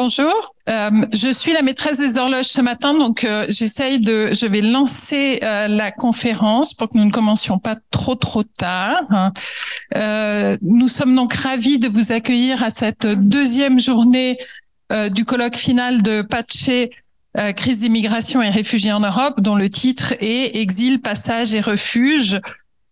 Bonjour, euh, je suis la maîtresse des horloges ce matin, donc euh, j'essaye de, je vais lancer euh, la conférence pour que nous ne commencions pas trop trop tard. Hein. nous sommes donc ravis de vous accueillir à cette deuxième journée du colloque final de Pache crise d'immigration et réfugiés en Europe, dont le titre est Exil, passage et refuge.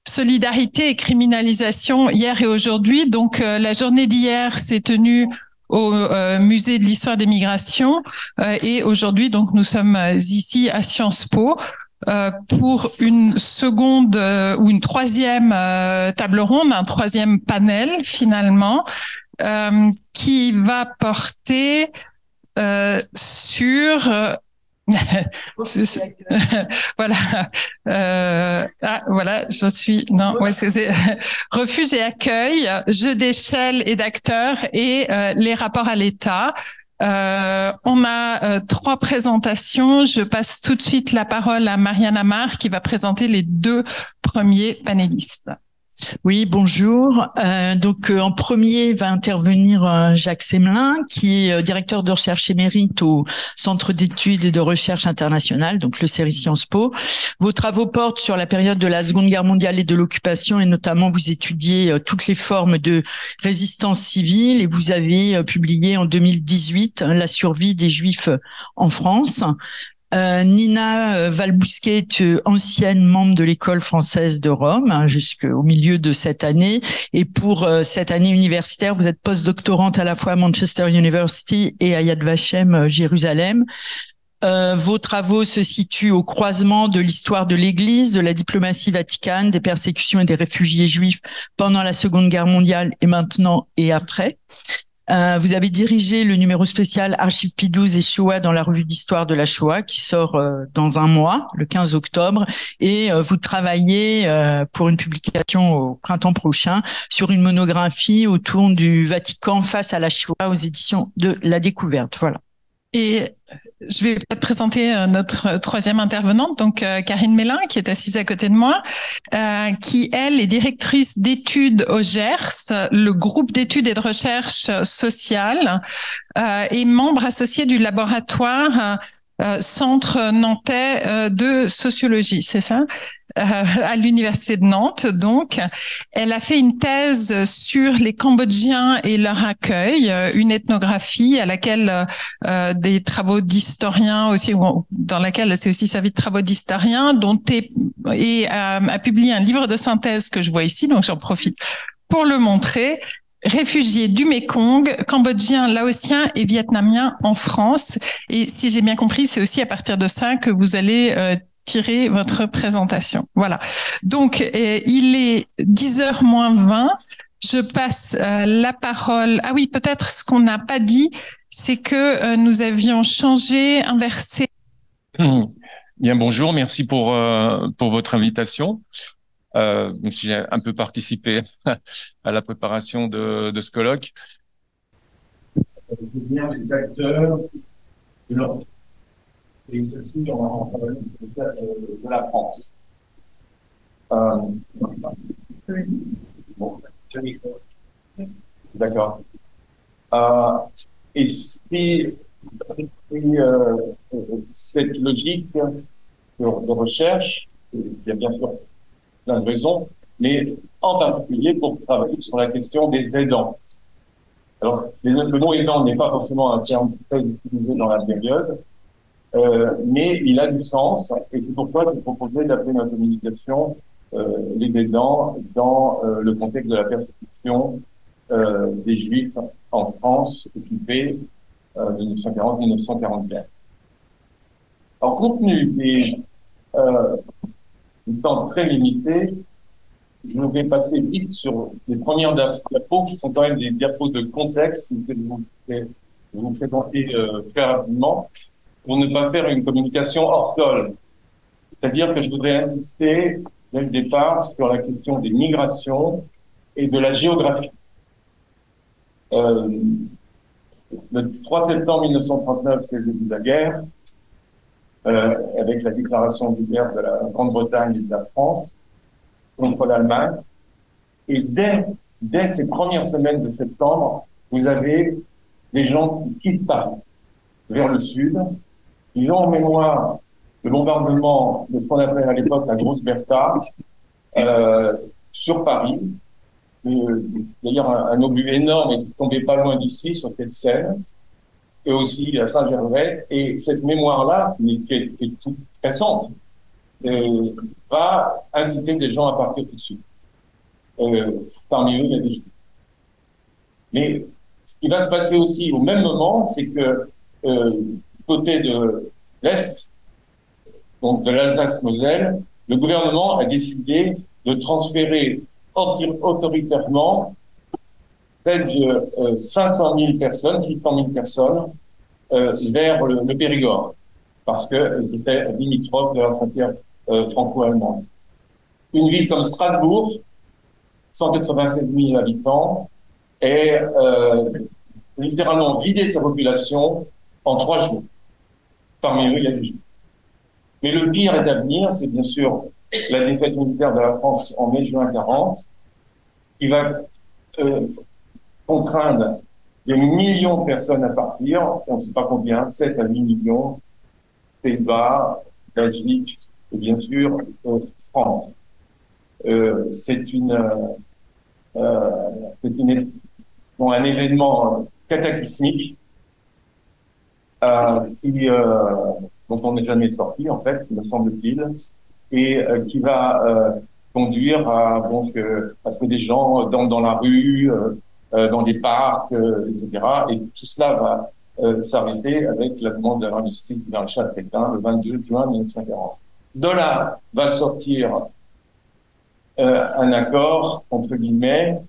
Solidarité et criminalisation hier et aujourd'hui. Donc la journée d'hier s'est tenue au euh, musée de l'histoire des migrations euh, et aujourd'hui donc nous sommes ici à Sciences Po euh, pour une seconde ou une troisième table ronde, un troisième panel finalement qui va porter sur voilà. Euh, ah, voilà, je suis. Non, ouais, c'est refuge et accueil, jeu d'échelle et d'acteurs et euh, les rapports à l'État. Euh, on a trois présentations. Je passe tout de suite la parole à Marianne Amar qui va présenter les deux premiers panélistes. Oui, bonjour. Euh, donc euh, en premier va intervenir euh, Jacques Semelin, qui est directeur de recherche émérite au Centre d'études et de recherche internationale, donc le CERI Sciences Po. Vos travaux portent sur la période de la Seconde Guerre mondiale et de l'occupation, et notamment vous étudiez toutes les formes de résistance civile, et vous avez publié en 2018 La survie des Juifs en France. Euh, Nina euh, Valbousquet euh, ancienne membre de l'école française de Rome hein, jusqu'au milieu de cette année. Et pour cette année universitaire, vous êtes postdoctorante à la fois à Manchester University et à Yad Vashem Jérusalem. vos travaux se situent au croisement de l'histoire de l'Église, de la diplomatie vaticane, des persécutions et des réfugiés juifs pendant la Seconde Guerre mondiale et maintenant et après. Euh, vous avez dirigé le numéro spécial Archive P12 et Shoah dans la revue d'histoire de la Shoah qui sort euh, dans un mois, le 15 octobre, et euh, vous travaillez pour une publication au printemps prochain sur une monographie autour du Vatican face à la Shoah aux éditions de La Découverte. Voilà. Et je vais présenter euh, notre troisième intervenante, donc euh, Karine Mélin, qui est assise à côté de moi, euh, qui, elle, est directrice d'études au GERS, le groupe d'études et de recherche sociale, et membre associé du laboratoire Centre nantais de sociologie, c'est ça? Euh, à l'université de Nantes. Donc, elle a fait une thèse sur les Cambodgiens et leur accueil, euh, une ethnographie à laquelle euh, des travaux d'historiens aussi, dans laquelle elle s'est aussi servi de travaux d'historiens, dont est, et a publié un livre de synthèse que je vois ici. Donc, j'en profite pour le montrer réfugiés du Mekong, cambodgiens, laotiens et vietnamiens en France. Et si j'ai bien compris, c'est aussi à partir de ça que vous allez tirer votre présentation. Voilà. Donc, euh, il est 10h moins 20. Je passe euh, la parole. Ah oui, peut-être ce qu'on n'a pas dit, c'est que euh, nous avions changé, inversé. Bien, bonjour. Merci pour, pour votre invitation. J'ai un peu participé à la préparation de, ce colloque. bien les acteurs de et ceci en, en de, la France. Euh, bon, D'accord. Euh, et si, euh, cette logique de, de recherche, y a bien sûr plein de mais en particulier pour travailler sur la question des aidants. Alors, le nom aidant n'est pas forcément un terme très utilisé dans la période, euh, mais il a du sens, et c'est pourquoi je proposais d'appeler notre communication euh, les aidants dans euh, le contexte de la persécution des Juifs en France occupée euh, 1940-1944. En contenu des du temps très limité, je vais passer vite sur les premières diapos qui sont quand même des diapos de contexte que je vous, vais vous présenter très rapidement pour ne pas faire une communication hors sol. C'est-à-dire que je voudrais insister dès le départ sur la question des migrations et de la géographie. Euh, le 3 septembre 1939, c'est le début de la guerre, euh, avec la déclaration de guerre de la Grande-Bretagne et de la France contre l'Allemagne. Et dès, ces premières semaines de septembre, vous avez des gens qui quittent Paris vers le sud. Ils ont en mémoire le bombardement de ce qu'on appelait à l'époque la Grosse Bertha euh, sur Paris. Euh, d'ailleurs, un, un, obus énorme qui tombait pas loin d'ici, sur cette Seine, et aussi à Saint-Gervais. Et cette mémoire-là, qui est, toute récente, euh, va inciter des gens à partir tout de. Euh, parmi eux, il y a des juifs. Mais ce qui va se passer aussi au même moment, c'est que euh, côté de l'Est, donc de l'Alsace-Moselle, le gouvernement a décidé de transférer autoritairement près de euh, 500 000 personnes, 600 000 personnes, euh, vers le, Périgord, parce qu'elles étaient limitrophes de la frontière euh, franco-allemande. Une ville comme Strasbourg, 187 000 habitants, est euh, littéralement vidée de sa population en trois jours. Parmi eux, il y a des Juifs. Mais le pire est à venir, c'est bien sûr la défaite militaire de la France en mai-juin 40, qui va euh, contraindre des millions de personnes à partir, on ne sait pas combien, 7 à 8 millions, Pays-Bas, Belgique et bien sûr euh, France. Euh, c'est une, euh, c'est une, bon, un événement cataclysmique euh, qui, dont on n'est jamais sorti en fait, me semble-t-il, et qui va conduire à donc à ce que des gens dans dans la rue, dans des parcs, etc. Et tout cela va euh, s'arrêter avec la demande de l'armistice du maréchal Pétain le 22 juin 1940. De là va sortir euh, un accord, entre guillemets,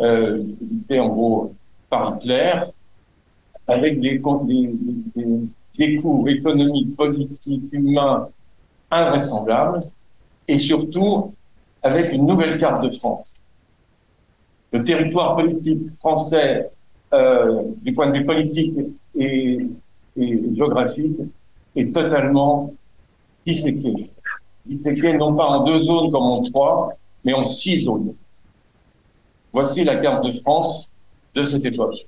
euh, fait en gros par Hitler, avec des, des, des, des coûts économiques, politiques, humains invraisemblables, et surtout avec une nouvelle carte de France. Le territoire politique français, euh, du point de vue politique et, et géographique, est totalement disséqué. Disséqué non pas en deux zones comme en trois, mais en six zones. Voici la carte de France de cette époque.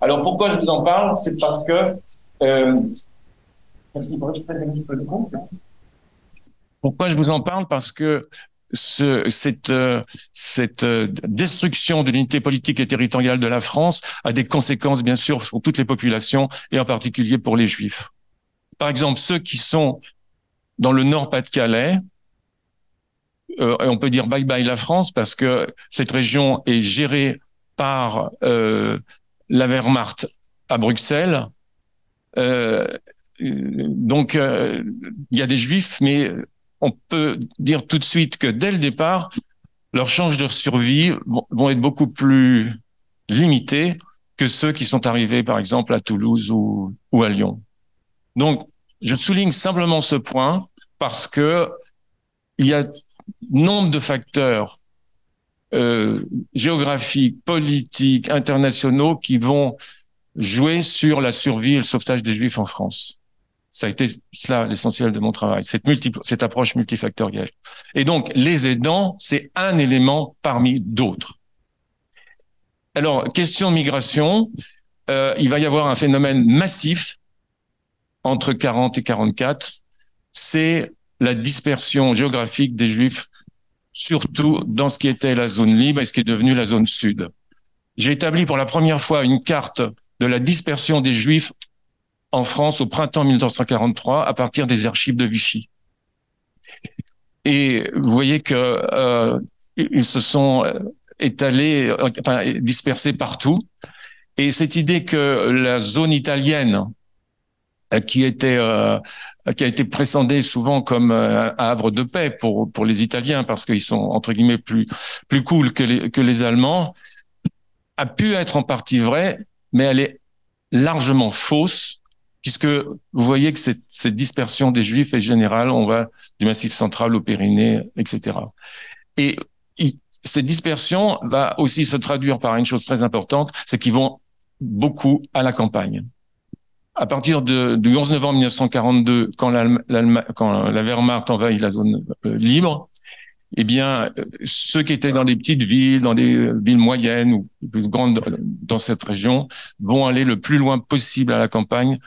Alors pourquoi je vous en parle? C'est parce que... Euh, pourquoi je vous en parle? Parce que ce, cette, euh, cette euh, destruction de l'unité politique et territoriale de la France a des conséquences, bien sûr, pour toutes les populations et en particulier pour les Juifs. Par exemple, ceux qui sont dans le Nord-Pas-de-Calais, euh, on peut dire bye bye la France parce que cette région est gérée par euh, la Wehrmacht à Bruxelles. Donc il y a des juifs, mais on peut dire tout de suite que dès le départ, leurs chances de survie vont être beaucoup plus limitées que ceux qui sont arrivés, par exemple, à Toulouse ou, à Lyon. Donc, je souligne simplement ce point parce que il y a nombre de facteurs euh, géographiques, politiques, internationaux qui vont jouer sur la survie et le sauvetage des Juifs en France. Ça a été cela l'essentiel de mon travail, cette, multi, cette approche multifactorielle. Et donc, les aidants, c'est un élément parmi d'autres. Alors, question de migration, euh, il va y avoir un phénomène massif entre 40 et 44, c'est la dispersion géographique des Juifs, surtout dans ce qui était la zone libre et ce qui est devenu la zone sud. J'ai établi pour la première fois une carte de la dispersion des Juifs en France au printemps 1943 à partir des archives de Vichy. Et vous voyez que euh, ils se sont euh, étalés, enfin, dispersés partout. Et cette idée que la zone italienne euh, qui était euh, qui a été présenté souvent comme euh, un havre de paix pour pour les Italiens parce qu'ils sont entre guillemets plus plus cool que les que les Allemands a pu être en partie vrai mais elle est largement fausse puisque vous voyez que cette, dispersion des Juifs est générale on va du Massif central au Pyrénées etc et cette dispersion va aussi se traduire par une chose très importante c'est qu'ils vont beaucoup à la campagne. À partir du 11 novembre 1942, quand, quand la Wehrmacht envahit la zone euh, libre, eh bien, ceux qui étaient dans les petites villes, dans des villes moyennes ou plus grandes dans cette région, vont aller le plus loin possible à la campagne,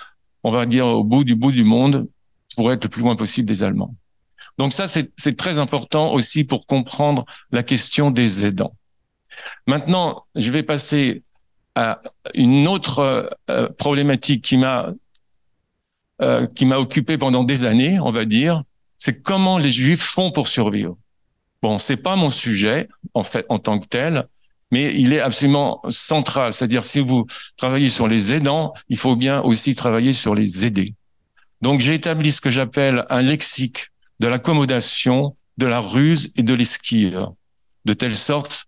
on va dire au bout du bout du monde, pour être le plus loin possible des Allemands. Donc ça, c'est très important aussi pour comprendre la question des aidants. Maintenant, je vais passer à une autre euh, problématique qui m'a euh, qui m'a occupé pendant des années, on va dire, c'est comment les Juifs font pour survivre. Bon, c'est pas mon sujet en fait en tant que tel, mais il est absolument central. C'est-à-dire, si vous travaillez sur les aidants, il faut bien aussi travailler sur les aidés. Donc, j'ai établi ce que j'appelle un lexique de l'accommodation, de la ruse et de l'esquive, de telle sorte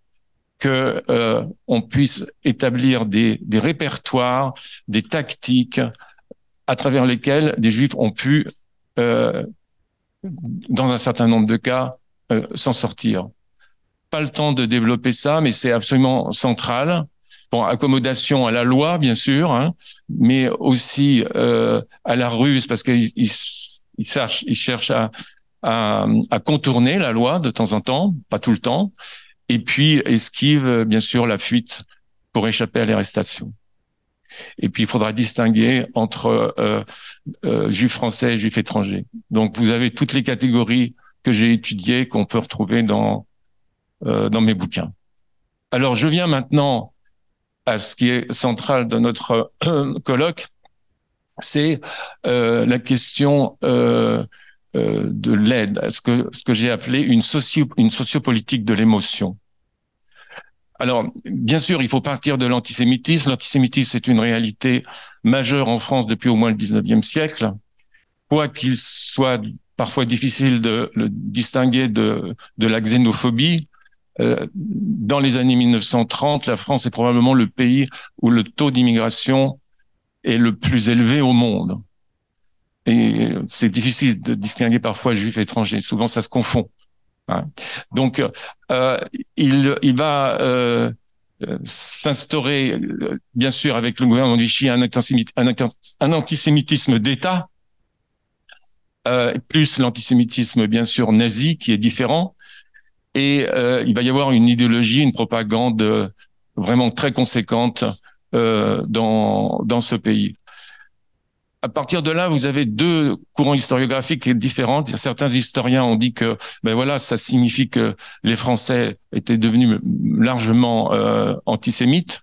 que euh, on puisse établir des, répertoires, des tactiques à travers lesquelles des juifs ont pu, euh, dans un certain nombre de cas, euh, s'en sortir. Pas le temps de développer ça, mais c'est absolument central. Bon, accommodation à la loi, bien sûr, hein, mais aussi euh, à la ruse, parce qu'ils ils, ils, ils cherchent à, à, à, contourner la loi de temps en temps, pas tout le temps, et puis esquive bien sûr la fuite pour échapper à l'arrestation. Et puis il faudra distinguer entre euh, euh, juifs français et juifs étrangers. Donc vous avez toutes les catégories que j'ai étudiées qu'on peut retrouver dans euh, dans mes bouquins. Alors je viens maintenant à ce qui est central de notre euh, colloque, c'est euh, la question euh, euh, de l'aide, ce que, ce que j'ai appelé une, socio, une sociopolitique de l'émotion. Alors, bien sûr, il faut partir de l'antisémitisme. L'antisémitisme est une réalité majeure en France depuis au moins le 19e siècle. Quoi qu'il soit parfois difficile de le distinguer de, de la xénophobie, dans les années 1930, la France est probablement le pays où le taux d'immigration est le plus élevé au monde. Et c'est difficile de distinguer parfois juifs et étrangers. Souvent, ça se confond. Hein. Donc, euh, il, il va euh, s'instaurer, bien sûr, avec le gouvernement de Vichy, un, un antisémitisme d'État, euh, plus l'antisémitisme, bien sûr, nazi, qui est différent. Et euh, il va y avoir une idéologie, une propagande vraiment très conséquente euh, dans, dans ce pays à partir de là, vous avez deux courants historiographiques différents. Certains historiens ont dit que, ben voilà, ça signifie que les Français étaient devenus largement euh, antisémites,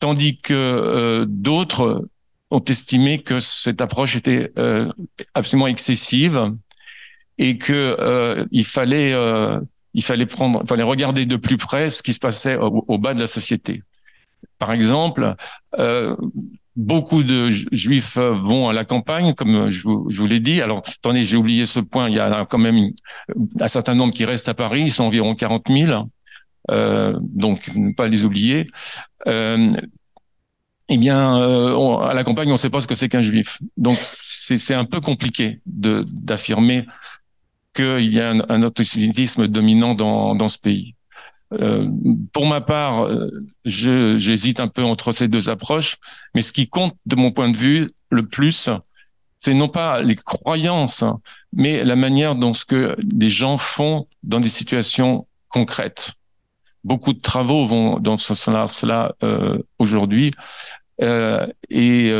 tandis que euh, d'autres ont estimé que cette approche était euh, absolument excessive et que euh, il fallait euh, il fallait prendre, il fallait regarder de plus près ce qui se passait au, bas de la société. Par exemple, euh, Beaucoup de juifs vont à la campagne, comme je vous, je vous l'ai dit. Alors, attendez, j'ai oublié ce point. Il y a quand même un certain nombre qui restent à Paris. Ils sont environ 40 000. Euh, donc, ne pas les oublier. Euh, eh bien, euh, à la campagne, on ne sait pas ce que c'est qu'un juif. Donc, c'est un peu compliqué d'affirmer qu'il y a un, un antisémitisme dominant dans, dans ce pays. Euh, pour ma part, euh, j'hésite un peu entre ces deux approches, mais ce qui compte de mon point de vue le plus, c'est non pas les croyances, mais la manière dont ce que les gens font dans des situations concrètes. Beaucoup de travaux vont dans ce sens-là euh, aujourd'hui, et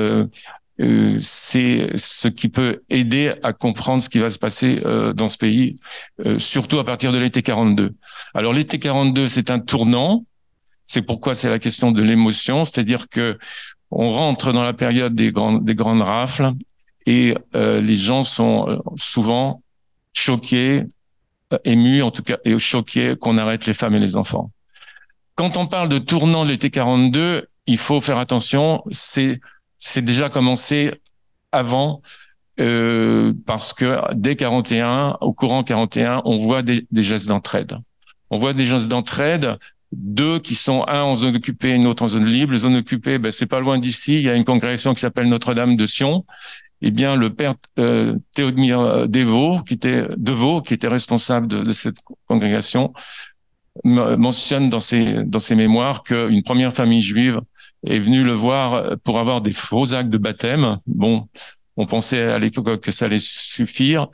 euh, euh, c'est ce qui peut aider à comprendre ce qui va se passer euh, dans ce pays, euh, surtout à partir de l'été 42. Alors l'été 42, c'est un tournant. C'est pourquoi c'est la question de l'émotion, c'est-à-dire que on rentre dans la période des grandes, des grandes rafles et les gens sont souvent choqués, émus en tout cas, et choqués qu'on arrête les femmes et les enfants. Quand on parle de tournant de l'été 42, il faut faire attention, c'est c'est déjà commencé avant euh, parce que dès 41, au courant 41, on voit des, gestes d'entraide. On voit des gestes d'entraide, deux qui sont un en zone occupée, une autre en zone libre. Les zones occupées, ben, c'est pas loin d'ici. Il y a une congrégation qui s'appelle Notre-Dame de Sion. Eh bien, le père euh, Théodemir Devaux, qui était Devaux, qui était responsable de, de cette congrégation, mentionne dans ses dans ses mémoires qu'une première famille juive est venue le voir pour avoir des faux actes de baptême. Bon, on pensait à l'époque que ça allait suffire.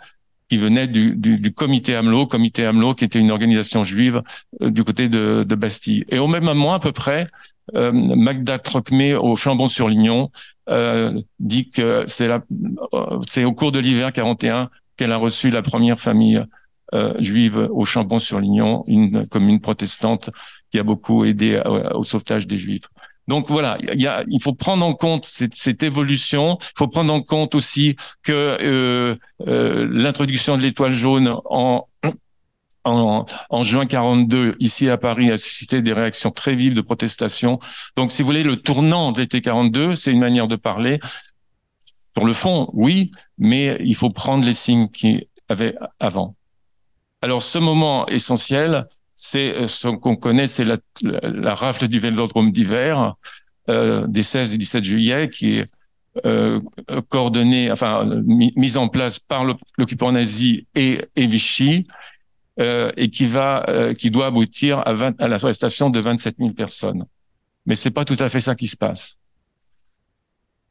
qui venait du, du, du, comité AMLO, comité AMLO qui était une organisation juive euh, du côté de, de, Bastille. Et au même moment à peu près, euh, Magda Trocmé au Chambon-sur-Lignon euh, dit que c'est c'est au cours de l'hiver 41 qu'elle a reçu la première famille euh, juive au Chambon-sur-Lignon, une commune protestante qui a beaucoup aidé au sauvetage des Juifs. Donc voilà, il, y a, il faut prendre en compte cette, cette, évolution. Il faut prendre en compte aussi que euh, euh, l'introduction de l'étoile jaune en, en, en, juin 42 ici à Paris a suscité des réactions très vives de protestation. Donc si vous voulez, le tournant de l'été 42, c'est une manière de parler. Sur le fond, oui, mais il faut prendre les signes qui avaient avant. Alors ce moment essentiel, c'est euh, ce qu'on connaît, c'est la, la, rafle du Vélodrome d'hiver euh, des 16 et 17 juillet, qui est euh, coordonnée, enfin mise en place par l'occupant nazi et, et Vichy, euh, et qui va, euh, qui doit aboutir à, 20, à l'arrestation de 27 000 personnes. Mais c'est pas tout à fait ça qui se passe.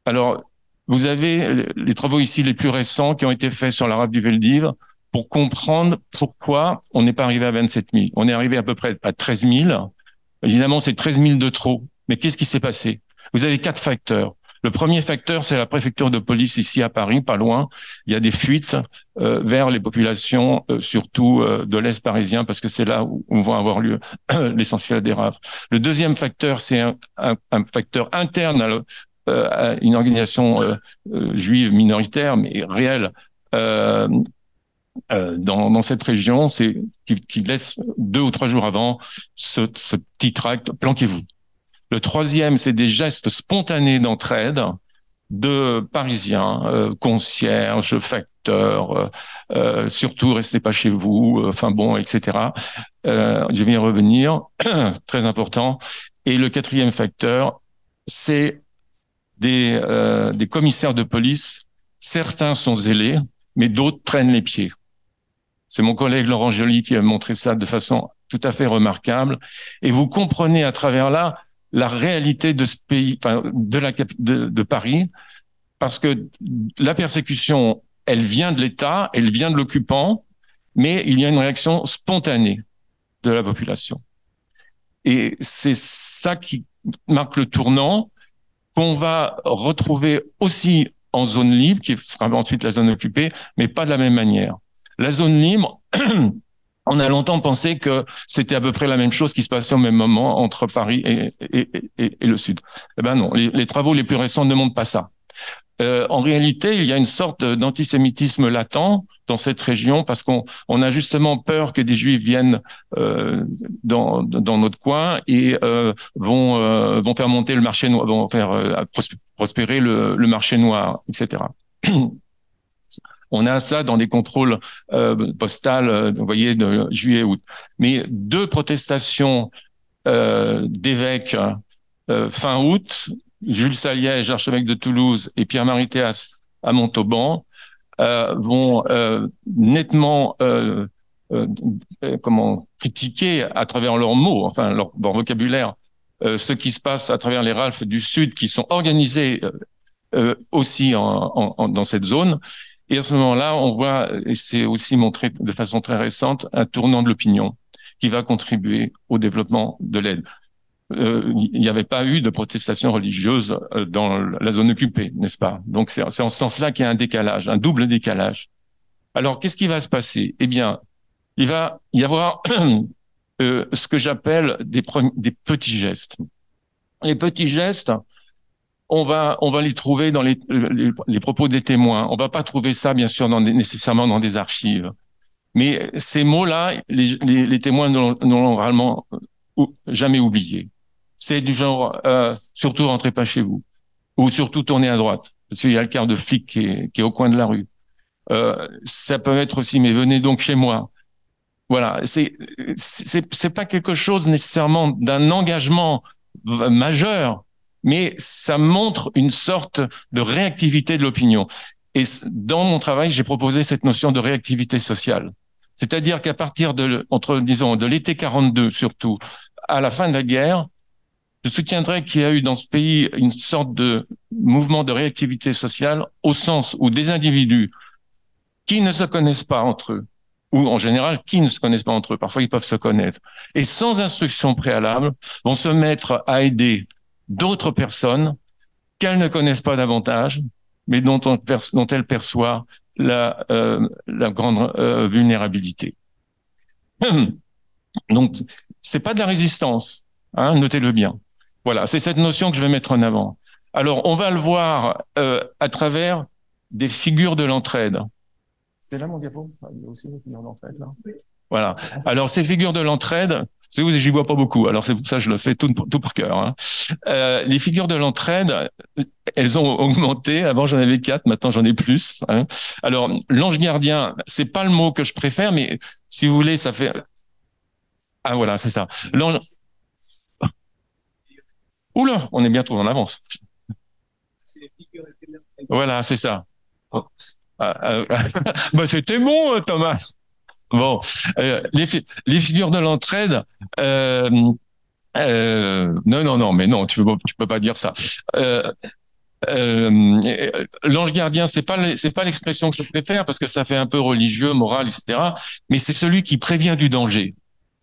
Alors, vous avez les travaux ici les plus récents qui ont été faits sur la rafle du Veldiv pour comprendre pourquoi on n'est pas arrivé à 27 000. On est arrivé à peu près à 13 000. Évidemment, c'est 13 000 de trop. Mais qu'est-ce qui s'est passé? Vous avez quatre facteurs. Le premier facteur, c'est la préfecture de police ici à Paris, pas loin. Il y a des fuites euh, vers les populations, euh, surtout euh, de l'Est parisien, parce que c'est là où, vont avoir lieu l'essentiel des rafles. Le deuxième facteur, c'est un, facteur interne à une organisation juive minoritaire, mais réelle, euh, dans, dans, cette région, c'est qui, qui, laisse deux ou trois jours avant ce, ce petit tract planquez-vous. Le troisième, c'est des gestes spontanés d'entraide de Parisiens, euh, concierges, facteurs, euh, euh, surtout restez pas chez vous, enfin bon, etc. je vais y revenir, très important. Et le quatrième facteur, c'est des, des commissaires de police. Certains sont zélés, mais d'autres traînent les pieds. C'est mon collègue Laurent Joly qui a montré ça de façon tout à fait remarquable. Et vous comprenez à travers là la réalité de ce pays, enfin, de, la, de, de Paris, parce que la persécution, elle vient de l'État, elle vient de l'occupant, mais il y a une réaction spontanée de la population. Et c'est ça qui marque le tournant qu'on va retrouver aussi en zone libre, qui sera ensuite la zone occupée, mais pas de la même manière. La zone libre, on a longtemps pensé que c'était à peu près la même chose qui se passait au même moment entre Paris et, le Sud. Eh ben non, les, travaux les plus récents ne montrent pas ça. Euh, en réalité, il y a une sorte d'antisémitisme latent dans cette région parce qu'on on a justement peur que des Juifs viennent euh, dans, notre coin et euh, vont euh, vont faire monter le marché noir, vont faire euh, prospérer le marché noir, etc. On a ça dans des contrôles euh, postales, euh, vous voyez, de juillet-août. Mais deux protestations euh, d'évêques fin août, Jules Saliège, archevêque de Toulouse, et Pierre-Marie Théas à Montauban, vont nettement comment critiquer à travers leurs mots, enfin leur, vocabulaire, ce qui se passe à travers les ralphes du Sud qui sont organisés aussi dans cette zone et à ce moment-là, on voit, et c'est aussi montré de façon très récente, un tournant de l'opinion qui va contribuer au développement de l'aide. Euh, il n'y avait pas eu de protestation religieuse euh, dans la zone occupée, n'est-ce pas? Donc c'est en ce sens-là qu'il y a un décalage, un double décalage. Alors qu'est-ce qui va se passer? Eh bien, il va y avoir euh, ce que j'appelle des, des petits gestes. Les petits gestes, on va on va les trouver dans les, les, propos des témoins. On va pas trouver ça bien sûr dans nécessairement dans des archives. Mais ces mots-là, les, les, témoins n'ont réellement euh, jamais oublié. C'est du genre euh, surtout rentrez pas chez vous ou surtout tournez à droite parce qu'il y a le quart de flic qui est, qui est au coin de la rue. Euh, ça peut être aussi mais venez donc chez moi. Voilà, c'est c'est pas quelque chose nécessairement d'un engagement majeur mais ça montre une sorte de réactivité de l'opinion. Et dans mon travail, j'ai proposé cette notion de réactivité sociale. C'est-à-dire qu'à partir de, entre, disons, de l'été 42 surtout, à la fin de la guerre, je soutiendrai qu'il y a eu dans ce pays une sorte de mouvement de réactivité sociale au sens où des individus qui ne se connaissent pas entre eux, ou en général qui ne se connaissent pas entre eux. Parfois, ils peuvent se connaître. Et sans instruction préalable, vont se mettre à aider d'autres personnes qu'elles ne connaissent pas davantage, mais dont, on, dont elles perçoivent la, euh, grande euh, vulnérabilité. Donc, c'est pas de la résistance, hein, notez-le bien. Voilà, c'est cette notion que je vais mettre en avant. Alors, on va le voir euh, à travers des figures de l'entraide. C'est là mon diapo ah, Il y a aussi des figures d'entraide là. Voilà. Alors ces figures de l'entraide, c'est vous, j'y vois pas beaucoup. Alors c'est ça je le fais tout, tout par cœur. Hein. Euh, les figures de l'entraide, elles ont augmenté. Avant j'en avais quatre, maintenant j'en ai plus. Hein. Alors l'ange gardien, c'est pas le mot que je préfère, mais si vous voulez, ça fait. Ah voilà, c'est ça. L'ange. Oula, on est bientôt en avance. Voilà, c'est ça. Ah, ah, bah, c'était bon, Thomas. Bon, euh, les, les, figures de l'entraide. Euh, euh, non, non, non, mais non, tu peux, tu peux pas dire ça. Euh, euh, l'ange gardien, c'est pas c'est pas l'expression que je préfère parce que ça fait un peu religieux, moral, etc. Mais c'est celui qui prévient du danger.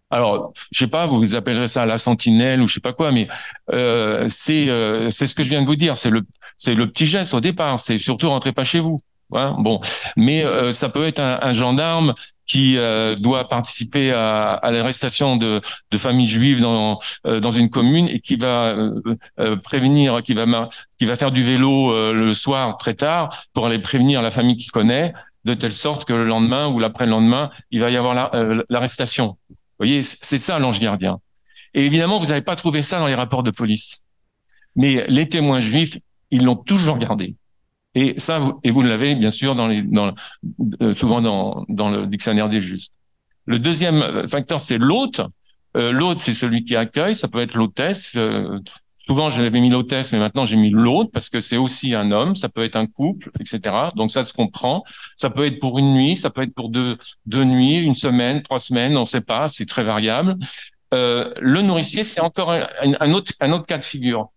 Alors, je sais pas, vous appellerez ça la sentinelle ou je sais pas quoi, mais euh, c'est c'est ce que je viens de vous dire. C'est le c'est le petit geste au départ. C'est surtout rentrez pas chez vous. Bon, mais euh, ça peut être un, un gendarme qui euh, doit participer à, à l'arrestation de, de, familles juives dans, euh, dans une commune et qui va prévenir, qui va, qui va faire du vélo le soir très tard pour aller prévenir la famille qu'il connaît, de telle sorte que le lendemain ou l'après-lendemain, il va y avoir l'arrestation. vous voyez, c'est ça l'ange gardien. Et évidemment, vous n'avez pas trouvé ça dans les rapports de police. Mais les témoins juifs, ils l'ont toujours gardé. Et ça, et vous l'avez bien sûr dans les, dans, euh, souvent dans, dans le dictionnaire des justes. Le deuxième facteur, c'est l'hôte. Euh, l'hôte, c'est celui qui accueille. Ça peut être l'hôtesse. Euh, souvent, j'avais mis l'hôtesse, mais maintenant j'ai mis l'hôte parce que c'est aussi un homme. Ça peut être un couple, etc. Donc ça se comprend. Ça peut être pour une nuit, ça peut être pour deux, deux nuits, une semaine, trois semaines, on ne sait pas. C'est très variable. Euh, le nourricier, c'est encore un, autre, un autre cas de figure.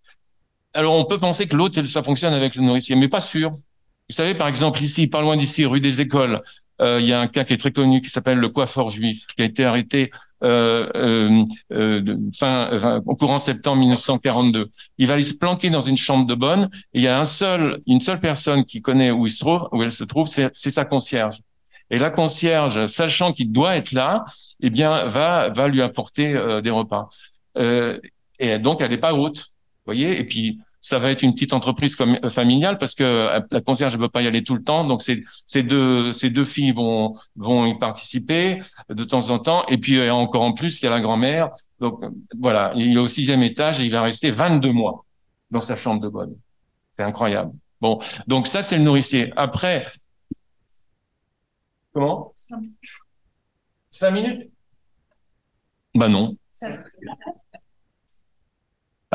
Alors, on peut penser que l'autre, ça fonctionne avec le nourricier, mais pas sûr. Vous savez, par exemple, ici, pas loin d'ici, rue des Écoles, euh, il y a un cas qui est très connu qui s'appelle le coiffeur juif, qui a été arrêté euh, euh, euh fin, au courant septembre 1942. Il va aller se planquer dans une chambre de bonne et il y a un seul, une seule personne qui connaît où il se trouve, où elle se trouve, c'est sa concierge. Et la concierge, sachant qu'il doit être là, eh bien, va va lui apporter euh, des repas. et donc, elle n'est pas haute, voyez? Et puis, ça va être une petite entreprise comme, euh, familiale parce que euh, la concierge ne peut pas y aller tout le temps. Donc, ces, ces, deux, ces deux filles vont, vont y participer de temps en temps. Et puis, encore en plus, il y a la grand-mère. Donc, voilà, il est au sixième étage et il va rester 22 mois dans sa chambre de bonne. C'est incroyable. Bon, donc ça, c'est le nourricier. Après, comment? Cinq minutes. Bah non. Euh,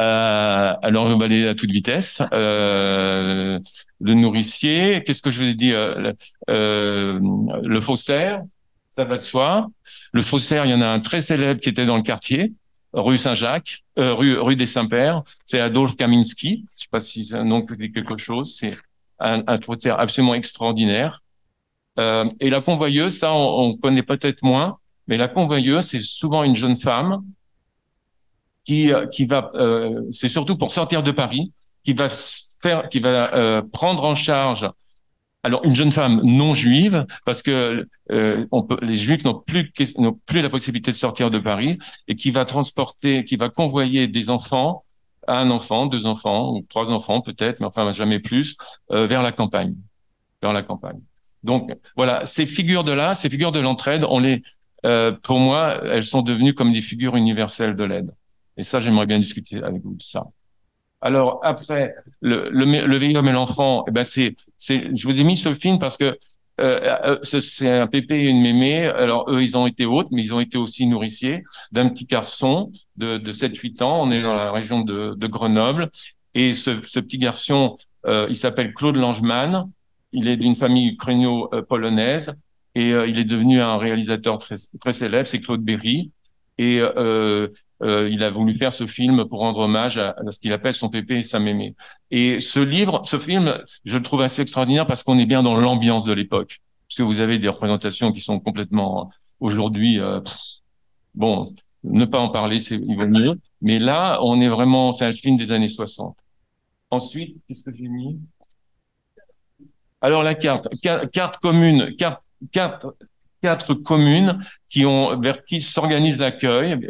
alors on va aller à toute vitesse. Euh, le nourricier, qu'est-ce que je ai dit euh, euh, Le faussaire, ça va de soi. Le faussaire, il y en a un très célèbre qui était dans le quartier, rue Saint-Jacques, euh, rue, rue des Saints-Pères. C'est Adolphe Kaminski. Je sais pas si un nom dit quelque chose. C'est un, un faussaire absolument extraordinaire. Euh, et la convoyeuse, ça, on, on connaît peut-être moins, mais la convoyeuse, c'est souvent une jeune femme qui euh, qui va, euh, c'est surtout pour sortir de Paris, qui va faire, qui va euh, prendre en charge. Alors une jeune femme non juive, parce que on peut, les juifs n'ont plus n'ont plus la possibilité de sortir de Paris, et qui va transporter, qui va convoyer des enfants, un enfant, deux enfants ou trois enfants peut-être, mais enfin jamais plus, vers la campagne, vers la campagne. Donc voilà, ces figures de là, ces figures de l'entraide, on les, pour moi, elles sont devenues comme des figures universelles de l'aide. Et ça, j'aimerais bien discuter avec vous de ça. Alors après, le, le, vieil homme et l'enfant, eh ben c'est, c'est, je vous ai mis ce film parce que euh, euh c'est un pépé et une mémé. Alors eux, ils ont été hôtes, mais ils ont été aussi nourriciers d'un petit garçon de, de 7-8 ans. On est dans la région de, Grenoble. Et ce, petit garçon, euh, il s'appelle Claude Langeman. Il est d'une famille ukraino-polonaise et il est devenu un réalisateur très, très célèbre, c'est Claude Berry. Et euh, euh, il a voulu faire ce film pour rendre hommage à, ce qu'il appelle son pépé et sa mémé. Et ce livre, ce film, je le trouve assez extraordinaire parce qu'on est bien dans l'ambiance de l'époque. parce que vous avez des représentations qui sont complètement aujourd'hui, euh, bon, ne pas en parler, c'est il mieux. Mais là, on est vraiment, c'est un film des années 60. Ensuite, qu'est-ce que j'ai mis? Alors la carte, carte commune, carte, quatre communes qui ont vers qui s'organise l'accueil.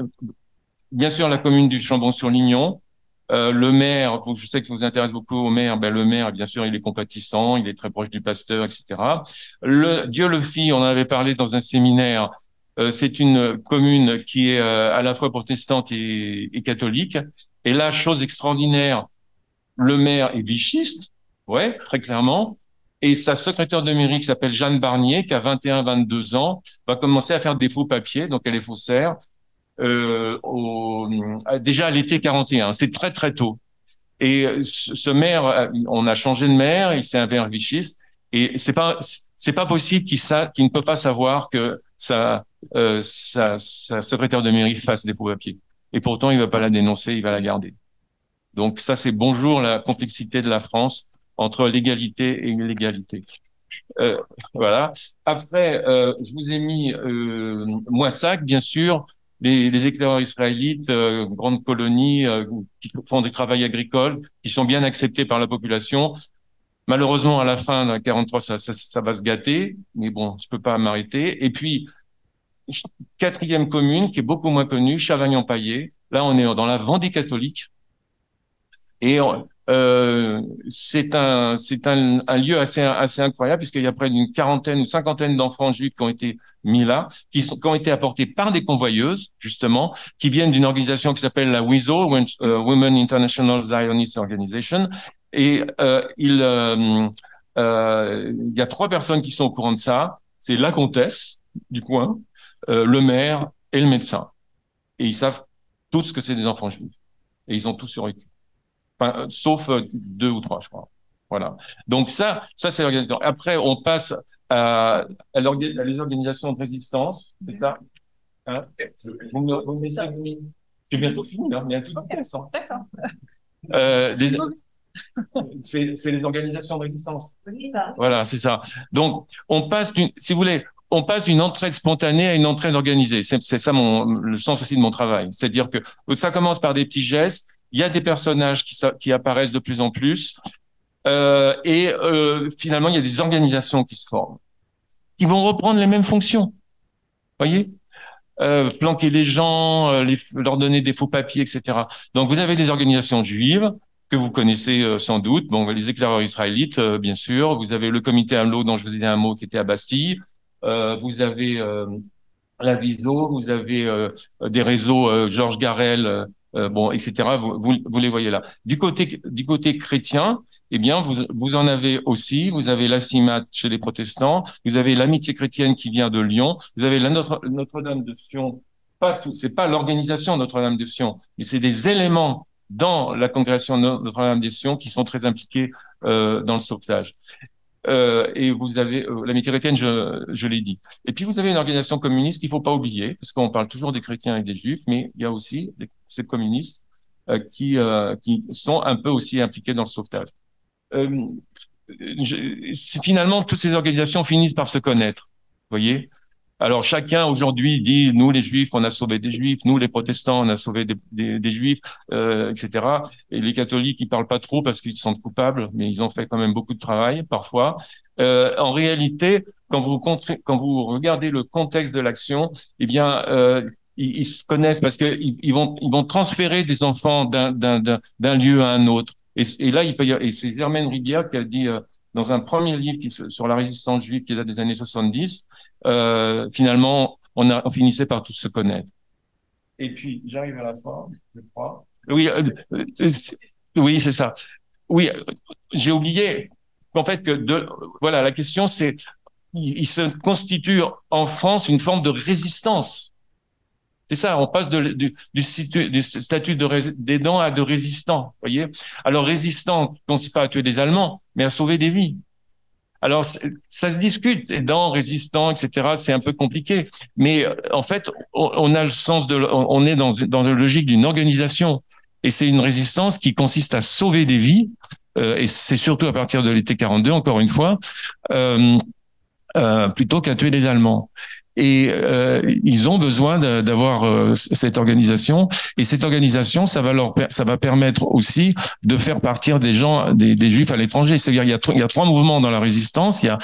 Bien sûr, la commune du Chambon-sur-Lignon. Euh, le maire, je sais que ça vous intéresse beaucoup au maire, ben le maire, bien sûr, il est compatissant, il est très proche du pasteur, etc. Le Dieu le fit, on en avait parlé dans un séminaire. Euh, c'est une commune qui est euh, à la fois protestante et, et, catholique. Et là, chose extraordinaire, le maire est vichiste, ouais, très clairement. Et sa secrétaire de mairie qui s'appelle Jeanne Barnier, qui a 21-22 ans, va commencer à faire des faux papiers, donc elle est faussaire, euh, au, déjà à l'été 41. C'est très très tôt. Et ce maire, on a changé de maire, il s'est un vichiste, et c'est pas c'est pas possible qu'il qu'il ne peut pas savoir que sa, euh, sa, sa secrétaire de mairie fasse des faux papiers. Et pourtant, il va pas la dénoncer, il va la garder. Donc ça, c'est bonjour la complexité de la France entre l'égalité et l'illégalité. Euh, voilà. Après, euh, je vous ai mis euh, Moissac, bien sûr, les, les éclaireurs israélites, euh, grandes colonies euh, qui font des travails agricoles, qui sont bien acceptés par la population. Malheureusement, à la fin de 43, ça, ça, ça va se gâter, mais bon, je peux pas m'arrêter. Et puis, quatrième commune, qui est beaucoup moins connue, Chavagnon-Paillé. Là, on est dans la Vendée catholique. Et euh, c'est un c'est un, un, lieu assez assez incroyable puisqu'il y a près d'une quarantaine ou cinquantaine d'enfants juifs qui ont été mis là, qui, sont, qui ont été apportés par des convoyeuses justement, qui viennent d'une organisation qui s'appelle la WIZO, euh, Women International Zionist Organization, et euh, il euh, euh, il y a trois personnes qui sont au courant de ça. C'est la comtesse du coin, le maire et le médecin, et ils savent tous que c'est des enfants juifs, et ils ont tous survécu. Enfin, sauf euh, deux ou trois, je crois. Voilà. Donc ça, ça c'est l'organisation. Après, on passe à, à, les organisations de résistance, c'est ça? Hein? Vous me, vous me J'ai bientôt fini, là, mais un tout intéressant. D'accord. Euh, c'est les organisations de résistance. Voilà, c'est ça. Donc, on passe d'une, si vous voulez, on passe d'une entraide spontanée à une entraide organisée. C'est ça mon, le sens aussi de mon travail. C'est-à-dire que ça commence par des petits gestes, il y a des personnages qui, apparaissent de plus en plus, euh, et euh, finalement, il y a des organisations qui se forment, qui vont reprendre les mêmes fonctions. Voyez? Euh, planquer les gens, euh, leur donner des faux papiers, etc. Donc, vous avez des organisations juives que vous connaissez euh, sans doute. Bon, les éclaireurs israélites, bien sûr. Vous avez le comité AMLO dont je vous ai dit un mot qui était à Bastille. vous avez la Viso, vous avez des réseaux Georges Garel euh, bon, etc. Vous, vous, vous, les voyez là. Du côté du côté chrétien, eh bien, vous, vous en avez aussi. Vous avez la CIMAT chez les protestants. Vous avez l'amitié chrétienne qui vient de Lyon. Vous avez la Notre, Notre-Dame de Sion. Pas tout. C'est pas l'organisation Notre-Dame de Sion, mais c'est des éléments dans la congrégation Notre-Dame de Sion qui sont très impliqués euh, dans le sauvetage. Euh, et vous avez euh, l'amitié chrétienne, je, je l'ai dit. Et puis vous avez une organisation communiste qu'il faut pas oublier, parce qu'on parle toujours des chrétiens et des juifs, mais il y a aussi des, ces communistes euh, qui euh, qui sont un peu aussi impliqués dans le sauvetage. Euh, je, finalement, toutes ces organisations finissent par se connaître. Vous voyez, alors chacun aujourd'hui dit nous les juifs on a sauvé des juifs, nous les protestants on a sauvé des, juifs, euh, etc. Et les catholiques ils parlent pas trop parce qu'ils sentent coupables, mais ils ont fait quand même beaucoup de travail parfois. Euh, en réalité, quand vous quand vous regardez le contexte de l'action, eh bien euh, ils, se connaissent parce que ils, vont ils vont transférer des enfants d'un d'un lieu à un autre. Et, là il peut y avoir, et c'est Germaine Ribière qui a dit euh, dans un premier livre qui, sur la résistance juive qui date des années 70, euh, finalement, on, a, on finissait par tous se connaître. Et puis, j'arrive à la fin, je crois. Oui, euh, euh oui, c'est ça. Oui, euh, j'ai oublié qu'en fait que de, voilà, la question c'est, il, il, se constitue en France une forme de résistance. C'est ça, on passe du, statut de d'aidant à de résistant. Voyez? Alors résistant, ne consiste pas à tuer des Allemands, mais à sauver des vies. Alors, ça se discute, aidant, résistant, etc. C'est un peu compliqué, mais euh, en fait, on, a le sens de, on est dans, dans la logique d'une organisation, et c'est une résistance qui consiste à sauver des vies, euh, et c'est surtout à partir de l'été 42, encore une fois. Euh, plutôt qu'à tuer des Allemands. Et euh, ils ont besoin d'avoir euh, cette organisation. Et cette organisation, ça va leur, ça va permettre aussi de faire partir des gens, des, des Juifs à l'étranger. C'est-à-dire, il y a, il y a trois mouvements dans la résistance. Il y a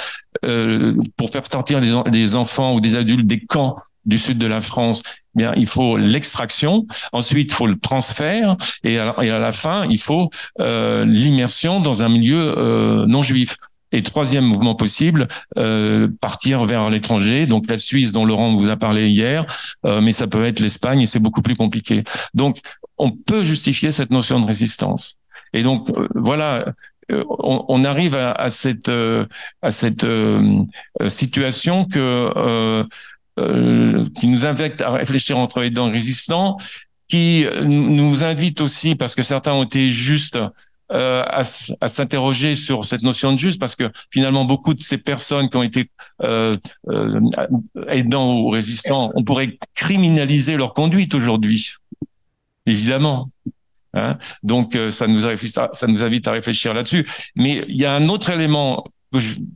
euh, pour faire partir des, des enfants ou des adultes des camps du sud de la France, eh bien, il faut l'extraction. Ensuite, il faut le transfert. Et à, et à la fin, il faut euh, l'immersion dans un milieu euh, non juif. Et troisième mouvement possible, euh, partir vers l'étranger, donc la Suisse dont Laurent vous a parlé hier, euh, mais ça peut être l'Espagne et c'est beaucoup plus compliqué. Donc on peut justifier cette notion de résistance. Et donc euh, voilà, euh, on, on, arrive à, à cette à cette situation que qui nous invite à réfléchir entre les dents résistants, qui nous invite aussi parce que certains ont été justes euh, à, s'interroger sur cette notion de juste, parce que finalement, beaucoup de ces personnes qui ont été euh, euh, aidants ou résistants, on pourrait criminaliser leur conduite aujourd'hui, évidemment. Hein Donc, euh, ça nous, invite, ça nous invite à réfléchir là-dessus. Mais il y a un autre élément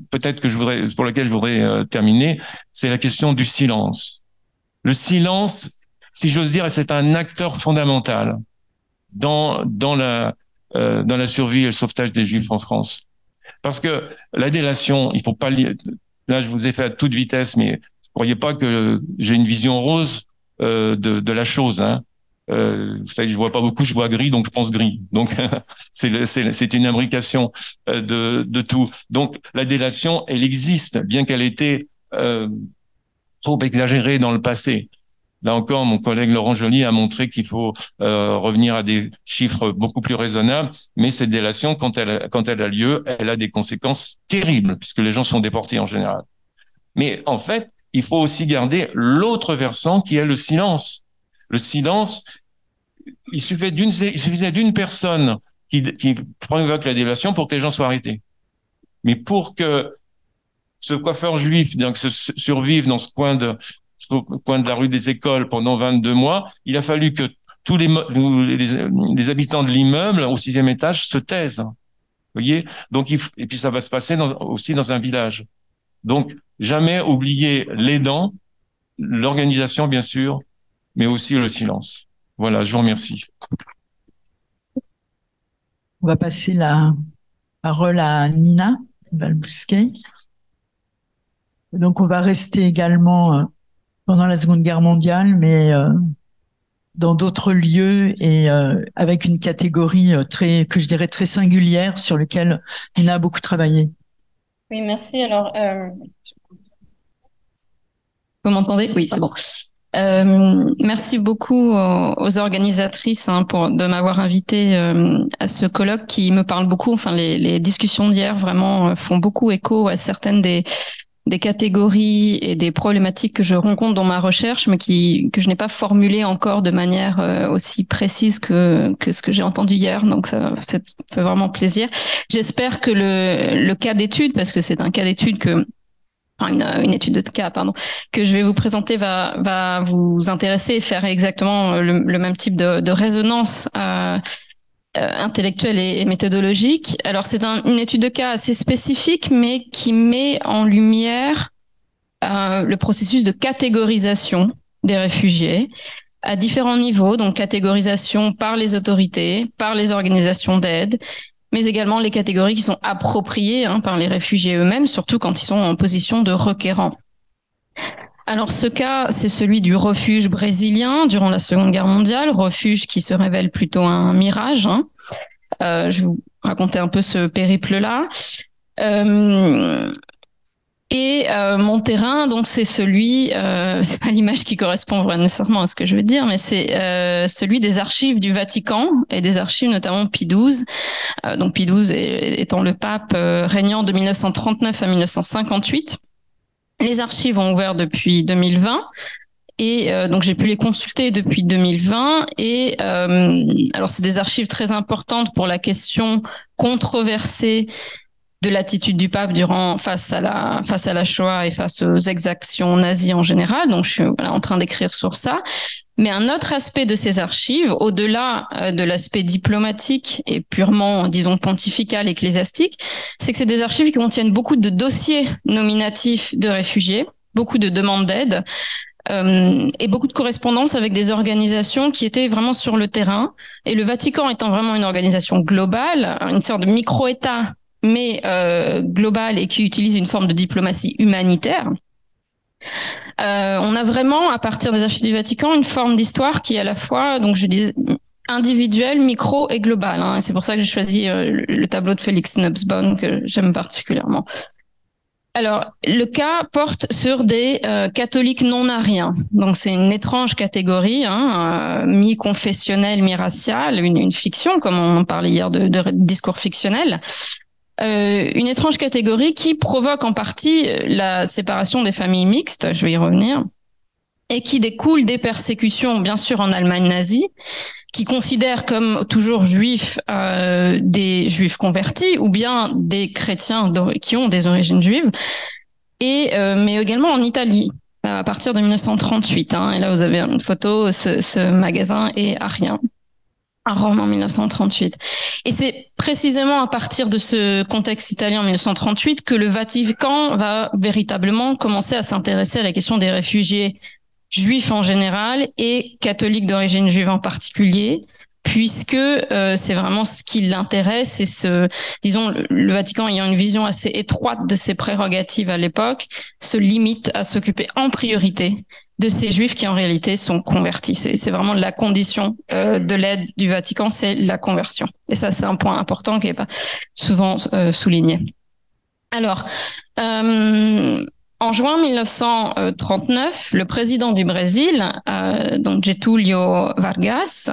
peut-être que je voudrais, pour lequel je voudrais euh, terminer, c'est la question du silence. Le silence, si j'ose dire, c'est un acteur fondamental dans dans la euh, dans la survie et le sauvetage des Juifs en France. Parce que la délation, il faut pas. Là, je vous ai fait à toute vitesse, mais ne croyez pas que j'ai une vision rose euh, de, de, la chose. Hein. Euh, je vois pas beaucoup, je vois gris, donc je pense gris. Donc c'est une imbrication euh, de, de tout. Donc la délation, elle existe, bien qu'elle ait été euh, trop exagérée dans le passé. Là encore, mon collègue Laurent Joly a montré qu'il faut euh, revenir à des chiffres beaucoup plus raisonnables, mais cette délation, quand elle, quand elle a lieu, elle a des conséquences terribles, puisque les gens sont déportés en général. Mais en fait, il faut aussi garder l'autre versant qui est le silence. Le silence, il suffisait d'une, il suffisait d'une personne qui, qui provoque la délation pour que les gens soient arrêtés. Mais pour que ce coiffeur juif donc, survive dans ce coin de, au coin de la rue des écoles pendant 22 mois, il a fallu que tous les, les, habitants de l'immeuble au sixième étage se taisent. Voyez? Donc, et puis ça va se passer aussi dans un village. Donc, jamais oublier les dents, l'organisation bien sûr, mais aussi le silence. Voilà, je vous remercie. On va passer la parole à Nina Balbousquet. Donc, on va rester également euh, pendant la Seconde Guerre mondiale, mais euh, dans d'autres lieux et euh, avec une catégorie euh, très, que je dirais très singulière sur laquelle on a beaucoup travaillé. Oui, merci. Alors, vous m'entendez? Oui, c'est bon. Merci beaucoup aux, organisatrices hein, pour de m'avoir invité à ce colloque qui me parle beaucoup. Enfin, les, les discussions d'hier vraiment font beaucoup écho à certaines des des catégories et des problématiques que je rencontre dans ma recherche, mais qui que je n'ai pas formulées encore de manière euh, aussi précise que que ce que j'ai entendu hier. Donc ça, ça fait vraiment plaisir. J'espère que le le cas d'étude, parce que c'est un cas d'étude que une, une, étude de cas, pardon, que je vais vous présenter va, va vous intéresser et faire exactement le, même type de, de résonance euh, intellectuelle et, méthodologique. Alors c'est une étude de cas assez spécifique, mais qui met en lumière euh, le processus de catégorisation des réfugiés à différents niveaux, donc catégorisation par les autorités, par les organisations d'aide, mais également les catégories qui sont appropriées hein, par les réfugiés eux-mêmes, surtout quand ils sont en position de requérants. Alors ce cas, c'est celui du refuge brésilien durant la Seconde Guerre mondiale, refuge qui se révèle plutôt un mirage. Hein. Euh, je vais vous raconter un peu ce périple-là. Euh, et euh, mon terrain, donc c'est celui, euh, c'est pas l'image qui correspond nécessairement à ce que je veux dire, mais c'est euh, celui des archives du Vatican et des archives notamment Pie XII. Euh, donc Pie XII étant le pape régnant de 1939 à 1958. Les archives ont ouvert depuis 2020 et euh, donc j'ai pu les consulter depuis 2020 et euh, alors c'est des archives très importantes pour la question controversée de l'attitude du pape durant face à la face à la Shoah et face aux exactions nazies en général. Donc je suis voilà, en train d'écrire sur ça. Mais un autre aspect de ces archives, au-delà euh, de l'aspect diplomatique et purement, disons, pontifical, ecclésiastique, c'est que c'est des archives qui contiennent beaucoup de dossiers nominatifs de réfugiés, beaucoup de demandes d'aide, euh, et beaucoup de correspondances avec des organisations qui étaient vraiment sur le terrain. Et le Vatican étant vraiment une organisation globale, une sorte de micro-État, mais euh, globale et qui utilise une forme de diplomatie humanitaire, euh, on a vraiment, à partir des archives du Vatican, une forme d'histoire qui est à la fois, donc je dis, individuelle, micro et globale. Hein. C'est pour ça que j'ai choisi euh, le tableau de Félix Nubsbon que j'aime particulièrement. Alors, le cas porte sur des euh, catholiques non ariens. Donc, c'est une étrange catégorie, hein, mi-confessionnelle, mi-raciale, une, fiction, comme on parlait hier de, de discours fictionnel. Euh, une étrange catégorie qui provoque en partie la séparation des familles mixtes, je vais y revenir, et qui découle des persécutions, bien sûr, en Allemagne nazie, qui considèrent comme toujours juifs euh, des juifs convertis ou bien des chrétiens qui ont des origines juives, et euh, mais également en Italie à partir de 1938. Hein, et là, vous avez une photo, ce, ce magasin est arien à Rome en 1938. Et c'est précisément à partir de ce contexte italien en 1938 que le Vatican va véritablement commencer à s'intéresser à la question des réfugiés juifs en général et catholiques d'origine juive en particulier, puisque euh, c'est vraiment ce qui l'intéresse et ce, disons, le, Vatican ayant une vision assez étroite de ses prérogatives à l'époque, se limite à s'occuper en priorité de ces juifs qui en réalité sont convertis. C'est vraiment la condition euh, de l'aide du Vatican, c'est la conversion. Et ça, c'est un point important qui n'est pas souvent euh, souligné. Alors, euh, en juin 1939, le président du Brésil, donc Getúlio Vargas,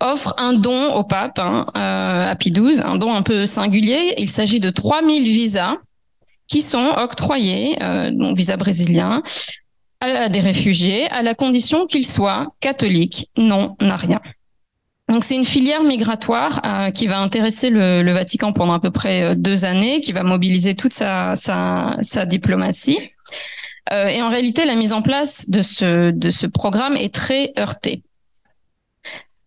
offre un don au pape, hein, à Pie XII, un don un peu singulier. Il s'agit de 3000 visas qui sont octroyés, donc visas brésiliens, à des réfugiés à la condition qu'ils soient catholiques, non rien. Donc c'est une filière migratoire euh, qui va intéresser le, Vatican pendant à peu près euh, deux années, qui va mobiliser toute sa, diplomatie. Euh, et en réalité, la mise en place de ce, de ce programme est très heurtée.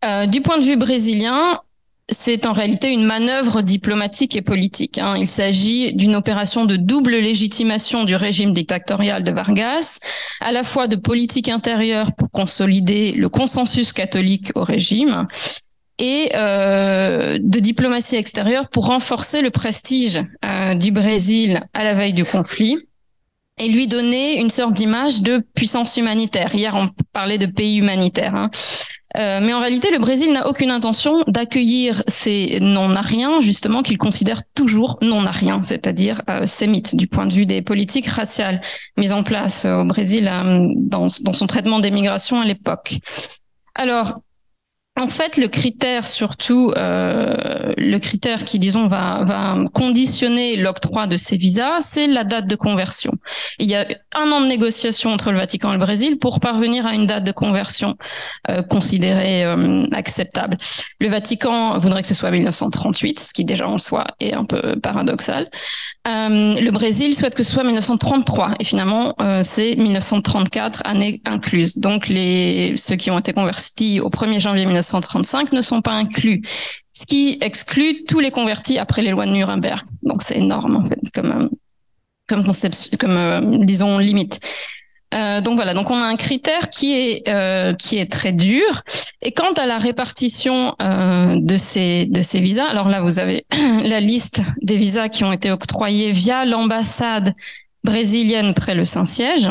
Euh, du point de vue brésilien, c'est en réalité une manœuvre diplomatique et politique. Hein. Il s'agit d'une opération de double légitimation du régime dictatorial de Vargas, à la fois de politique intérieure pour consolider le consensus catholique au régime et euh, de diplomatie extérieure pour renforcer le prestige euh, du Brésil à la veille du conflit et lui donner une sorte d'image de puissance humanitaire. Hier, on parlait de pays humanitaire. Hein. Euh, mais en réalité, le Brésil n'a aucune intention d'accueillir ces non-ariens, justement, qu'il considère toujours non-ariens, c'est-à-dire euh, sémites, du point de vue des politiques raciales mises en place au Brésil euh, dans, dans son traitement des migrations à l'époque. Alors, en fait, le critère surtout, euh, le critère qui, disons, va, va conditionner l'octroi de ces visas, c'est la date de conversion. Il y a un an de négociation entre le Vatican et le Brésil pour parvenir à une date de conversion euh, considérée euh, acceptable. Le Vatican voudrait que ce soit 1938, ce qui déjà en soi est un peu paradoxal. Euh, le Brésil souhaite que ce soit 1933 et finalement euh, c'est 1934 année incluse. Donc les ceux qui ont été convertis au 1er janvier 1934 1935 ne sont pas inclus, ce qui exclut tous les convertis après les lois de Nuremberg. Donc c'est énorme en fait comme euh, comme comme euh, disons limite. Euh, donc voilà, donc on a un critère qui est qui est très dur. Et quant à la répartition de ces de ces visas, alors là vous avez la liste des visas qui ont été octroyés via l'ambassade brésilienne près le Saint-Siège.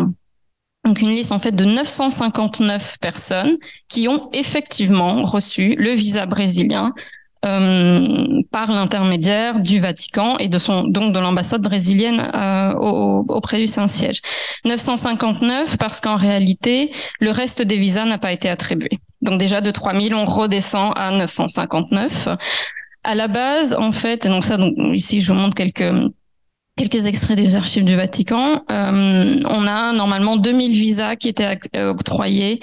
Donc une liste en fait de 959 personnes qui ont effectivement reçu le visa brésilien euh, par l'intermédiaire du Vatican et de son donc de l'ambassade brésilienne euh, auprès du Saint-Siège. 959 parce qu'en réalité le reste des visas n'a pas été attribué. Donc déjà de 3000 on redescend à 959. À la base en fait, donc ça donc ici je vous montre quelques quelques extraits des archives du Vatican. Euh, on a normalement 2000 visas qui étaient euh, octroyés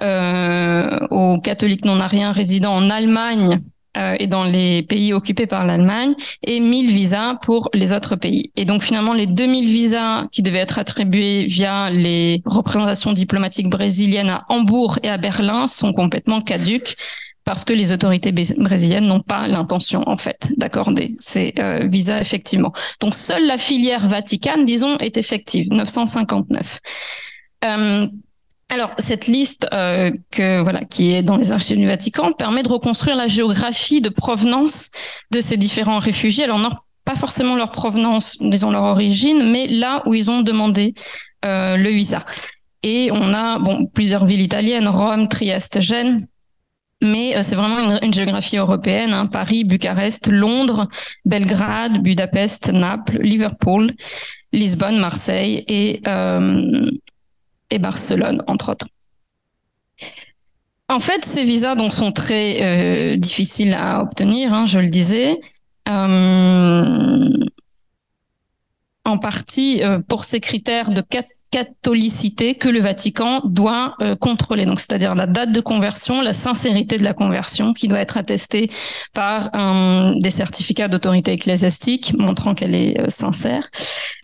euh, aux catholiques non ariens résidant en Allemagne euh, et dans les pays occupés par l'Allemagne et 1000 visas pour les autres pays. Et donc finalement les 2000 visas qui devaient être attribués via les représentations diplomatiques brésiliennes à Hambourg et à Berlin sont complètement caduques parce que les autorités brésiliennes n'ont pas l'intention en fait d'accorder ces euh, visas effectivement. Donc seule la filière Vatican, disons, est effective, 959. Euh, alors cette liste euh, voilà qui est dans les archives du Vatican permet de reconstruire la géographie de provenance de ces différents réfugiés. Alors non, pas forcément leur provenance, disons leur origine, mais là où ils ont demandé le visa. Et on a bon plusieurs villes italiennes, Rome, Trieste, Gênes, mais euh, c'est vraiment une, géographie européenne. Hein. Paris, Bucarest, Londres, Belgrade, Budapest, Naples, Liverpool, Lisbonne, Marseille et, euh, et Barcelone, entre autres. En fait, ces visas donc sont très euh, difficiles à obtenir, hein, je le disais. En partie pour ces critères de catholicité que le Vatican doit euh, contrôler. Donc, c'est-à-dire la date de conversion, la sincérité de la conversion, qui doit être attestée par des certificats d'autorité ecclésiastique montrant qu'elle est euh, sincère,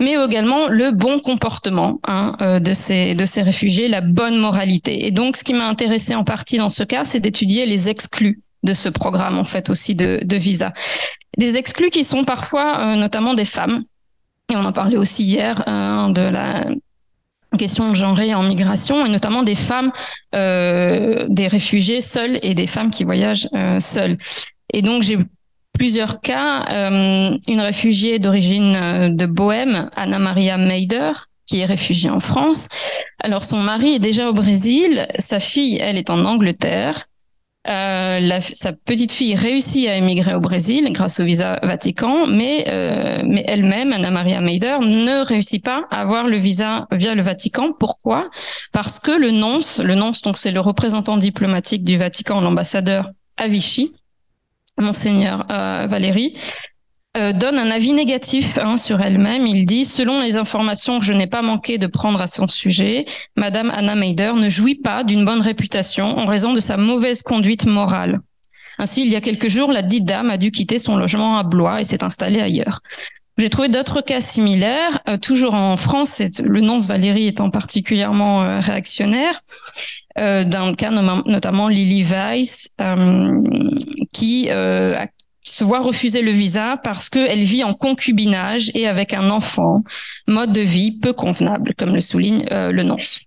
mais également le bon comportement hein, euh, de ces de ces réfugiés, la bonne moralité. Et donc, ce qui m'a intéressé en partie dans ce cas, c'est d'étudier les exclus de ce programme en fait aussi de, de visa. Des exclus qui sont parfois notamment des femmes. Et on en parlait aussi hier hein, de la question genrée en migration et notamment des femmes, euh, des réfugiés seuls et des femmes qui voyagent euh, seules. Et donc j'ai plusieurs cas. Euh, une réfugiée d'origine euh, de Bohème, Anna Maria Meider, qui est réfugiée en France. Alors son mari est déjà au Brésil, sa fille, elle est en Angleterre. Euh, la, sa petite fille réussit à émigrer au Brésil grâce au visa Vatican, mais, euh, mais elle-même, Anna Maria Meider, ne réussit pas à avoir le visa via le Vatican. Pourquoi? Parce que le nonce, le nonce, donc c'est le représentant diplomatique du Vatican, l'ambassadeur à Vichy, Monseigneur euh, Valéry, euh, donne un avis négatif hein, sur elle-même. Il dit, selon les informations que je n'ai pas manqué de prendre à son sujet, Madame Anna Meider ne jouit pas d'une bonne réputation en raison de sa mauvaise conduite morale. Ainsi, il y a quelques jours, la dite dame a dû quitter son logement à Blois et s'est installée ailleurs. J'ai trouvé d'autres cas similaires, euh, toujours en France, le nonce Valérie étant particulièrement euh, réactionnaire. dans le cas notamment Lily Weiss, qui a se voit refuser le visa parce qu'elle vit en concubinage et avec un enfant, mode de vie peu convenable, comme le souligne euh, le nonce.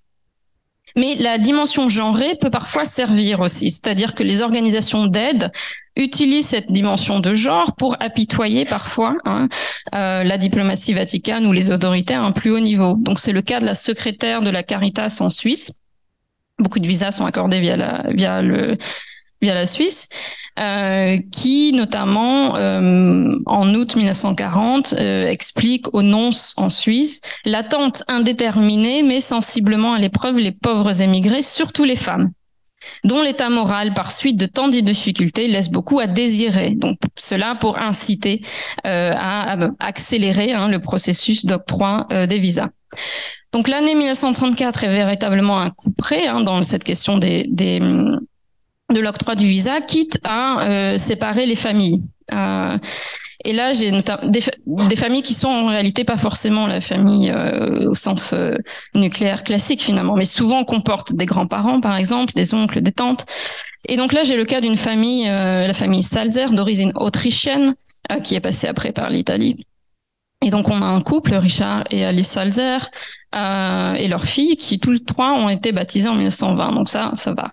Mais la dimension genrée peut parfois servir aussi, c'est-à-dire que les organisations d'aide utilisent cette dimension de genre pour apitoyer parfois hein, euh, la diplomatie vaticane ou les autorités à un plus haut niveau. Donc c'est le cas de la secrétaire de la Caritas en Suisse. Beaucoup de visas sont accordés via la, Suisse. Euh, qui notamment euh, en août 1940 euh, explique aux nonces en Suisse l'attente indéterminée mais sensiblement à l'épreuve les pauvres émigrés, surtout les femmes dont l'état moral, par suite de tant de difficultés, laisse beaucoup à désirer. Donc cela pour inciter à, accélérer hein, le processus d'octroi des visas. Donc l'année 1934 est véritablement un coup près hein, dans cette question des, des, de l'octroi du visa, quitte à euh, séparer les familles. Euh, et là, j'ai des, des, familles qui sont en réalité pas forcément la famille euh, au sens nucléaire classique finalement, mais souvent comportent des grands-parents, par exemple, des oncles, des tantes. Et donc là, j'ai le cas d'une famille, la famille Salzer, d'origine autrichienne, qui est passée après par l'Italie. Et donc on a un couple, Richard et Alice Salzer, euh, et leur fille, qui tous les trois ont été baptisés en 1920. Donc ça, ça va.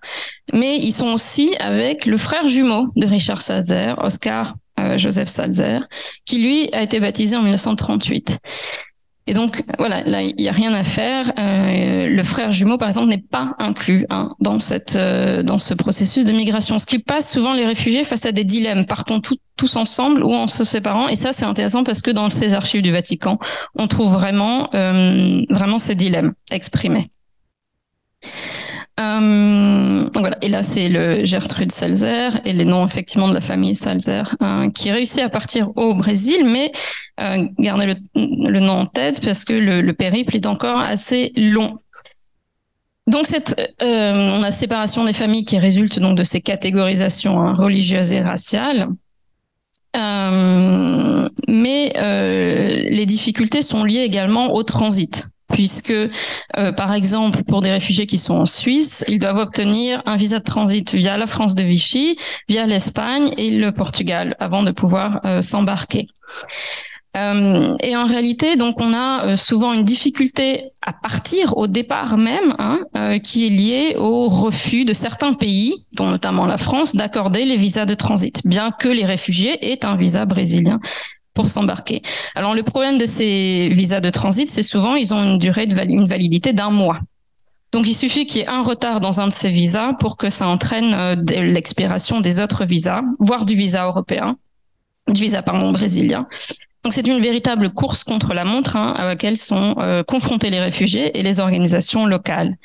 Mais ils sont aussi avec le frère jumeau de Richard Salzer, Oscar euh, Joseph Salzer, qui lui a été baptisé en 1938. Et donc voilà, là il y a rien à faire. Euh, le frère jumeau, par exemple, n'est pas inclus hein, dans cette euh, dans ce processus de migration. Ce qui passe souvent les réfugiés face à des dilemmes. Partons tous ensemble ou en se séparant. Et ça c'est intéressant parce que dans ces archives du Vatican, on trouve vraiment euh, vraiment ces dilemmes exprimés. Euh. Et là, c'est le Gertrude Salzer et les noms effectivement de la famille Salzer hein, qui réussit à partir au Brésil, mais euh, gardez le, nom en tête parce que le, le, périple est encore assez long. Donc cette, euh, on a séparation des familles qui résulte donc de ces catégorisations hein, religieuses et raciales. Euh, mais euh, les difficultés sont liées également au transit, puisque euh, par exemple pour des réfugiés qui sont en Suisse, ils doivent obtenir un visa de transit via la France de Vichy, via l'Espagne et le Portugal avant de pouvoir euh, s'embarquer. Euh, et en réalité, on a souvent une difficulté à partir au départ même, hein, qui est liée au refus de certains pays, dont notamment la France, d'accorder les visas de transit, bien que les réfugiés aient un visa brésilien pour s'embarquer. Alors, le problème de ces visas de transit, c'est souvent ils ont une durée de une validité d'un mois. Donc, il suffit qu'il y ait un retard dans un de ces visas pour que ça entraîne l'expiration des autres visas, voire du visa européen, du visa pardon brésilien. Donc c'est une véritable course contre la montre hein, à laquelle sont euh, confrontés les réfugiés et les organisations locales.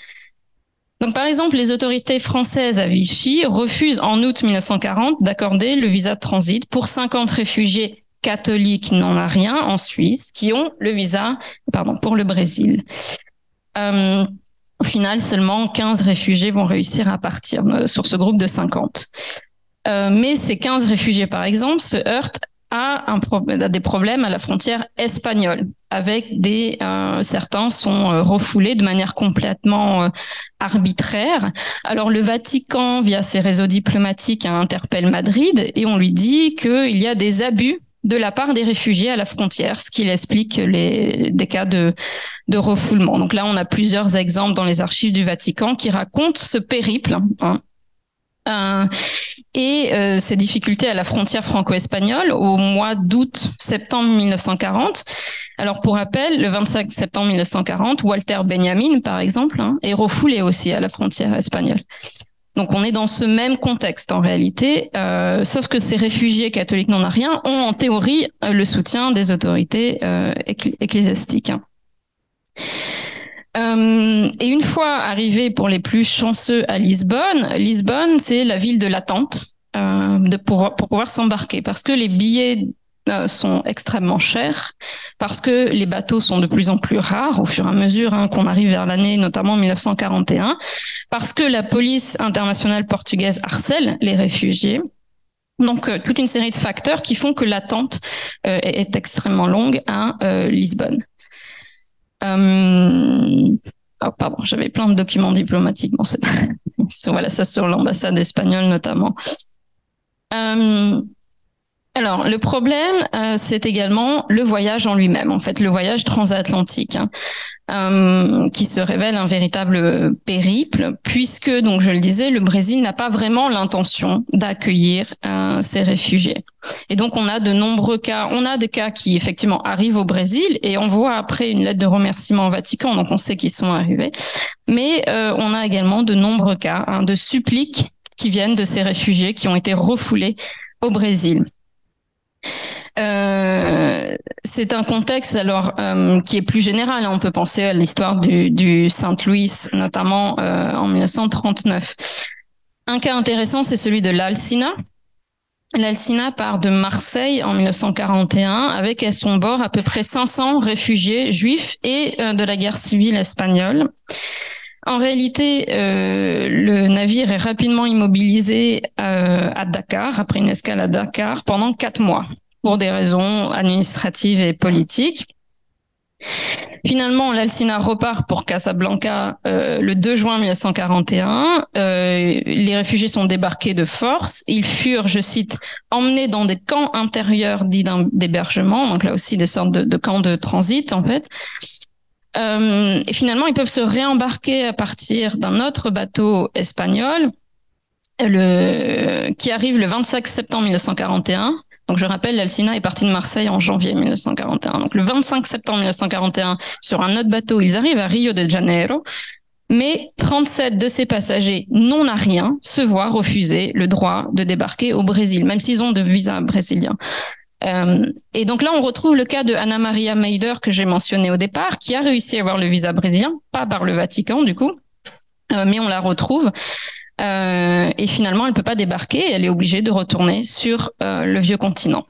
Donc par exemple, les autorités françaises à Vichy refusent en août 1940 d'accorder le visa de transit pour 50 réfugiés catholiques n'en a rien en Suisse qui ont le visa pardon pour le Brésil. Euh, au final, seulement 15 réfugiés vont réussir à partir sur ce groupe de 50. Euh, mais ces 15 réfugiés, par exemple, se heurtent a, un a des problèmes à la frontière espagnole, avec des euh, certains sont euh, refoulés de manière complètement euh, arbitraire. Alors le Vatican, via ses réseaux diplomatiques, interpelle Madrid et on lui dit qu'il y a des abus de la part des réfugiés à la frontière, ce qui explique les, des cas de, refoulement. Donc là, on a plusieurs exemples dans les archives du Vatican qui racontent ce périple hein, euh, et euh, ces difficultés à la frontière franco-espagnole au mois d'août-septembre 1940. Alors pour rappel, le 25 septembre 1940, Walter Benjamin, par exemple, hein, est refoulé aussi à la frontière espagnole. Donc on est dans ce même contexte en réalité, euh, sauf que ces réfugiés catholiques non rien ont en théorie le soutien des autorités ecclésiastiques. Euh, et une fois arrivé pour les plus chanceux à Lisbonne, Lisbonne, c'est la ville de l'attente euh, pour, pour pouvoir s'embarquer parce que les billets euh, sont extrêmement chers, parce que les bateaux sont de plus en plus rares au fur et à mesure hein, qu'on arrive vers l'année notamment 1941, parce que la police internationale portugaise harcèle les réfugiés. Donc toute une série de facteurs qui font que l'attente est extrêmement longue à Lisbonne. Euh... Oh, pardon, j'avais plein de documents diplomatiques. Bon, c'est voilà, ça sur l'ambassade espagnole notamment. Alors, le problème, euh, c'est également le voyage en lui-même, en fait, le voyage transatlantique. Hein. Euh, qui se révèle un véritable périple, puisque, donc je le disais, le Brésil n'a pas vraiment l'intention d'accueillir euh, ces réfugiés. Et donc on a de nombreux cas, on a des cas qui effectivement arrivent au Brésil et on voit après une lettre de remerciement au Vatican, donc on sait qu'ils sont arrivés. Mais euh, on a également de nombreux cas hein, de suppliques qui viennent de ces réfugiés qui ont été refoulés au Brésil. Euh, c'est un contexte alors euh, qui est plus général. On peut penser à l'histoire du, du Saint-Louis, notamment euh, en 1939. Un cas intéressant, c'est celui de l'Alcina. L'Alcina part de Marseille en 1941 avec à son bord à peu près 500 réfugiés juifs et de la guerre civile espagnole. En réalité, le navire est rapidement immobilisé à Dakar, après une escale à Dakar, pendant quatre mois pour des raisons administratives et politiques. Finalement, l'Alcina repart pour Casablanca euh, le 2 juin 1941. Euh, les réfugiés sont débarqués de force. Ils furent, je cite, emmenés dans des camps intérieurs dits d'hébergement, donc là aussi des sortes de, camps de transit en fait. Euh, et finalement, ils peuvent se réembarquer à partir d'un autre bateau espagnol, qui arrive le 25 septembre 1941 donc je rappelle, l'Alcina est partie de Marseille en janvier 1941. Donc le 25 septembre 1941, sur un autre bateau, ils arrivent à Rio de Janeiro. Mais 37 de ces passagers non à rien se voient refuser le droit de débarquer au Brésil, même s'ils ont de visa brésilien. Euh, et donc là, on retrouve le cas de Anna Maria Meider que j'ai mentionné au départ, qui a réussi à avoir le visa brésilien, pas par le Vatican du coup, euh, mais on la retrouve euh, et finalement, elle peut pas débarquer. Elle est obligée de retourner sur euh, le vieux continent.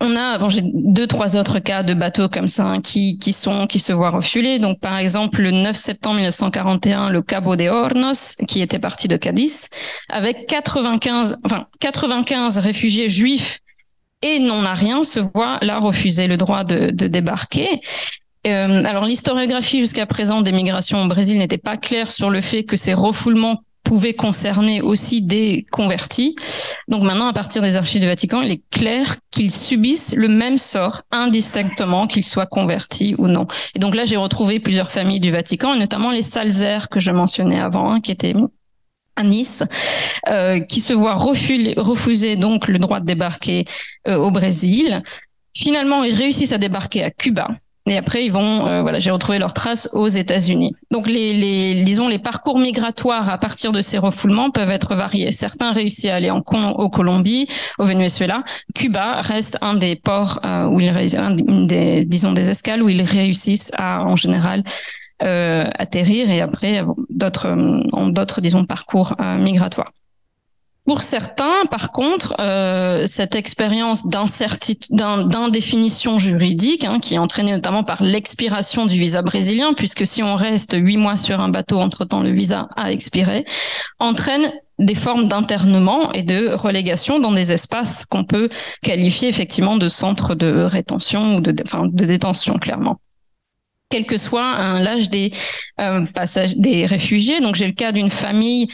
on a, bon, j'ai deux, trois autres cas de bateaux comme ça hein, qui, qui sont, qui se voient refuler. Donc, par exemple, le 9 septembre 1941, le Cabo de Hornos, qui était parti de Cadiz, avec 95, enfin, 95 réfugiés juifs et non rien se voit là refuser le droit de, de débarquer. Euh, alors l'historiographie jusqu'à présent des migrations au Brésil n'était pas claire sur le fait que ces refoulements pouvait concerner aussi des convertis. Donc maintenant, à partir des archives du Vatican, il est clair qu'ils subissent le même sort indistinctement, qu'ils soient convertis ou non. Et donc là, j'ai retrouvé plusieurs familles du Vatican, et notamment les Salzer que je mentionnais avant, hein, qui étaient à Nice, euh, qui se voient refuser, donc le droit de débarquer euh, au Brésil. Finalement, ils réussissent à débarquer à Cuba. Et après, ils vont, euh, voilà, j'ai retrouvé leurs traces aux États-Unis. Donc, les, disons, les parcours migratoires à partir de ces refoulements peuvent être variés. Certains réussissent à aller en au Colombie, au Venezuela. Cuba reste un des ports euh, où ils une des, disons, des escales où ils réussissent à, en général, atterrir et après d'autres, d'autres, disons, parcours migratoires. Pour certains, par contre, euh, cette expérience d'indéfinition juridique, hein, qui est entraînée notamment par l'expiration du visa brésilien, puisque si on reste huit mois sur un bateau, entre-temps le visa a expiré, entraîne des formes d'internement et de relégation dans des espaces qu'on peut qualifier effectivement de centres de rétention ou de, enfin, de détention, clairement quel que soit l'âge des euh, passages des réfugiés. Donc j'ai le cas d'une famille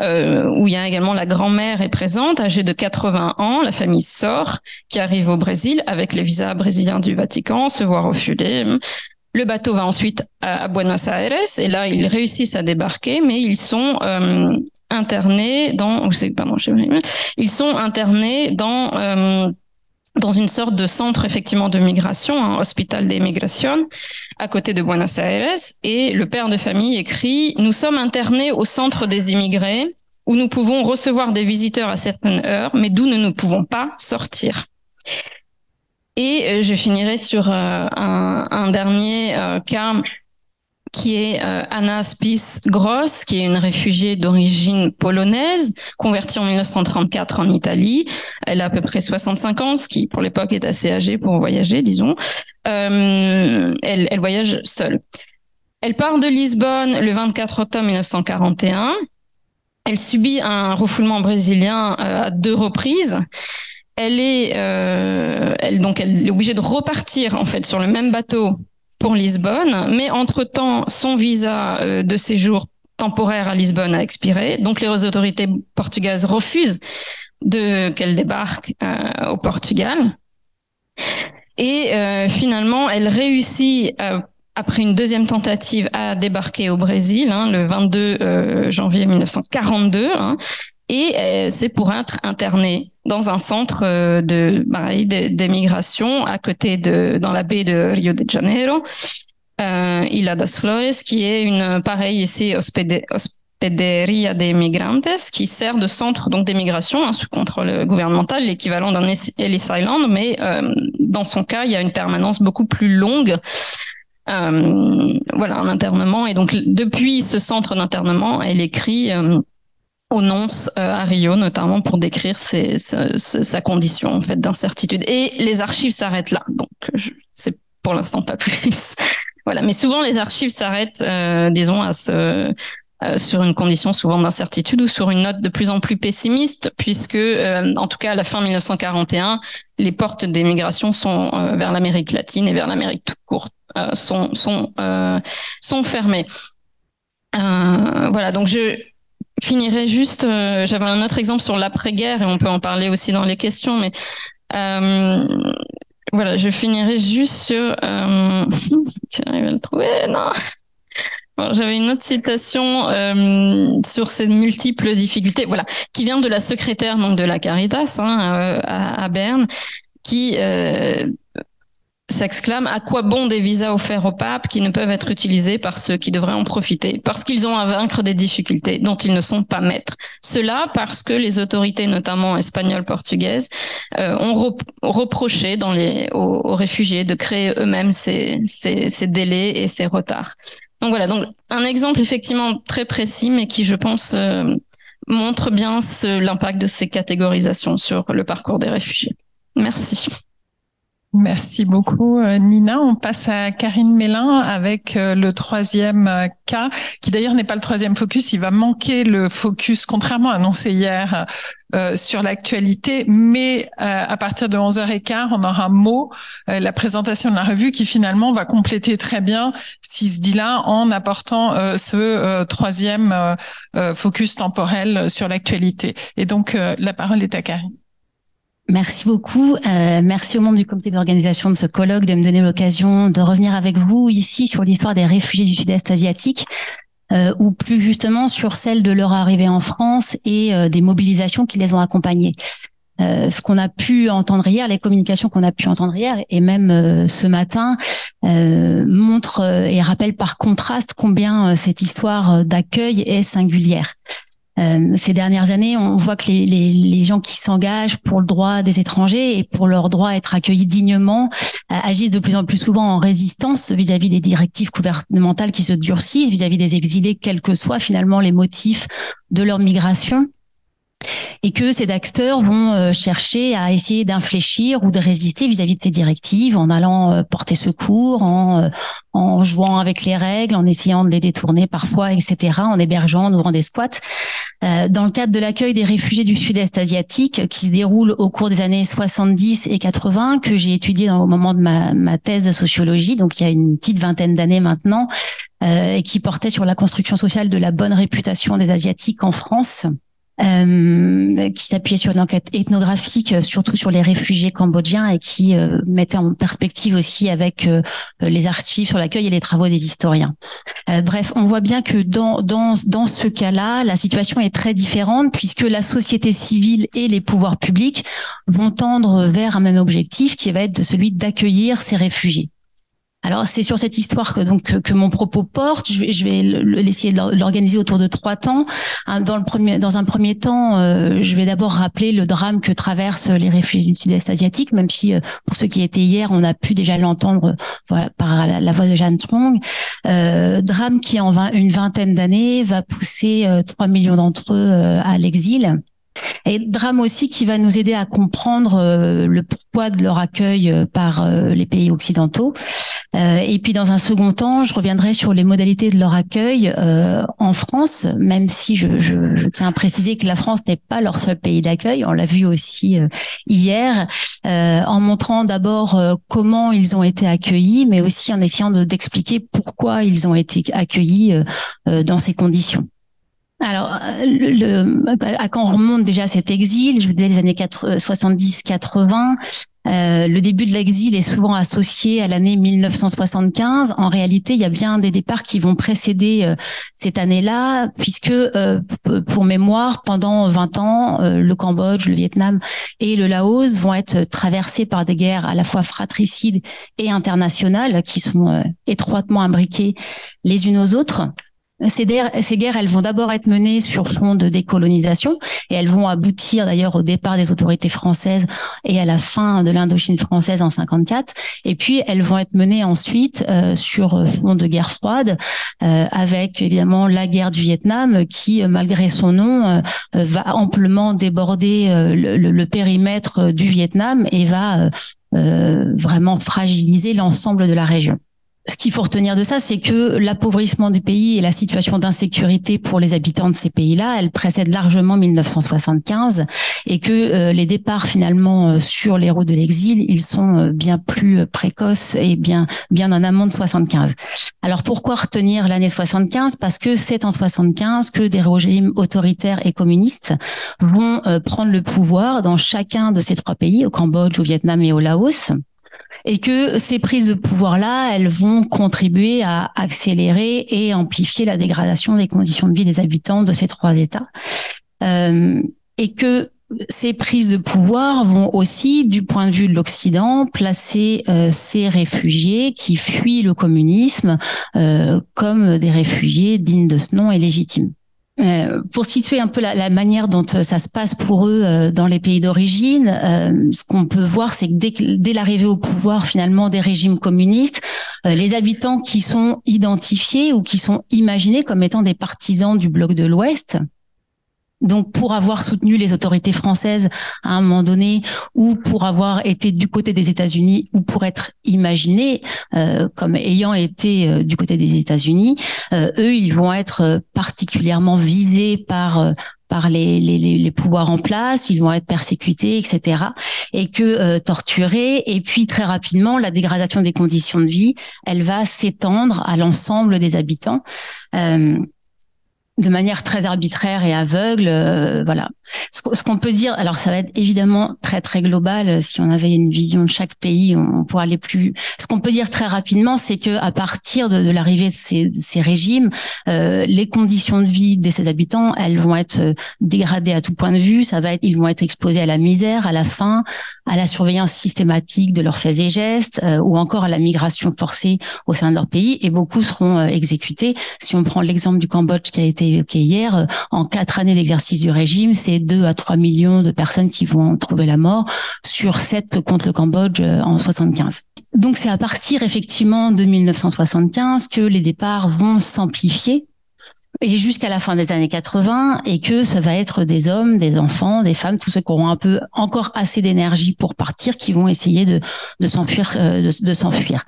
euh, où il y a également la grand-mère est présente, âgée de 80 ans. La famille sort, qui arrive au Brésil avec les visas brésiliens du Vatican, se voit refuser. Le bateau va ensuite à, Buenos Aires et là ils réussissent à débarquer, mais ils sont euh, internés dans, pardon, ils sont internés dans euh, dans une sorte de centre effectivement de migration, un hôpital d'immigration, à côté de Buenos Aires. Et le père de famille écrit Nous sommes internés au centre des immigrés, où nous pouvons recevoir des visiteurs à certaines heures, mais d'où nous ne pouvons pas sortir. Et euh, je finirai sur euh, un, un, dernier euh, cas qui est euh, Anna Spies Gross, qui est une réfugiée d'origine polonaise, convertie en 1934 en Italie. Elle a à peu près 65 ans, ce qui pour l'époque est assez âgé pour voyager, disons. Euh, elle, elle voyage seule. Elle part de Lisbonne le 24 octobre 1941. Elle subit un refoulement brésilien euh, à deux reprises. Elle est, euh, elle, donc, elle est obligée de repartir en fait sur le même bateau pour Lisbonne, mais entre-temps, son visa euh, de séjour temporaire à Lisbonne a expiré, donc les autorités portugaises refusent de qu'elle débarque euh, au Portugal. Et euh, finalement, elle réussit après une deuxième tentative à débarquer au Brésil hein, le 22 janvier 1942. Hein, et c'est pour être internée dans un centre euh, de d'émigration à côté de dans la baie de Rio de Janeiro, euh, Ilha das Flores, qui est une pareille ici hospederia de migrantes, qui sert de centre donc d'émigration hein, sous contrôle gouvernemental, l'équivalent d'un Ellis Island, mais euh, dans son cas, il y a une permanence beaucoup plus longue. Euh, voilà, un internement. Et donc, depuis ce centre d'internement, elle écrit euh, au euh, à Rio, notamment pour décrire ses, sa, sa, condition en fait d'incertitude. Et les archives s'arrêtent là, donc c'est pour l'instant pas plus. voilà, mais souvent les archives s'arrêtent, euh, disons, à ce, euh, sur une condition souvent d'incertitude ou sur une note de plus en plus pessimiste, puisque en tout cas à la fin 1941, les portes d'émigration sont vers l'Amérique latine et vers l'Amérique tout court sont sont sont fermées. voilà, donc je finirai juste, euh, j'avais un autre exemple sur l'après-guerre et on peut en parler aussi dans les questions, mais euh, voilà, je finirai juste sur. Euh, tu arrives à le trouver Non. J'avais une autre citation euh, sur ces multiples difficultés, voilà, qui vient de la secrétaire donc de la Caritas hein, à, à, Berne, qui s'exclame à quoi bon des visas offerts au pape qui ne peuvent être utilisés par ceux qui devraient en profiter parce qu'ils ont à vaincre des difficultés dont ils ne sont pas maîtres? Cela parce que les autorités, notamment espagnoles, portugaises, euh, ont reproché dans les, aux, réfugiés de créer eux-mêmes ces, ces, ces, délais et ces retards. Donc voilà, donc un exemple effectivement très précis, mais qui je pense euh, montre bien l'impact de ces catégorisations sur le parcours des réfugiés. Merci. Merci beaucoup, euh, Nina. On passe à Karine Mélin avec euh, le troisième euh, cas, qui d'ailleurs n'est pas le troisième focus. Il va manquer le focus, contrairement annoncé hier, sur l'actualité. Mais à partir de 11h15, on aura un mot, la présentation de la revue, qui finalement va compléter très bien ce se dit là en apportant ce troisième focus temporel sur l'actualité. Et donc, la parole est à Karine. Merci beaucoup. Euh, merci aux membres du comité d'organisation de ce colloque de me donner l'occasion de revenir avec vous ici sur l'histoire des réfugiés du sud-est asiatique. Euh, ou plus justement sur celle de leur arrivée en France et euh, des mobilisations qui les ont accompagnés. ce qu'on a pu entendre hier, les communications qu'on a pu entendre hier et même ce matin montrent et rappellent par contraste combien cette histoire d'accueil est singulière. Euh, ces dernières années, on voit que les, les, les gens qui s'engagent pour le droit des étrangers et pour leur droit à être accueillis dignement euh, agissent de plus en plus souvent en résistance vis-à-vis des directives gouvernementales qui se durcissent, vis-à-vis -vis des exilés, quels que soient finalement les motifs de leur migration et que ces acteurs vont euh, chercher à essayer d'infléchir ou de résister vis-à-vis de ces directives en allant euh, porter secours, en, euh, en jouant avec les règles, en essayant de les détourner parfois, etc., en hébergeant, en ouvrant des squats. Dans le cadre de l'accueil des réfugiés du Sud-Est asiatique, qui se déroule au cours des années 70 et 80, que j'ai étudié au moment de ma, ma thèse de sociologie, donc il y a une petite vingtaine d'années maintenant, et qui portait sur la construction sociale de la bonne réputation des Asiatiques en France. Euh, qui s'appuyait sur une enquête ethnographique, euh, surtout sur les réfugiés cambodgiens, et qui euh, mettait en perspective aussi avec les archives sur l'accueil et les travaux des historiens. bref, on voit bien que dans, dans, dans ce cas-là, la situation est très différente, puisque la société civile et les pouvoirs publics vont tendre vers un même objectif, qui va être celui d'accueillir ces réfugiés. Alors c'est sur cette histoire que donc que, mon propos porte. Je vais, je vais essayer de l'organiser autour de trois temps. Dans le premier, dans un premier temps, euh, je vais d'abord rappeler le drame que traversent les réfugiés du Sud-Est asiatique, même si euh, pour ceux qui étaient hier, on a pu déjà l'entendre voilà, par la, voix de Jeanne Trong. Euh, drame qui en une vingtaine d'années va pousser 3 millions d'entre eux à l'exil. Et drame aussi qui va nous aider à comprendre euh, le pourquoi de leur accueil euh, par euh, les pays occidentaux. et puis dans un second temps, je reviendrai sur les modalités de leur accueil en France, même si je, je, je, tiens à préciser que la France n'est pas leur seul pays d'accueil. On l'a vu aussi hier, en montrant d'abord comment ils ont été accueillis, mais aussi en essayant d'expliquer pourquoi ils ont été accueillis dans ces conditions. Alors, euh, à quand on remonte déjà cet exil, je veux dire les années 70-80, euh, le début de l'exil est souvent associé à l'année 1975. En réalité, il y a bien des départs qui vont précéder euh, cette année-là, puisque, pour mémoire, pendant 20 ans, le Cambodge, le Vietnam et le Laos vont être traversés par des guerres à la fois fratricides et internationales, qui sont étroitement imbriquées les unes aux autres. Ces, guerres, elles vont d'abord être menées sur fond de décolonisation et elles vont aboutir d'ailleurs au départ des autorités françaises et à la fin de l'Indochine française en 54. Et puis elles vont être menées ensuite euh, sur fond de guerre froide, euh, avec évidemment la guerre du Vietnam qui, malgré son nom, euh, va amplement déborder le, le, périmètre du Vietnam et va vraiment fragiliser l'ensemble de la région ce qu'il faut retenir de ça, c'est que l'appauvrissement du pays et la situation d'insécurité pour les habitants de ces pays-là, elle précède largement 1975 et que euh, les départs finalement euh, sur les routes de l'exil, ils sont euh, bien plus précoces et bien bien en amont de 75. Alors pourquoi retenir l'année 75 Parce que c'est en 75 que des régimes autoritaires et communistes vont prendre le pouvoir dans chacun de ces trois pays, au Cambodge, au Vietnam et au Laos et que ces prises de pouvoir-là, elles vont contribuer à accélérer et amplifier la dégradation des conditions de vie des habitants de ces trois États. Euh, et que ces prises de pouvoir vont aussi, du point de vue de l'Occident, placer euh, ces réfugiés qui fuient le communisme euh, comme des réfugiés dignes de ce nom et légitimes. Euh, pour situer un peu la, manière dont euh, ça se passe pour eux euh, dans les pays d'origine, ce qu'on peut voir, c'est que dès, dès l'arrivée au pouvoir finalement des régimes communistes, les habitants qui sont identifiés ou qui sont imaginés comme étant des partisans du bloc de l'Ouest, Donc, pour avoir soutenu les autorités françaises à un moment donné, ou pour avoir été du côté des États-Unis, ou pour être imaginé euh, comme ayant été euh, du côté des États-Unis, euh, eux, ils vont être particulièrement visés par par les, les, les, pouvoirs en place, ils vont être persécutés, etc. Et que torturés. Et puis très rapidement, la dégradation des conditions de vie, elle va s'étendre à l'ensemble des habitants. Euh, de manière très arbitraire et aveugle. Euh, voilà. Ce, qu'on peut dire, alors ça va être évidemment très très global. Si on avait une vision de chaque pays, on, pourrait aller plus. Ce qu'on peut dire très rapidement, c'est que à partir de, l'arrivée de ces, régimes, euh, les conditions de vie de ces habitants, elles vont être euh, dégradées à tout point de vue. Ça va être, ils vont être exposés à la misère, à la faim, à la surveillance systématique de leurs faits et gestes, ou encore à la migration forcée au sein de leur pays. Et beaucoup seront exécutés. Si on prend l'exemple du Cambodge qui a été hier, euh, en quatre années d'exercice du régime, c'est 2 à 3 millions de personnes qui vont trouver la mort sur 7 contre le Cambodge euh, en 75. Donc c'est à partir effectivement de 1975 que les départs vont s'amplifier et jusqu'à la fin des années 80 et que ça va être des hommes, des enfants, des femmes, tous ceux qui auront un peu encore assez d'énergie pour partir, qui vont essayer de, s'enfuir, euh, de, de s'enfuir.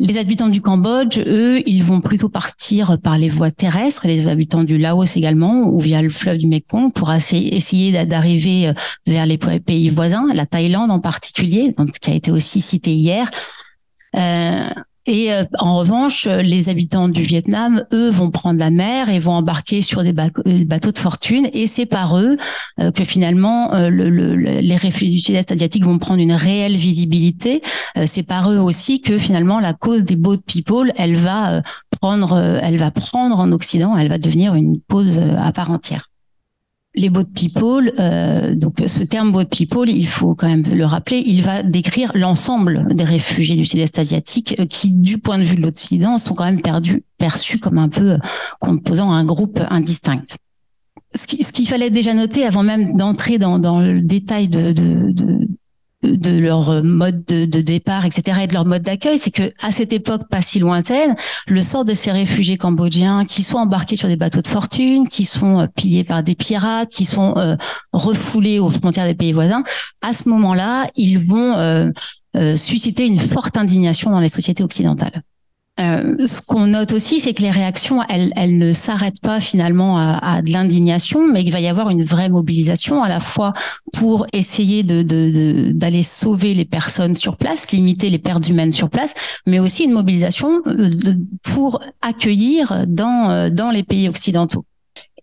Les habitants du Cambodge, eux, ils vont plutôt partir par les voies terrestres, les habitants du Laos également, ou via le fleuve du Mekong, pour essayer d'arriver euh, vers les pays voisins, la Thaïlande en particulier, qui a été aussi cité hier. Euh, et euh, en revanche, les habitants du Vietnam, eux, vont prendre la mer et vont embarquer sur des euh, bateaux de fortune. Et c'est par eux euh, que finalement le, le, les réfugiés du Sud-Est asiatique vont prendre une réelle visibilité. c'est par eux aussi que finalement la cause des boat people, elle va prendre, elle va prendre en Occident, elle va devenir une cause à part entière les boat people, euh, donc ce terme boat people, il faut quand même le rappeler, il va décrire l'ensemble des réfugiés du Sud-Est asiatique euh, qui, du point de vue de l'Occident, sont quand même perdus, perçus comme un peu composant un groupe indistinct. Ce qu'il fallait déjà noter avant même d'entrer dans, le détail de, de leur mode de, départ, etc., et de leur mode d'accueil, c'est que à cette époque pas si lointaine, le sort de ces réfugiés cambodgiens qui sont embarqués sur des bateaux de fortune, qui sont euh, pillés par des pirates, qui sont euh, refoulés aux frontières des pays voisins, à ce moment-là, ils vont euh, susciter une forte indignation dans les sociétés occidentales. Euh, ce qu'on note aussi, c'est que les réactions, elles, elles ne s'arrêtent pas finalement à, à de l'indignation, mais qu'il va y avoir une vraie mobilisation à la fois pour essayer de, d'aller sauver les personnes sur place, limiter les pertes humaines sur place, mais aussi une mobilisation euh, pour accueillir dans, euh, dans les pays occidentaux.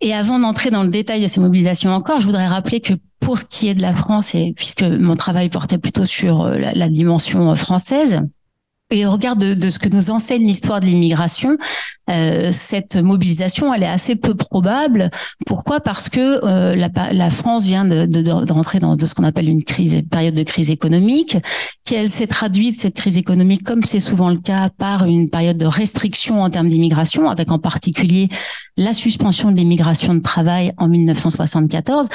Et avant d'entrer dans le détail de ces mobilisations encore, je voudrais rappeler que pour ce qui est de la France, et puisque mon travail portait plutôt sur la dimension française, et au regard de, de, ce que nous enseigne l'histoire de l'immigration, euh, cette mobilisation, elle est assez peu probable. Pourquoi? Parce que euh, la, la, France vient de, de, de rentrer dans de ce qu'on appelle une crise, une période de crise économique, qui elle s'est traduite cette crise économique, comme c'est souvent le cas, par une période de restriction en termes d'immigration, avec en particulier la suspension de l'immigration de travail en 1974,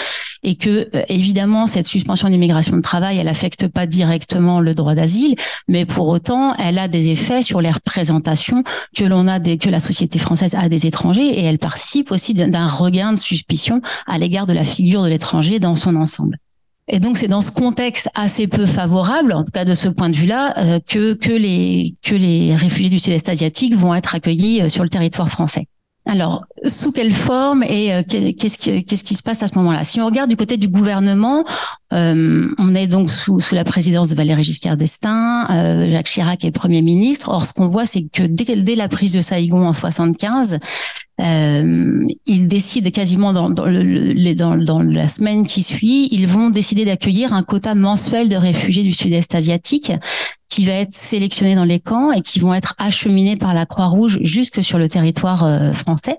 et que euh, évidemment cette suspension de l'immigration de travail, elle affecte pas directement le droit d'asile, mais pour autant elle a des effets sur les représentations que l'on a des, que la société française a des étrangers et elle participe aussi d'un regain de suspicion à l'égard de la figure de l'étranger dans son ensemble. Et donc c'est dans ce contexte assez peu favorable, en tout cas de ce point de vue-là, euh, que que les que les réfugiés du Sud-Est asiatique vont être accueillis euh, sur le territoire français. Alors, sous quelle forme et euh, qu'est-ce qui, se passe à ce moment-là? Si on regarde du côté du gouvernement, euh, on est donc sous, sous, la présidence de Valéry Giscard d'Estaing, euh, Jacques Chirac est Premier ministre. Or, ce qu'on voit, c'est que dès, la prise de Saïgon en 75, euh, ils décident quasiment dans, la semaine qui suit, ils vont décider d'accueillir un quota mensuel de réfugiés du Sud-Est asiatique qui va être sélectionné dans les camps et qui vont être acheminés par la Croix-Rouge jusque sur le territoire euh, français.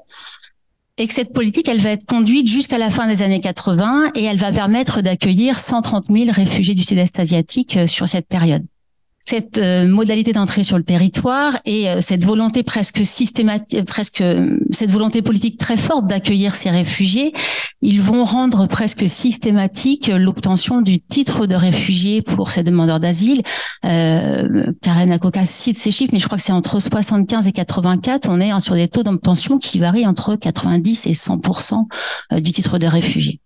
Et que cette politique, elle va être conduite jusqu'à la fin des années 80 et elle va permettre d'accueillir 130 000 réfugiés du Sud-Est asiatique euh, sur cette période. Cette euh, modalité d'entrée sur le territoire et euh, cette volonté presque systématique, presque euh, cette volonté politique très forte d'accueillir ces réfugiés, ils vont rendre presque systématique l'obtention du titre de réfugié pour ces demandeurs d'asile. Euh, Karen Akoka cite ces chiffres, mais je crois que c'est entre 75 et 84. On est sur des taux d'obtention qui varient entre 90 et 100% du titre de réfugié.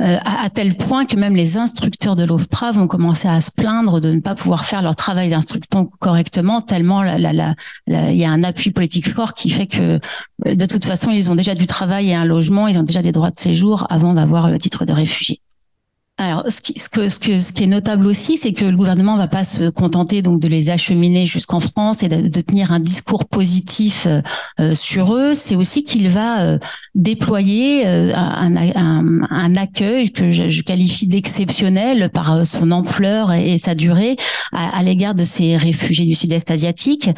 Euh, à, tel point que même les instructeurs de l'OFPRA vont commencer à se plaindre de ne pas pouvoir faire leur travail d'instructeur correctement, tellement il y a un appui politique fort qui fait que de toute façon, ils ont déjà du travail et un logement, ils ont déjà des droits de séjour avant d'avoir le titre de réfugié. Alors, ce qui, ce, que, ce, ce qui est notable aussi, c'est que le gouvernement va pas se contenter donc de les acheminer jusqu'en France et de, tenir un discours positif euh, euh sur eux. C'est aussi qu'il va euh, déployer euh, un, un, un, accueil que je, je qualifie d'exceptionnel par son ampleur et, sa durée à, à l'égard de ces réfugiés du Sud-Est asiatique.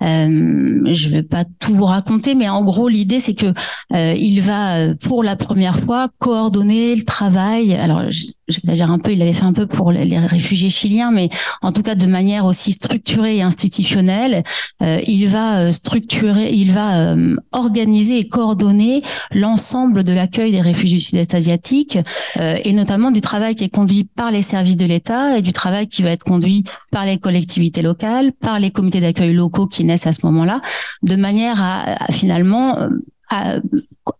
je vais pas tout vous raconter, mais en gros, l'idée c'est que il va pour la première fois coordonner le travail. Alors j'exagère un peu, il l'avait fait un peu pour les réfugiés chiliens, mais en tout cas de manière aussi structurée et institutionnelle, euh, il va euh, structurer, il va euh, organiser et coordonner l'ensemble de l'accueil des réfugiés Sud-Est asiatique et notamment du travail qui est conduit par les services de l'État et du travail qui va être conduit par les collectivités locales, par les comités d'accueil locaux qui naissent à ce moment-là, de manière à finalement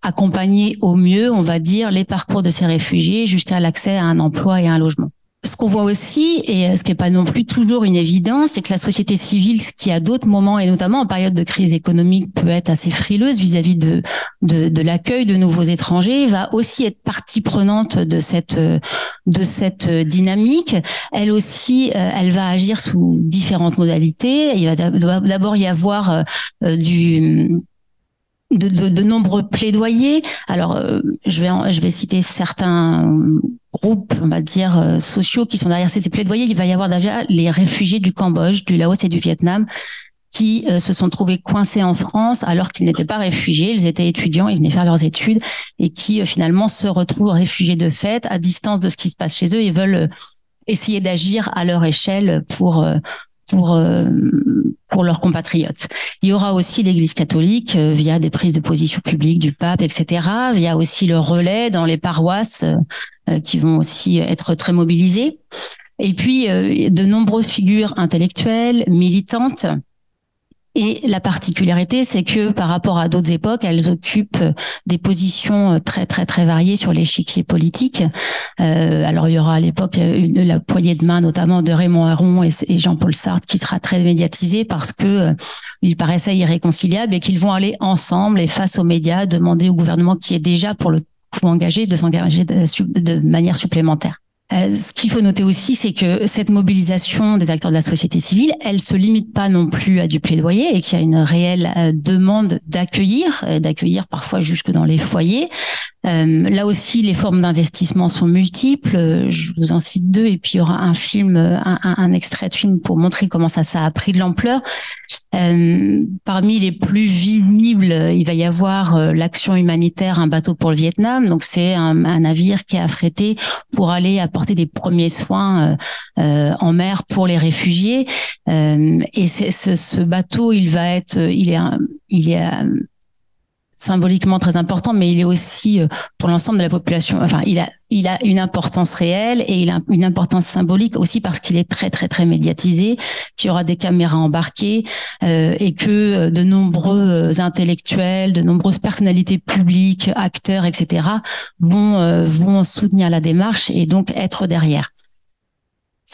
accompagner au mieux, on va dire, les parcours de ces réfugiés jusqu'à l'accès à un emploi et à un logement. Ce qu'on voit aussi, et ce qui n'est pas non plus toujours une évidence, c'est que la société civile, qui à d'autres moments, et notamment en période de crise économique, peut être assez frileuse vis-à-vis de, de, de l'accueil de nouveaux étrangers, va aussi être partie prenante de cette, de cette dynamique. Elle aussi, euh, elle va agir sous différentes modalités. Il va d'abord y avoir euh, du de, nombreux plaidoyers. Alors, euh, je vais je vais citer certains groupes, on va dire euh, sociaux, qui sont derrière ces, plaidoyers. Il va y avoir déjà les réfugiés du Cambodge, du Laos et du Vietnam qui euh, se sont trouvés coincés en France alors qu'ils n'étaient pas réfugiés, ils étaient étudiants, ils venaient faire leurs études et qui finalement se retrouvent réfugiés de fait à distance de ce qui se passe chez eux et veulent essayer d'agir à leur échelle pour pour euh, pour leurs compatriotes. Il y aura aussi l'Église catholique euh, via des prises de position publiques du pape, etc. Il y a aussi le relais dans les paroisses euh, qui vont aussi être très mobilisées. Et puis de nombreuses figures intellectuelles, militantes, et la particularité, c'est que par rapport à d'autres époques, elles occupent des positions très très très variées sur l'échiquier politique. Euh, alors il y aura à l'époque la poignée de main notamment de Raymond Aron et, Jean-Paul Sartre qui sera très médiatisé parce que euh, il paraissait irréconciliable et qu'ils vont aller ensemble et face aux médias demander au gouvernement qui est déjà pour le coup engagé de s'engager de manière supplémentaire. Euh, ce qu'il faut noter aussi, c'est que cette mobilisation des acteurs de la société civile, elle se limite pas non plus à du plaidoyer et qu'il y a une réelle euh, demande d'accueillir, euh, d'accueillir parfois jusque dans les foyers. là aussi, les formes d'investissement sont multiples. Je vous en cite deux et puis il y aura un film, un, extrait de film pour montrer comment ça, ça a pris de l'ampleur. parmi les plus visibles, il va y avoir l'action humanitaire, un bateau pour le Vietnam. Donc c'est un, un, navire qui est affrété pour aller à apporter des premiers soins euh, euh, en mer pour les réfugiés. Euh, et ce, ce, bateau, il va être, il est, il est symboliquement très important, mais il est aussi pour l'ensemble de la population. Enfin, il a, il a une importance réelle et il a une importance symbolique aussi parce qu'il est très très très médiatisé, qu'il y aura des caméras embarquées euh, et que de nombreux intellectuels, de nombreuses personnalités publiques, acteurs, etc. vont vont soutenir la démarche et donc être derrière.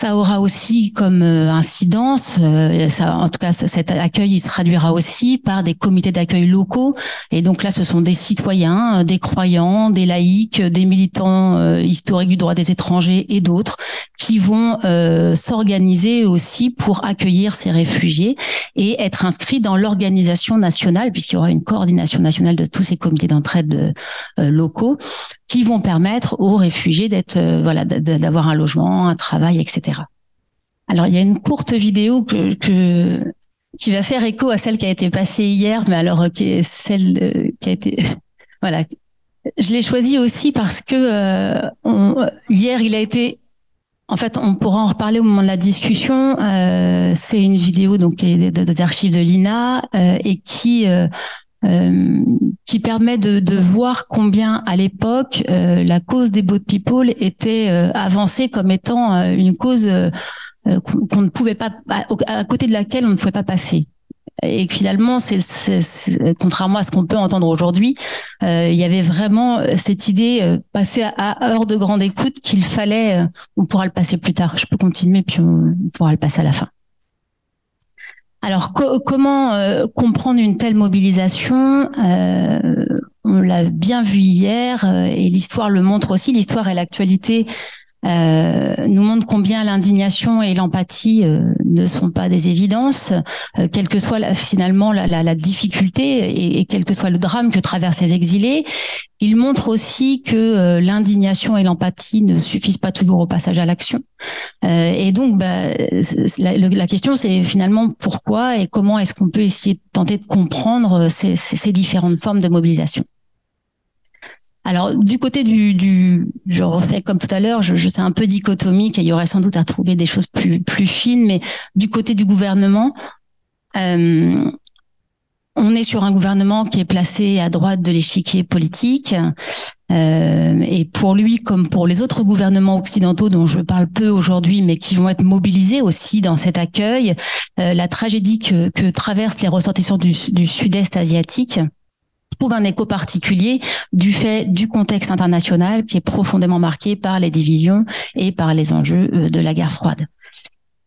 Ça aura aussi comme euh, incidence, euh, ça, en tout cas cet accueil il se traduira aussi par des comités d'accueil locaux. Et donc là, ce sont des citoyens, euh, des croyants, des laïcs, des militants historiques du droit des étrangers et d'autres qui vont s'organiser aussi pour accueillir ces réfugiés et être inscrits dans l'organisation nationale, puisqu'il y aura une coordination nationale de tous ces comités d'entraide locaux qui vont permettre aux réfugiés d'être euh, voilà d'avoir un logement, un travail, etc. Alors il y a une courte vidéo qui va faire écho à celle qui a été passée hier, mais alors est celle euh, qui a été voilà. Je l'ai choisie aussi parce que euh, hier il a été en fait, on pourra en reparler au moment de la discussion. Euh, c'est une vidéo donc des, archives de l'INA euh, et qui euh, qui permet de, de, voir combien à l'époque la cause des boat people était avancée comme étant une cause qu'on ne pouvait pas à côté de laquelle on ne pouvait pas passer et finalement, c'est, contrairement à ce qu'on peut entendre aujourd'hui, euh, il y avait vraiment euh, cette idée euh, passée à, heure de grande écoute qu'il fallait, on pourra le passer plus tard. Je peux continuer puis on, pourra le passer à la fin. Alors comment comprendre une telle mobilisation? On l'a bien vu hier et l'histoire le montre aussi. L'histoire et l'actualité euh, nous montre combien l'indignation et l'empathie euh, ne sont pas des évidences, euh, quelle que soit finalement la, la, la difficulté et, quel que soit le drame que traversent les exilés. Il montre aussi que l'indignation et l'empathie ne suffisent pas toujours au passage à l'action. et donc, bah, la, la, question, c'est finalement pourquoi et comment est-ce qu'on peut essayer de tenter de comprendre ces, ces différentes formes de mobilisation. Alors du côté du, du je refais comme tout à l'heure, je, je c'est un peu dichotomique et il y aurait sans doute à trouver des choses plus plus fines, mais du côté du gouvernement, euh, on est sur un gouvernement qui est placé à droite de l'échiquier politique. Euh, et pour lui, comme pour les autres gouvernements occidentaux dont je parle peu aujourd'hui, mais qui vont être mobilisés aussi dans cet accueil, euh, la tragédie que, que traversent les ressortissants du, du sud-est asiatique trouve un écho particulier du fait du contexte international qui est profondément marqué par les divisions et par les enjeux euh, de la guerre froide.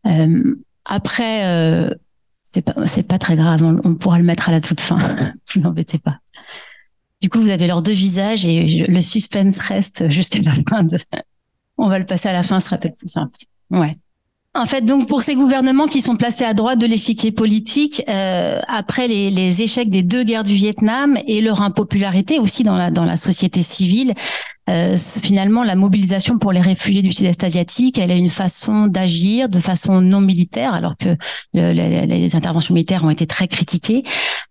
Euh, après, euh, c'est pas pas très grave, on, pourra le mettre à la toute fin. vous n'embêtez pas. Du coup, vous avez leurs deux visages et le suspense reste jusqu'à la fin. De... On va le passer à la fin, ce sera peut-être plus simple. Ouais. En fait, donc pour ces gouvernements qui sont placés à droite de l'échiquier politique, euh, après les, échecs des deux guerres du Vietnam et leur impopularité aussi dans la société civile, euh, finalement, la mobilisation pour les réfugiés du Sud-Est asiatique, elle a une façon d'agir de façon non militaire, alors que les interventions militaires ont été très critiquées,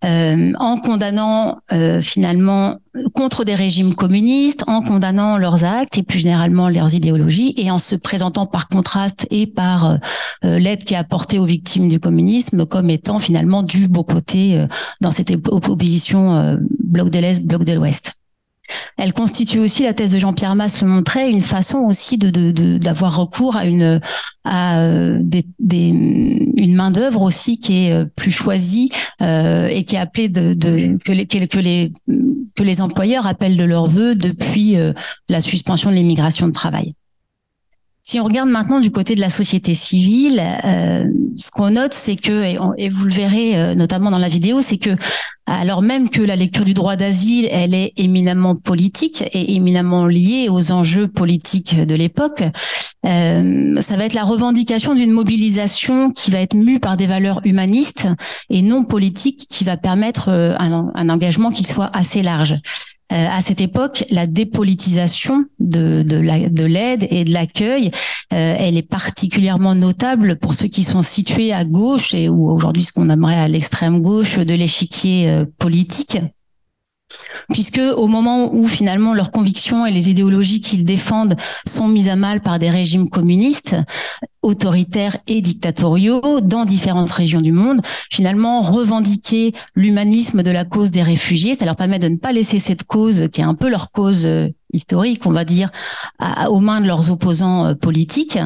euh, en condamnant euh, finalement contre des régimes communistes, en condamnant leurs actes et plus généralement leurs idéologies, et en se présentant par contraste et par l'aide qui est apportée aux victimes du communisme comme étant finalement du beau côté dans cette opposition bloc de l'Est, bloc de l'Ouest. Elle constitue aussi, la thèse de Jean-Pierre Masse le montrait, une façon aussi de d'avoir recours à une à des, une main d'œuvre aussi qui est euh, plus choisie euh, et qui est appelée de, de que, les, que les que les employeurs appellent de leur vœu depuis euh, la suspension de l'immigration de travail. Si on regarde maintenant du côté de la société civile, euh, ce qu'on note, c'est que, et, vous le verrez euh, notamment dans la vidéo, c'est que alors même que la lecture du droit d'asile, elle est éminemment politique et éminemment liée aux enjeux politiques de l'époque, euh, ça va être la revendication d'une mobilisation qui va être mue par des valeurs humanistes et non politiques qui va permettre un, un engagement qui soit assez large. Euh, à cette époque, la dépolitisation de, de l'aide et de l'accueil, euh, elle est particulièrement notable pour ceux qui sont situés à gauche et ou aujourd'hui ce qu'on aimerait à l'extrême gauche de l'échiquier euh, politique puisque au moment où finalement leurs convictions et les idéologies qu'ils défendent sont mises à mal par des régimes communistes, autoritaires et dictatoriaux dans différentes régions du monde, finalement revendiquer l'humanisme de la cause des réfugiés, ça leur permet de ne pas laisser cette cause qui est un peu leur cause euh, historique, on va dire, aux mains de leurs opposants euh, politiques,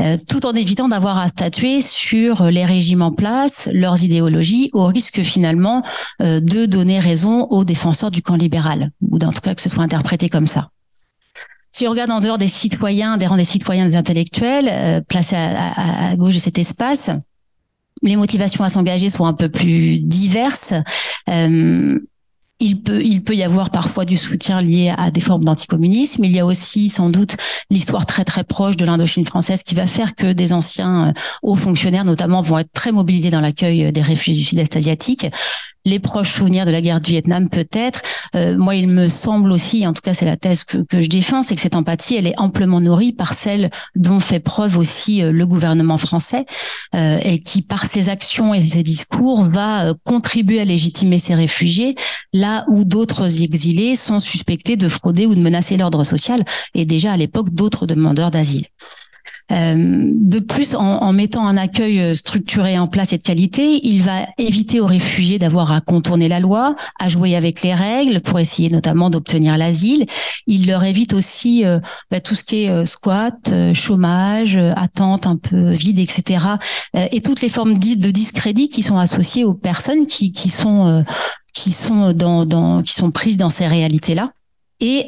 euh, tout en évitant d'avoir à statuer sur les régimes en place, leurs idéologies, au risque finalement de donner raison aux défenseurs du camp libéral, ou en tout cas que ce soit interprété comme ça. Si on regarde en dehors des citoyens, des rangs des citoyens, des intellectuels, euh, placés à, gauche de cet espace, les motivations à s'engager sont un peu plus diverses. Euh, il peut, il peut y avoir parfois du soutien lié à des formes d'anticommunisme. Il y a aussi sans doute l'histoire très très proche de l'Indochine française qui va faire que des anciens euh, hauts fonctionnaires notamment vont être très mobilisés dans l'accueil des réfugiés du Sud-Est asiatique les proches souvenirs de la guerre du Vietnam peut-être. Euh, moi, il me semble aussi, en tout cas c'est la thèse que, que je défends, c'est que cette empathie, elle est amplement nourrie par celle dont fait preuve aussi euh, le gouvernement français euh, et qui, par ses actions et ses discours, va contribuer à légitimer ces réfugiés là où d'autres exilés sont suspectés de frauder ou de menacer l'ordre social et déjà à l'époque d'autres demandeurs d'asile. Euh, de plus, en, mettant un accueil euh, structuré en place et de qualité, il va éviter aux réfugiés d'avoir à contourner la loi, à jouer avec les règles pour essayer notamment d'obtenir l'asile. Il leur évite aussi euh, bah, tout ce qui est squat, chômage, attente un peu vide, etc. et toutes les formes de discrédit qui sont associées aux personnes qui, qui sont qui sont dans, dans qui sont prises dans ces réalités là. Et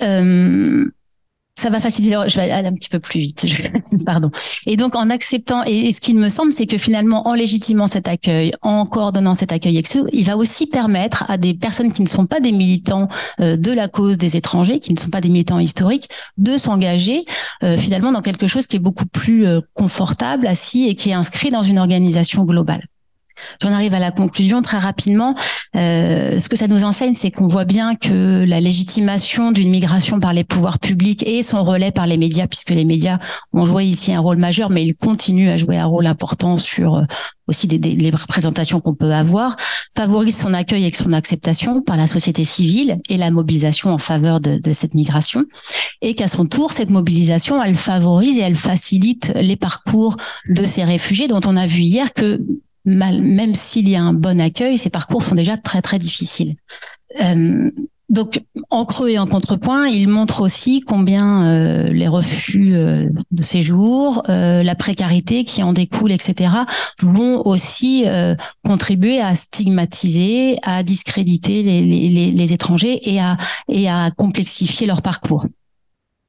ça va faciliter. Je vais aller un petit peu plus vite. Pardon. Et donc, en acceptant, et, ce qu'il me semble, c'est que finalement, en légitimant cet accueil, en coordonnant cet accueil il va aussi permettre à des personnes qui ne sont pas des militants euh, de la cause des étrangers, qui ne sont pas des militants historiques, de s'engager euh, finalement dans quelque chose qui est beaucoup plus euh, confortable, assis et qui est inscrit dans une organisation globale. J'en arrive à la conclusion très rapidement. Euh, ce que ça nous enseigne, c'est qu'on voit bien que la légitimation d'une migration par les pouvoirs publics et son relais par les médias, puisque les médias ont joué ici un rôle majeur, mais ils continuent à jouer un rôle important sur euh, aussi des, des, les représentations qu'on peut avoir, favorise son accueil et son acceptation par la société civile et la mobilisation en faveur de, de cette migration, et qu'à son tour, cette mobilisation, elle favorise et elle facilite les parcours de ces réfugiés dont on a vu hier que même s'il y a un bon accueil, ces parcours sont déjà très très difficiles. Euh, donc, en creux et en contrepoint, il montre aussi combien euh, les refus euh, de séjour, la précarité qui en découle, etc., vont aussi contribuer à stigmatiser, à discréditer les, étrangers et à complexifier leur parcours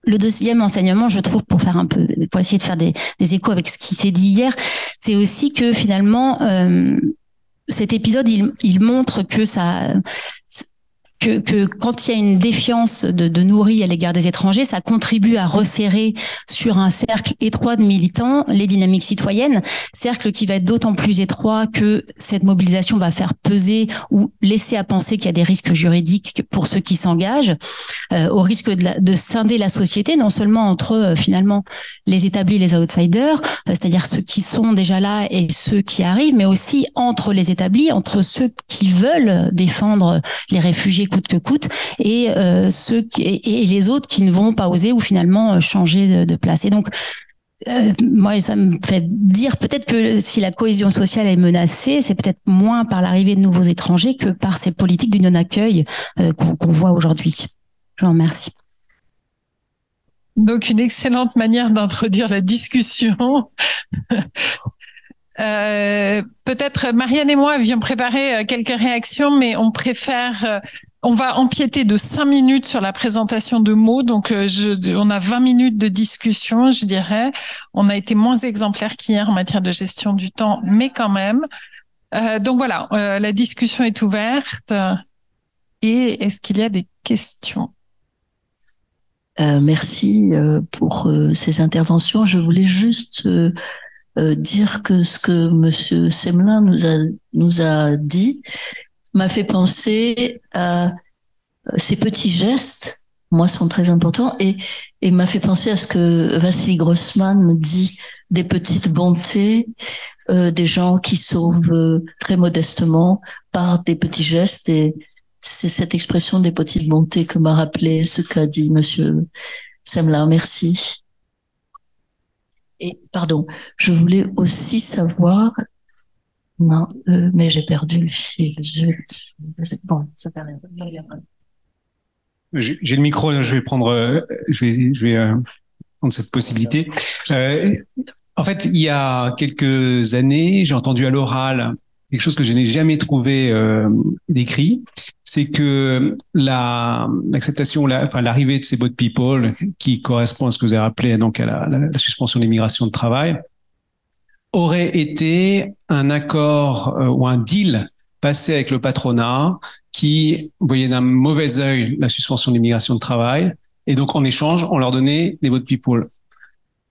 le deuxième enseignement, je trouve, pour faire un peu, pour essayer de faire des, échos avec ce qui s'est dit hier, c'est aussi que finalement, euh, cet épisode, il, il montre que ça, que, que, quand il y a une défiance de, de nourrie à l'égard des étrangers, ça contribue à resserrer sur un cercle étroit de militants les dynamiques citoyennes, cercle qui va être d'autant plus étroit que cette mobilisation va faire peser ou laisser à penser qu'il y a des risques juridiques pour ceux qui s'engagent, euh, au risque de, de, scinder la société, non seulement entre euh, finalement les établis et les outsiders, euh, c'est-à-dire ceux qui sont déjà là et ceux qui arrivent, mais aussi entre les établis, entre ceux qui veulent défendre les réfugiés coûte que coûte, et euh, ceux qui, et, les autres qui ne vont pas oser ou finalement euh, changer de, place. Et donc euh, moi, ça me fait dire peut-être que si la cohésion sociale est menacée, c'est peut-être moins par l'arrivée de nouveaux étrangers que par ces politiques du non-accueil qu'on voit aujourd'hui. Je vous remercie. Donc, une excellente manière d'introduire la discussion. Peut-être Marianne et moi avions préparé quelques réactions, mais on préfère on va empiéter de cinq minutes sur la présentation de mots. Donc, euh, on a 20 minutes de discussion, je dirais. On a été moins exemplaire qu'hier en matière de gestion du temps, mais quand même. Euh, donc voilà, euh, la discussion est ouverte. Et est-ce qu'il y a des questions? Merci pour ces interventions. Je voulais juste dire que ce que Monsieur Semelin nous a dit, m'a fait penser à euh, ces petits gestes, moi, sont très importants, et, et m'a fait penser à ce que Vassili Grossman dit des petites bontés, euh, des gens qui sauvent euh, très modestement par des petits gestes, et c'est cette expression des petites bontés que m'a rappelé ce qu'a dit Monsieur Semlin. Merci. Et pardon, je voulais aussi savoir non, euh, mais j'ai perdu le fil. Bon, ça rien. J'ai le micro, je vais prendre, euh, je vais, euh, prendre cette possibilité. en fait, il y a quelques années, j'ai entendu à l'oral quelque chose que je n'ai jamais trouvé décrit, c'est que la l'acceptation, la, enfin l'arrivée de ces boat people, qui correspond à ce que vous avez rappelé donc à la suspension des migrations de travail, aurait été un accord euh, ou un deal passé avec le patronat qui voyait d'un mauvais œil la suspension de l'immigration de travail et donc en échange on leur donnait des votes people.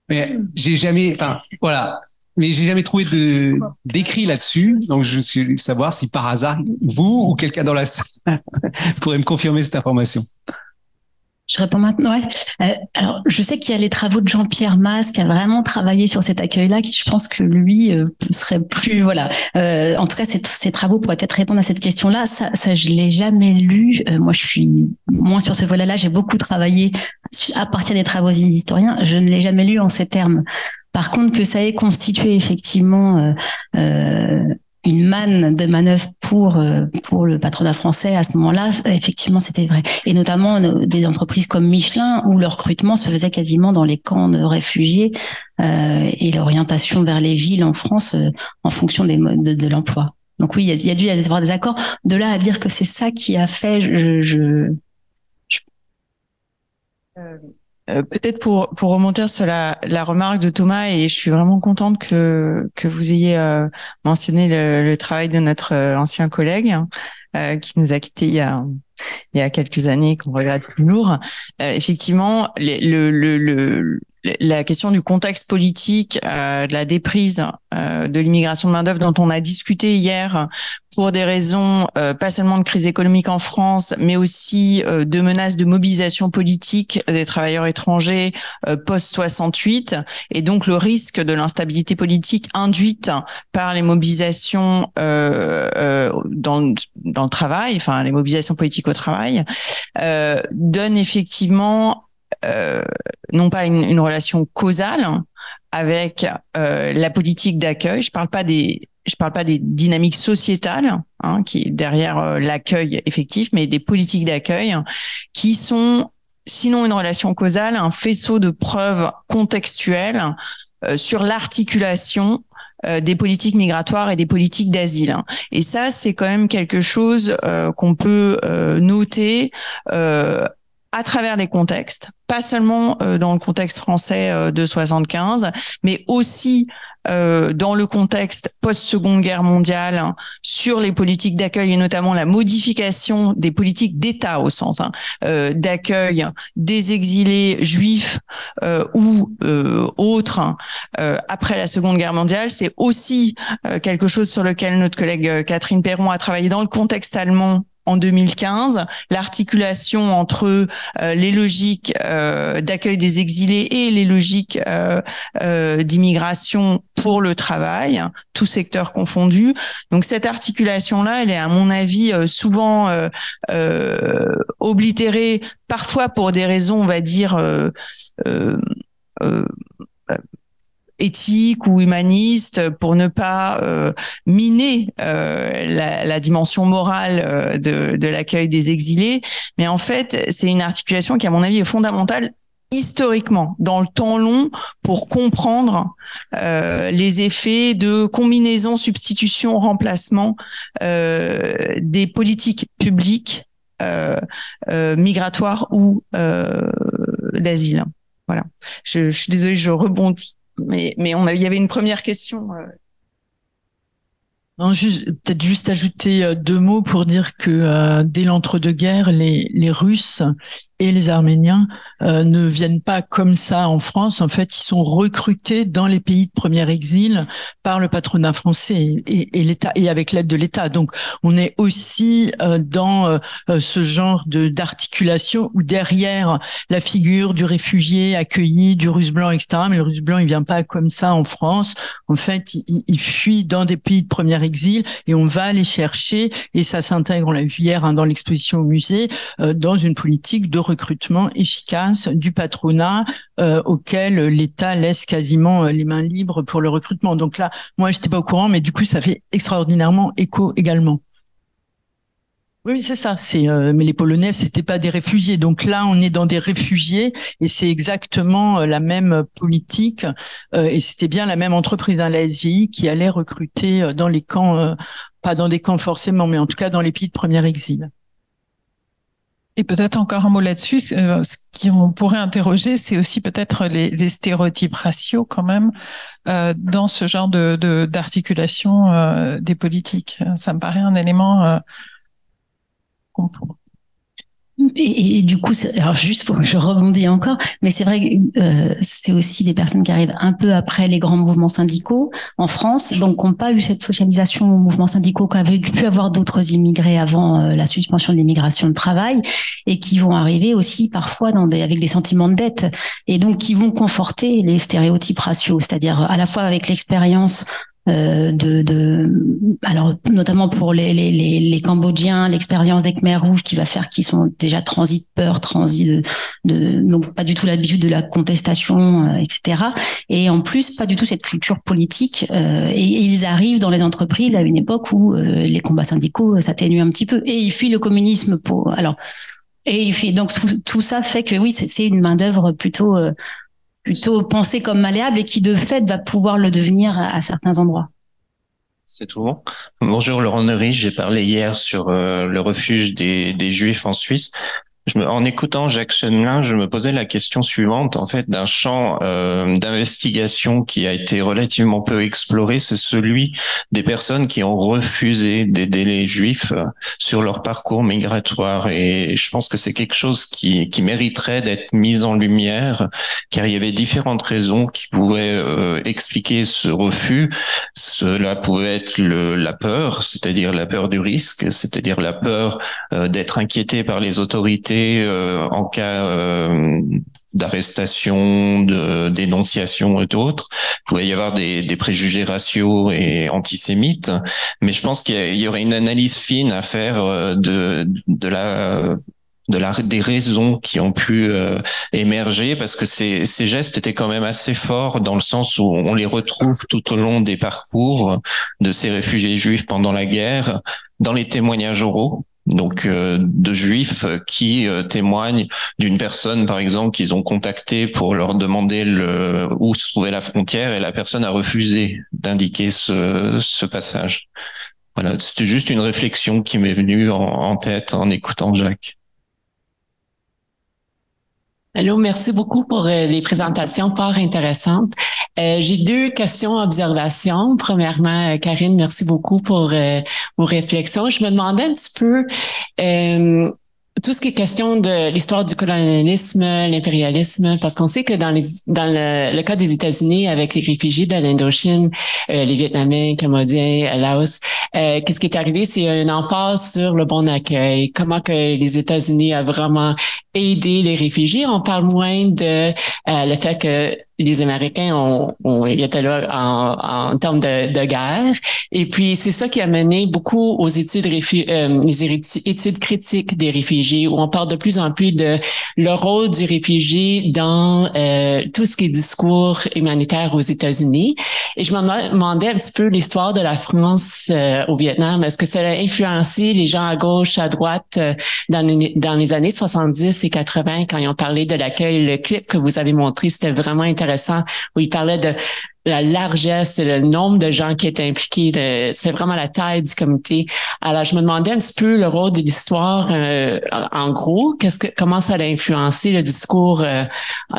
Mais j'ai jamais, enfin voilà, mais j'ai jamais trouvé de d'écrit là-dessus. Donc je veux savoir si par hasard vous ou quelqu'un dans la salle pourrait me confirmer cette information. Je réponds maintenant. Ouais. Euh, alors, je sais qu'il y a les travaux de Jean-Pierre Mas qui a vraiment travaillé sur cet accueil-là, qui je pense que lui euh, serait plus voilà. Euh, en tout cas, ces, travaux pourraient peut-être répondre à cette question-là. Ça, ça, je l'ai jamais lu. Euh, moi, je suis moins sur ce volet-là. J'ai beaucoup travaillé à partir des travaux des historiens. Je ne l'ai jamais lu en ces termes. Par contre, que ça ait constitué effectivement euh, une manne de manœuvre pour euh, pour le patronat français à ce moment-là, effectivement, c'était vrai. Et notamment euh, des entreprises comme Michelin où le recrutement se faisait quasiment dans les camps de réfugiés euh, et l'orientation vers les villes en France euh, en fonction des modes de, l'emploi. Donc oui, il y a, il y a dû y avoir des accords. De là à dire que c'est ça qui a fait, je, je, je... Euh, peut-être pour pour remonter sur la, la remarque de Thomas et je suis vraiment contente que que vous ayez euh, mentionné le, travail de notre euh, ancien collègue euh, qui nous a quittés il y a il y a quelques années qu'on regrette toujours. effectivement, le, le, le, la question du contexte politique, euh, de la déprise euh, de l'immigration de main d'œuvre dont on a discuté hier pour des raisons euh, pas seulement de crise économique en France, mais aussi de menaces de mobilisation politique des travailleurs étrangers post 68 et donc le risque de l'instabilité politique induite par les mobilisations dans, dans le travail, enfin les mobilisations politiques au travail, donne effectivement euh, non pas une, relation causale avec euh, la politique d'accueil. Je parle pas des je parle pas des dynamiques sociétales hein, qui derrière euh, l'accueil effectif, mais des politiques d'accueil qui sont sinon une relation causale, un faisceau de preuves contextuelles sur l'articulation des politiques migratoires et des politiques d'asile. Et ça, c'est quand même quelque chose qu'on peut noter à travers les contextes, pas seulement euh, dans le contexte français euh, de 75, mais aussi euh, dans le contexte post-seconde guerre mondiale hein, sur les politiques d'accueil et notamment la modification des politiques d'État au sens hein, d'accueil des exilés juifs ou autres hein, après la seconde guerre mondiale, c'est aussi quelque chose sur lequel notre collègue Catherine Perron a travaillé dans le contexte allemand en 2015, l'articulation entre euh, les logiques euh, d'accueil des exilés et les logiques euh, d'immigration pour le travail, tout secteur confondu. Donc cette articulation-là, elle est à mon avis souvent oblitérée, parfois pour des raisons, on va dire, éthique ou humaniste pour ne pas euh, miner euh, la, la, dimension morale euh, de, de l'accueil des exilés. Mais en fait, c'est une articulation qui, à mon avis, est fondamentale historiquement, dans le temps long, pour comprendre euh, les effets de combinaison, substitution, remplacement euh, des politiques publiques euh, migratoires ou d'asile. Voilà. Je, je suis désolée, je rebondis mais, mais on il y avait une première question. Euh. Non, juste, peut-être juste ajouter euh, deux mots pour dire que euh, dès l'entre-deux-guerres, les, les Russes et les Arméniens euh, ne viennent pas comme ça en France. En fait, ils sont recrutés dans les pays de premier exil par le patronat français et, et l'État et avec l'aide de l'État. Donc, on est aussi euh, dans euh, ce genre de d'articulation où derrière la figure du réfugié accueilli, du Russe blanc, etc. Mais le Russe blanc, il vient pas comme ça en France. En fait, il, il fuit dans des pays de premier exil et on va les chercher et ça s'intègre, on l'a vu hier hein, dans l'exposition au musée, dans une politique de recrutement efficace du patronat euh, auquel l'État laisse quasiment euh, les mains libres pour le recrutement. Donc là, moi, j'étais pas au courant, mais du coup, ça fait extraordinairement écho également. Oui, c'est ça. Euh, mais les Polonais, c'était pas des réfugiés. Donc là, on est dans des réfugiés et c'est exactement la même politique et c'était bien la même entreprise, hein, la qui allait recruter dans les camps, pas dans des camps forcément, mais en tout cas dans les pays de premier exil. Et peut-être encore un mot là-dessus, euh, ce qu'on pourrait interroger, c'est aussi peut-être les, les, stéréotypes raciaux quand même euh, dans ce genre de d'articulation euh, des politiques. Ça me paraît un élément euh, et, du coup, alors juste pour je rebondis encore, mais c'est vrai que euh, c'est aussi des personnes qui arrivent un peu après les grands mouvements syndicaux en France, donc n'ont pas eu cette socialisation aux mouvements syndicaux qu'avaient pu avoir d'autres immigrés avant euh, la suspension de l'immigration de travail, et qui vont arriver aussi parfois dans des, avec des sentiments de dette, et donc qui vont conforter les stéréotypes raciaux, c'est-à-dire à la fois avec l'expérience euh, de, de, alors notamment pour les, les, les, les Cambodgiens, l'expérience des Khmer rouges qui va faire qu'ils sont déjà transit de peur, transit de, de donc pas du tout l'habitude de la contestation, euh, etc. Et en plus pas du tout cette culture politique. Euh, et, ils arrivent dans les entreprises à une époque où les combats syndicaux s'atténuent un petit peu et ils fuient le communisme pour alors. Et il fait, donc tout, tout ça fait que oui, c'est une main d'œuvre plutôt plutôt pensé comme malléable et qui de fait va pouvoir le devenir à, certains endroits. C'est tout bon. Bonjour Laurent Neury, j'ai parlé hier sur euh, le refuge des, des Juifs en Suisse en écoutant Jacques Chemelin, je me posais la question suivante, en fait, d'un champ euh, d'investigation qui a été relativement peu exploré, c'est celui des personnes qui ont refusé d'aider les Juifs euh, sur leur parcours migratoire. Et je pense que c'est quelque chose qui, mériterait d'être mis en lumière, car il y avait différentes raisons qui pouvaient euh, expliquer ce refus. Cela pouvait être la peur, c'est-à-dire la peur du risque, c'est-à-dire la peur d'être inquiété par les autorités euh, en cas euh, d'arrestation, de dénonciation et d'autres. Il pouvait y avoir des, préjugés raciaux et antisémites, mais je pense qu'il y, aurait une analyse fine à faire euh, de, la de la des raisons qui ont pu émerger parce que ces gestes étaient quand même assez forts dans le sens où on les retrouve tout au long des parcours de ces réfugiés juifs pendant la guerre dans les témoignages oraux donc euh, de juifs qui euh, témoignent d'une personne par exemple qu'ils ont contacté pour leur demander le, où se trouvait la frontière et la personne a refusé d'indiquer ce, ce passage. Voilà, c'était juste une réflexion qui m'est venue en tête en écoutant Jacques. Allô, merci beaucoup pour euh, les présentations fort intéressantes. Euh, j'ai deux questions, observations. Premièrement, euh, Karine, merci beaucoup pour vos réflexions. Je me demandais un petit peu tout ce qui est question de l'histoire du colonialisme, l'impérialisme, parce qu'on sait que dans, les, dans le, cas des États-Unis, avec les réfugiés de l'Indochine, euh, les Vietnamiens, Cambodgiens, Laos, euh, qu'est-ce qui est arrivé, c'est une emphase sur le bon accueil, comment que les États-Unis ont vraiment aidé les réfugiés? On parle moins de euh, le fait que les Américains ont, ont étaient là en, termes de, guerre. Et puis, c'est ça qui a mené beaucoup aux études, euh, les études critiques des réfugiés, où on parle de plus en plus de le rôle du réfugié dans euh, tout ce qui est discours humanitaire aux États-Unis. Et je me demandais un petit peu l'histoire de la France euh, au Vietnam. Est-ce que ça a influencé les gens à gauche, à droite euh, dans, dans les années 70 et 80 quand ils ont parlé de l'accueil? Le clip que vous avez montré, c'était vraiment intéressant où il parlait de la largesse, le nombre de gens qui étaient impliqués, c'est vraiment la taille du comité. Alors, je me demandais un petit peu le rôle de l'histoire, euh, en gros, qu'est-ce que, comment ça a influencé le discours euh,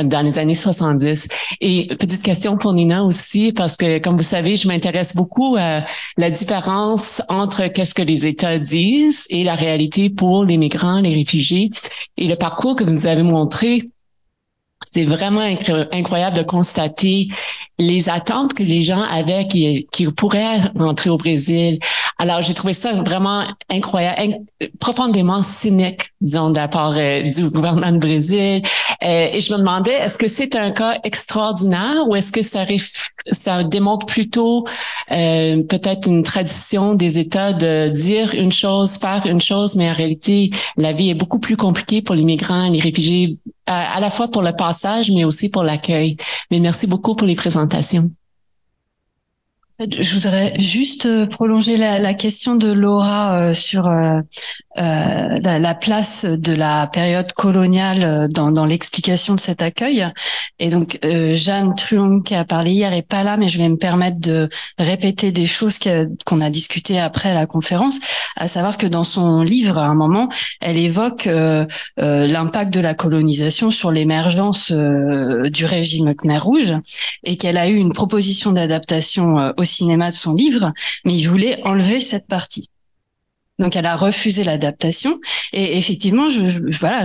dans les années 70. Et petite question pour Nina aussi, parce que, comme vous savez, je m'intéresse beaucoup à la différence entre qu'est-ce que les États disent et la réalité pour les migrants, les réfugiés. Et le parcours que vous avez montré c'est vraiment incroyable de constater les attentes que les gens avaient qui, qui pourraient rentrer au Brésil. Alors, j'ai trouvé ça vraiment incroyable, profondément cynique, disons, de la euh, du gouvernement du Brésil. Euh, et je me demandais, est-ce que c'est un cas extraordinaire ou est-ce que ça, ça démontre plutôt euh, peut-être une tradition des États de dire une chose, faire une chose, mais en réalité, la vie est beaucoup plus compliquée pour les migrants, les réfugiés, à, à la fois pour le passage, mais aussi pour l'accueil. Mais merci beaucoup pour les présentations je voudrais juste euh, prolonger la, question de Laura euh, sur euh, la, place de la période coloniale dans, l'explication de cet accueil. Et donc Jeanne Truong qui a parlé hier est pas là, mais je vais me permettre de répéter des choses qu'on a discutées après la conférence, à savoir que dans son livre, à un moment, elle évoque l'impact de la colonisation sur l'émergence du régime Khmer Rouge et qu'elle a eu une proposition d'adaptation euh, au cinéma de son livre, mais il voulait enlever cette partie. Donc elle a refusé l'adaptation. Et effectivement, je, je voilà,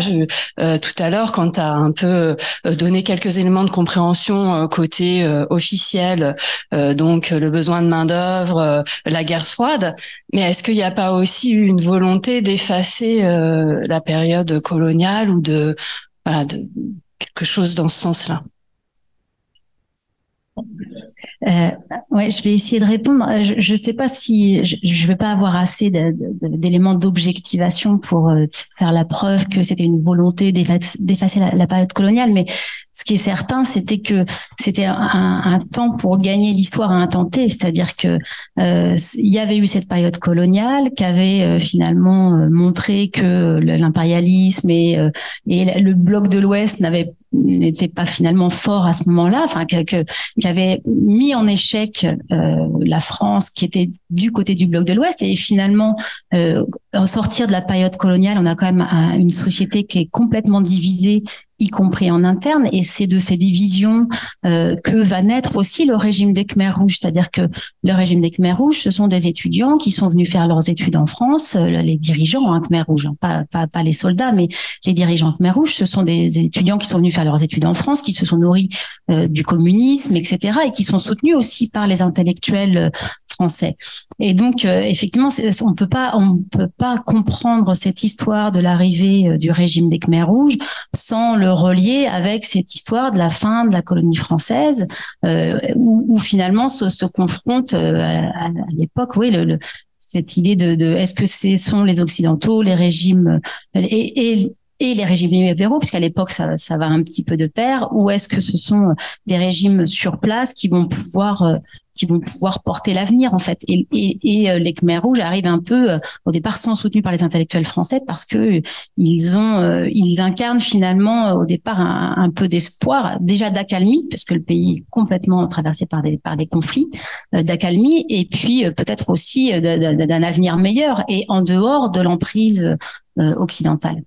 euh, tout à l'heure, quand tu as un peu euh, donné quelques éléments de compréhension euh, côté officiel, donc le besoin de main d'œuvre, la guerre froide, mais est-ce qu'il n'y a pas aussi une volonté d'effacer la période coloniale ou de quelque chose dans ce sens-là? Euh, ouais, je vais essayer de répondre. Euh, je ne sais pas si je ne vais pas avoir assez d'éléments d'objectivation pour euh, faire la preuve que c'était une volonté d'effacer la, période coloniale, mais ce qui est certain, c'était que c'était un, temps pour gagner l'histoire à T, c'est-à-dire que euh, y avait eu cette période coloniale qui avait finalement montré que l'impérialisme et, et le bloc de l'Ouest n'avait n'était pas finalement fort à ce moment-là, enfin que, qui avait mis en échec euh, la France qui était du côté du bloc de l'Ouest. Et finalement euh, en sortir de la période coloniale, on a quand même une société qui est complètement divisée y compris en interne. Et c'est de ces divisions euh, que va naître aussi le régime des Khmers rouges. C'est-à-dire que le régime des Khmers rouges, ce sont des étudiants qui sont venus faire leurs études en France, euh, les dirigeants hein, Khmer rouges, hein, pas, pas, les soldats, mais les dirigeants Khmer rouges, ce sont des étudiants qui sont venus faire leurs études en France, qui se sont nourris euh, du communisme, etc., et qui sont soutenus aussi par les intellectuels français. Et donc, effectivement, on peut pas, on peut pas comprendre cette histoire de l'arrivée du régime des Khmers rouges sans le relier avec cette histoire de la fin de la colonie française, euh, où, finalement se, se confronte euh, à, l'époque, oui, le, cette idée de, de est-ce que ce sont les occidentaux, les régimes et, et et les régimes libéraux, puisqu'à l'époque ça, ça va un petit peu de pair, ou est-ce que ce sont des régimes sur place qui vont pouvoir euh, qui vont pouvoir porter l'avenir en fait. Et, et, et, euh, les Khmer rouges arrivent un peu euh, au départ sont soutenus par les intellectuels français parce que ils ont ils incarnent finalement au départ un, un peu d'espoir déjà d'accalmie parce que le pays est complètement traversé par des par des conflits d'accalmie et puis peut-être aussi d'un avenir meilleur et en dehors de l'emprise occidentale.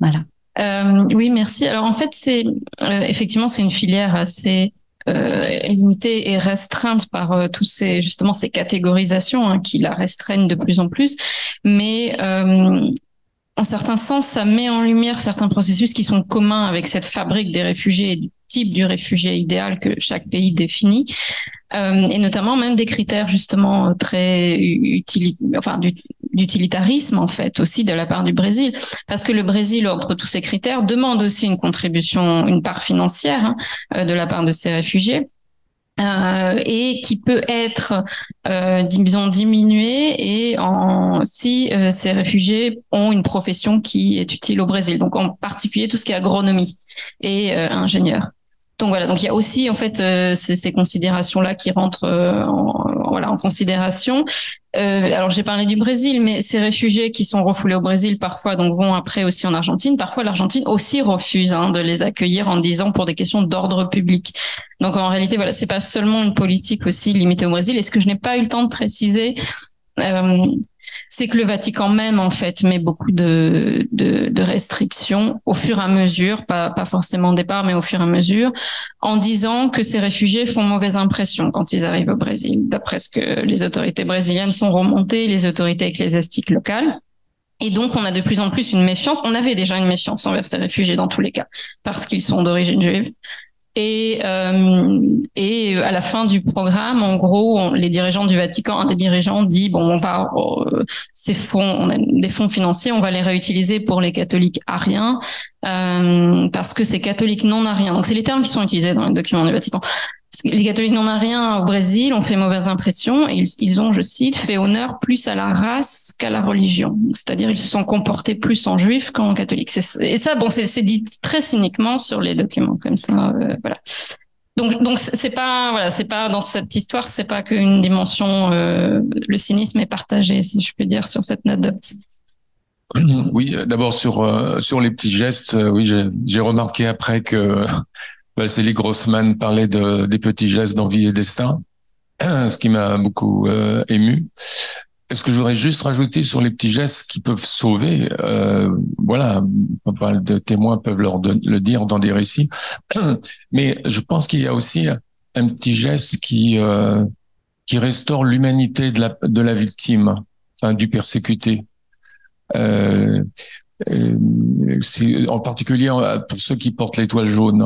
Voilà. Euh, oui, merci. Alors en fait, c'est euh, effectivement c'est une filière assez euh, limitée et restreinte par euh, tous ces justement ces catégorisations hein, qui la restreignent de plus en plus, mais euh, en certains sens, ça met en lumière certains processus qui sont communs avec cette fabrique des réfugiés et du type du réfugié idéal que chaque pays définit. Euh, et notamment même des critères justement très utiles, enfin d'utilitarisme en fait aussi de la part du Brésil, parce que le Brésil entre tous ces critères demande aussi une contribution, une part financière hein, euh, de la part de ces réfugiés. Euh, et qui peut être, disons, diminuée et en, si ces réfugiés ont une profession qui est utile au Brésil. Donc en particulier tout ce qui est agronomie et ingénieur. Donc voilà, donc il y a aussi en fait euh, ces, ces considérations-là qui rentrent euh, en, voilà en considération. Euh, alors j'ai parlé du Brésil, mais ces réfugiés qui sont refoulés au Brésil parfois donc vont après aussi en Argentine. Parfois l'Argentine aussi refuse hein, de les accueillir en disant pour des questions d'ordre public. Donc en réalité voilà, c'est pas seulement une politique aussi limitée au Brésil. Et ce que je n'ai pas eu le temps de préciser. C'est que le Vatican même en fait met beaucoup de, de, de, restrictions au fur et à mesure, pas, pas forcément au départ, mais au fur et à mesure, en disant que ces réfugiés font mauvaise impression quand ils arrivent au Brésil, d'après ce que les autorités brésiliennes font remonter, les autorités ecclésiastiques locales. Et donc, on a de plus en plus une méfiance. On avait déjà une méfiance envers ces réfugiés dans tous les cas, parce qu'ils sont d'origine juive. Et, euh, et à la fin du programme, en gros, les dirigeants du Vatican, un des dirigeants dit bon, on va euh, ces fonds, on a des fonds financiers, on va les réutiliser pour les catholiques ariens euh, parce que c'est catholiques non ariens. Donc c'est les termes qui sont utilisés dans les documents du Vatican les catholiques n'en ont rien au Brésil ont fait mauvaise impression et ils, ont, je cite, fait honneur plus à la race qu'à la religion. C'est-à-dire ils se sont comportés plus en juifs qu'en catholiques. Et ça, bon, c'est dit très cyniquement sur les documents comme ça. Euh, voilà. Donc, donc c'est pas, voilà, c'est pas dans cette histoire, c'est pas qu'une dimension. Euh, le cynisme est partagé, si je peux dire, sur cette note d'optimisme. Oui, d'abord sur euh, sur les petits gestes, oui, j'ai remarqué après que Valérie Grossman parlait de, des petits gestes d'envie et destin, ce qui m'a beaucoup euh, ému. Est-ce que je voudrais juste rajouter sur les petits gestes qui peuvent sauver euh, Voilà, pas mal de témoins peuvent leur le dire dans des récits, mais je pense qu'il y a aussi un petit geste qui euh, qui restaure l'humanité de la de la victime, enfin du persécuté. Euh, en particulier pour ceux qui portent l'étoile jaune,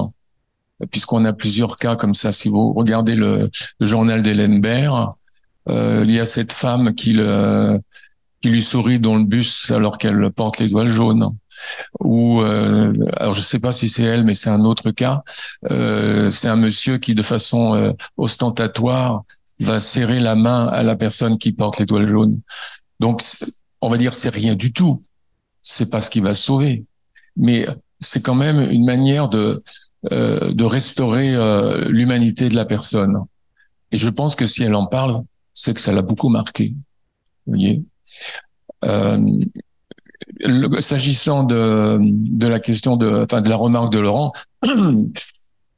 puisqu'on a plusieurs cas comme ça. Si vous regardez le, journal d'Hélène Baird, il y a cette femme qui, le, qui lui sourit dans le bus alors qu'elle porte l'étoile jaune ou euh, alors je sais pas si c'est elle, mais c'est un autre cas. Euh, c'est un monsieur qui, de façon euh, ostentatoire, va serrer la main à la personne qui porte l'étoile jaune. Donc, on va dire c'est rien du tout. C'est pas ce qui va sauver, mais c'est quand même une manière de euh, de restaurer l'humanité de la personne. Et je pense que si elle en parle, c'est que ça l'a beaucoup marqué. Vous voyez? Euh, S'agissant de, de la question de, enfin, de la remarque de Laurent,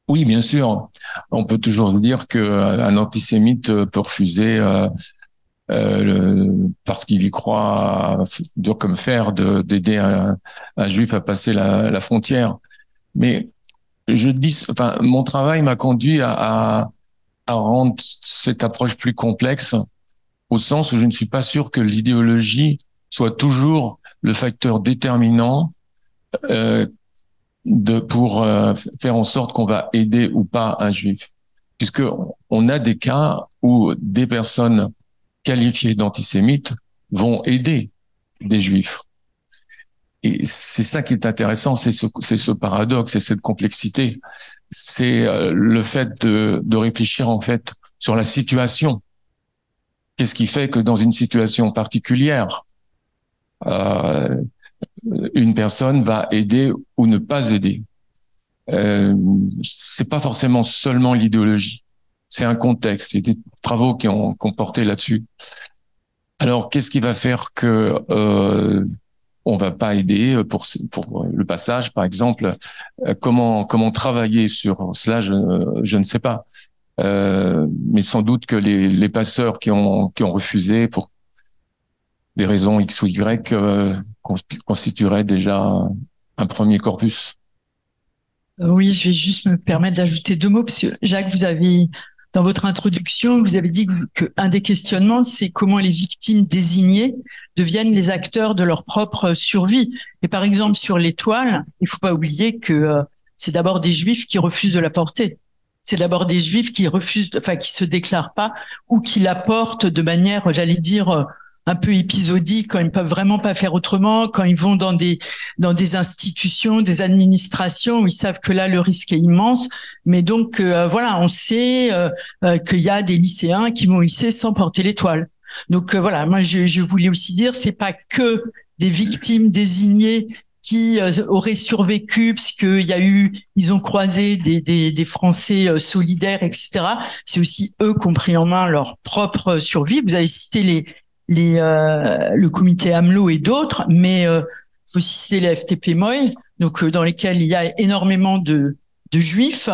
oui, bien sûr, on peut toujours dire qu'un antisémite peut refuser euh, euh, parce qu'il y croit dur comme fer d'aider un, un, juif à passer la, la, frontière. Mais je dis, enfin, mon travail m'a conduit à, à, à rendre cette approche plus complexe, au sens où je ne suis pas sûr que l'idéologie soit toujours le facteur déterminant euh, de pour euh, faire en sorte qu'on va aider ou pas un juif, puisque on a des cas où des personnes qualifiées d'antisémites vont aider des juifs. Et c'est ça qui est intéressant, c'est ce, ce paradoxe, c'est cette complexité, c'est euh, le fait de, de réfléchir en fait sur la situation. Qu'est-ce qui fait que dans une situation particulière, euh, une personne va aider ou ne pas aider? Euh, c'est pas forcément seulement l'idéologie, c'est un contexte. Il y a des travaux qui ont, comporté là-dessus. Alors, qu'est-ce qui va faire que euh, on va pas aider pour pour le passage, par exemple euh, Comment comment travailler sur cela Je, je ne sais pas. Euh, mais sans doute que les, les passeurs qui ont qui ont refusé pour des raisons X ou Y euh, constitueraient déjà un premier corpus. Euh, oui, je vais juste me permettre d'ajouter deux mots, parce que Jacques, vous avez, dans votre introduction, vous avez dit que un des questionnements, c'est comment les victimes désignées deviennent les acteurs de leur propre survie. Et par exemple, sur l'étoile, il faut pas oublier que euh, c'est d'abord des juifs qui refusent de la porter. C'est d'abord des juifs qui refusent, enfin, qui se déclarent pas ou qui la portent de manière, j'allais dire, un peu épisodiques quand ils peuvent vraiment pas faire autrement, quand ils vont dans des dans des institutions, des administrations où ils savent que là le risque est immense. Mais donc euh, voilà, on sait euh, euh, qu'il y a des lycéens qui vont lycée sans porter l'étoile. Donc voilà, moi je, je voulais aussi dire, c'est pas que des victimes désignées qui auraient survécu parce qu'il y a eu, ils ont croisé des, des, des Français solidaires, etc. C'est aussi eux qui ont pris en main leur propre survie. Vous avez cité les, les, euh, le comité AMLO et d'autres, mais euh, faut citer les FTP Moy, donc euh, dans lesquels il y a énormément de, de juifs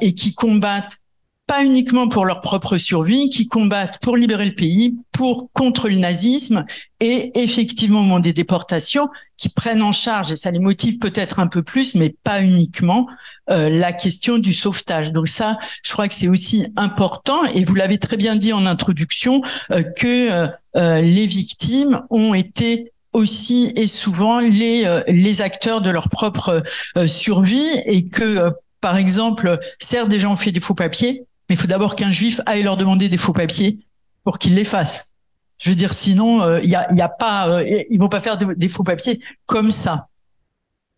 et qui combattent pas uniquement pour leur propre survie, qui combattent pour libérer le pays, pour contre le nazisme et effectivement au moment des déportations, qui prennent en charge, et ça les motive peut-être un peu plus, mais pas uniquement, euh, la question du sauvetage. Donc ça, je crois que c'est aussi important, et vous l'avez très bien dit en introduction, euh, que euh, euh les victimes ont été aussi et souvent les, euh, les acteurs de leur propre survie et que par exemple, certes, des gens ont fait des faux papiers, mais il faut d'abord qu'un juif aille leur demander des faux papiers pour qu'ils les fassent. Je veux dire, sinon, euh, il y, a, y, a, pas, euh, ils vont pas faire des, faux papiers comme ça.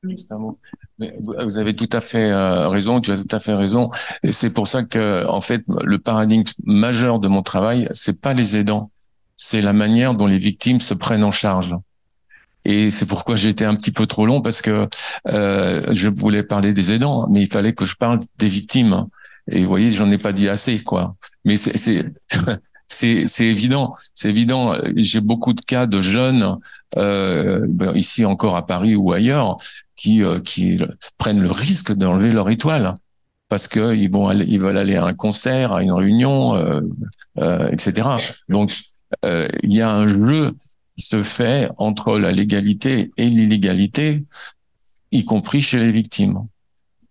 vous avez tout à fait euh, raison, tu as tout à fait raison. C'est pour ça que, en fait, le paradigme majeur de mon travail, c'est pas les aidants, c'est la manière dont les victimes se prennent en charge. Et c'est pourquoi j'ai été un petit peu trop long parce que euh, je voulais parler des aidants, mais il fallait que je parle des victimes. Et vous voyez, j'en ai pas dit assez, quoi. Mais c'est c'est c'est évident, c'est évident. J'ai beaucoup de cas de jeunes euh, ben, ici encore à Paris ou ailleurs qui euh, qui prennent le risque d'enlever leur étoile parce que ils vont aller, ils veulent aller à un concert, à une réunion, euh, euh etc. Donc il y a un jeu qui se fait entre la légalité et l'illégalité, y compris chez les victimes.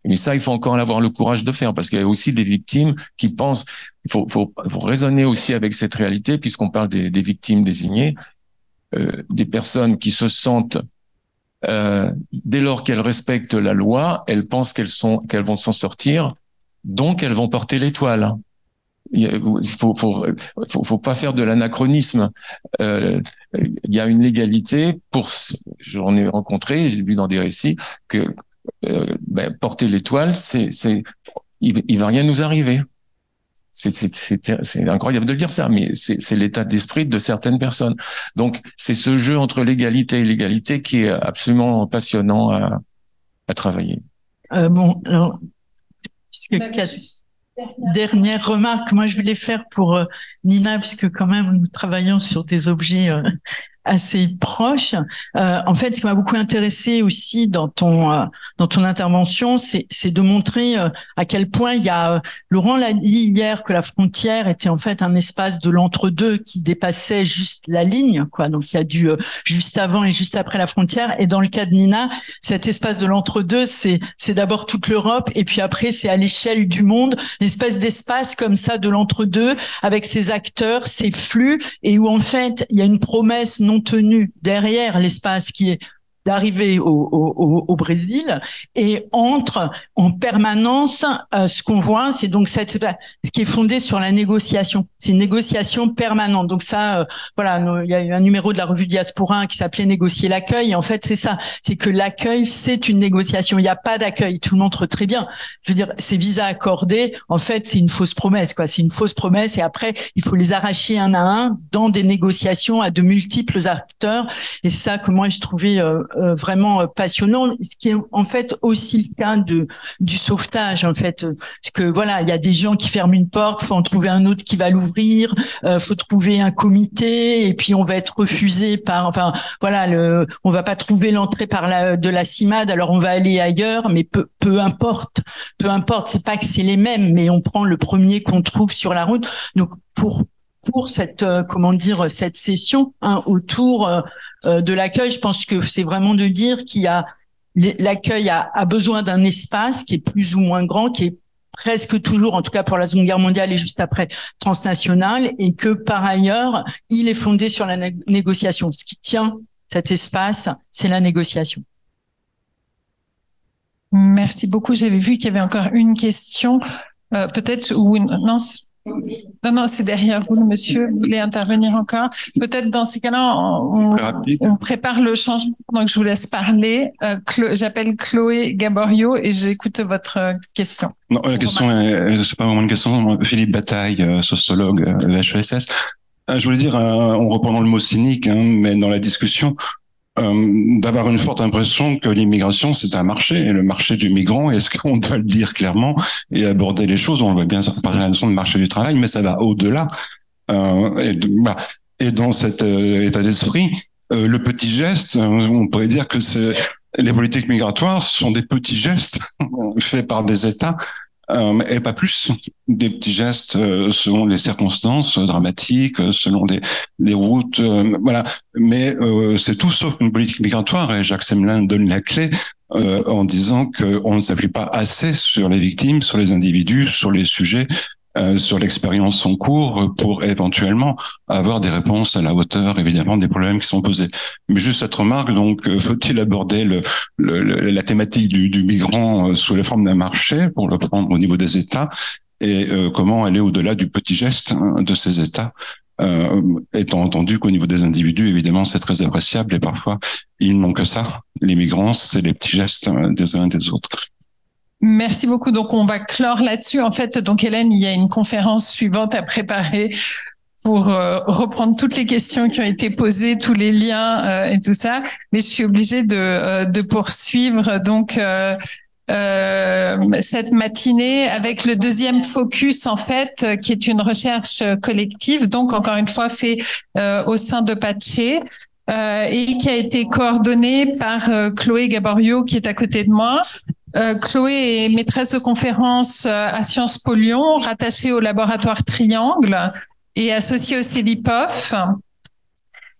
Mais ça, il faut encore avoir le courage de faire parce qu'il y a aussi des victimes qui pensent. Il faut, faut, faut raisonner aussi avec cette réalité puisqu'on parle des, des, victimes désignées. des personnes qui se sentent dès lors qu'elles respectent la loi, elles pensent qu'elles sont qu'elles vont s'en sortir, donc elles vont porter l'étoile. Il faut, faut, faut, faut, pas faire de l'anachronisme. Euh, il y a une légalité pour. J'en ai rencontré, j'ai vu dans des récits que euh, ben, porter l'étoile, c'est, c'est, il, il va rien nous arriver. C'est, c'est, c'est, incroyable de le dire ça, mais c'est, c'est l'état d'esprit de certaines personnes. Donc, c'est ce jeu entre l'égalité et l'égalité qui est absolument passionnant à, à travailler. Euh, bon, alors, Dernière remarque, moi je voulais faire pour euh, Nina, puisque quand même nous travaillons sur des objets euh, assez proche. Euh, en fait, ce qui m'a beaucoup intéressé aussi dans ton euh, dans ton intervention, c'est de montrer euh, à quel point il y a euh, Laurent l'a dit hier que la frontière était en fait un espace de l'entre-deux qui dépassait juste la ligne, quoi. Donc il y a du juste avant et juste après la frontière. Et dans le cas de Nina, cet espace de l'entre-deux, c'est c'est d'abord toute l'Europe et puis après c'est à l'échelle du monde, une espèce d'espace comme ça de l'entre-deux avec ses acteurs, ses flux et où en fait il y a une promesse non tenu derrière l'espace qui est d'arriver au, au, au, Brésil et entre en permanence euh, ce qu'on voit c'est donc cette ce qui est fondé sur la négociation. C'est une négociation permanente. Donc ça euh, voilà il y a eu un numéro de la revue Diaspora qui s'appelait négocier l'accueil. En fait c'est ça. C'est que l'accueil c'est une négociation. Il n'y a pas d'accueil. Tout le montre très bien. Je veux dire ces visas accordés en fait c'est une fausse promesse quoi. C'est une fausse promesse et après il faut les arracher un à un dans des négociations à de multiples acteurs. Et c'est ça que moi je trouvais euh, euh, vraiment euh, passionnant, ce qui est en fait aussi le cas de du sauvetage en fait, parce que voilà, il y a des gens qui ferment une porte, faut en trouver un autre qui va l'ouvrir, euh, faut trouver un comité et puis on va être refusé par, enfin voilà, le, on va pas trouver l'entrée par la de la CIMAD, alors on va aller ailleurs, mais peu peu importe, peu importe, c'est pas que c'est les mêmes, mais on prend le premier qu'on trouve sur la route. Donc pour pour cette euh, comment dire cette session hein, autour euh, euh, de l'accueil. Je pense que c'est vraiment de dire qu'il y a l'accueil a, a, besoin d'un espace qui est plus ou moins grand, qui est presque toujours, en tout cas pour la Seconde Guerre mondiale et juste après, transnational, et que par ailleurs, il est fondé sur la négociation. Ce qui tient cet espace, c'est la négociation. Merci beaucoup. J'avais vu qu'il y avait encore une question, euh, peut-être ou une... non. Non, non, c'est derrière vous, le monsieur. Vous voulez intervenir encore? Peut-être dans ces cas-là, on, on, prépare le changement. Donc, je vous laisse parler. Euh, J'appelle Chloé Gaborio et j'écoute votre question. Non, la question, c'est pas vraiment une question. Philippe Bataille, euh, sociologue, VHESS. Euh, je voulais dire, en reprenant le mot cynique, hein, mais dans la discussion, euh, d'avoir une forte impression que l'immigration c'est un marché et le marché du migrant est-ce qu'on doit le dire clairement et aborder les choses? On va bien parler de la notion de marché du travail mais ça va au-delà. Euh, et, bah, et, dans cet euh, état d'esprit le petit geste on pourrait dire que c'est les politiques migratoires sont des petits gestes faits par des États euh, et pas plus. Des petits gestes euh, selon les circonstances dramatiques, selon des, des routes, euh, voilà. Mais c'est tout sauf une politique migratoire. Et Jacques Semelin donne la clé en disant qu'on ne s'appuie pas assez sur les victimes, sur les individus, sur les sujets euh, sur l'expérience en cours pour éventuellement avoir des réponses à la hauteur, évidemment, des problèmes qui sont posés. Mais juste cette remarque, donc, euh, faut-il aborder le, la thématique du, du migrant euh, sous la forme d'un marché pour le prendre au niveau des États? Et comment aller au-delà du petit geste hein, de ces États? Euh, étant entendu qu'au niveau des individus, évidemment, c'est très appréciable et parfois, ils n'ont que ça. Les migrants, c'est les petits gestes des uns et des autres. Merci beaucoup. Donc, on va clore là-dessus. En fait, donc, Hélène, il y a une conférence suivante à préparer pour euh, reprendre toutes les questions qui ont été posées, tous les liens euh, et tout ça. Mais je suis obligée de, euh, de poursuivre donc cette matinée avec le deuxième focus en fait, qui est une recherche collective, donc encore une fois fait au sein de Patché. et qui a été coordonnée par Chloé Gaborio qui est à côté de moi, euh, Chloé est maîtresse de conférence euh, à Sciences Po Lyon, rattachée au laboratoire Triangle et associée au CEVIPOF.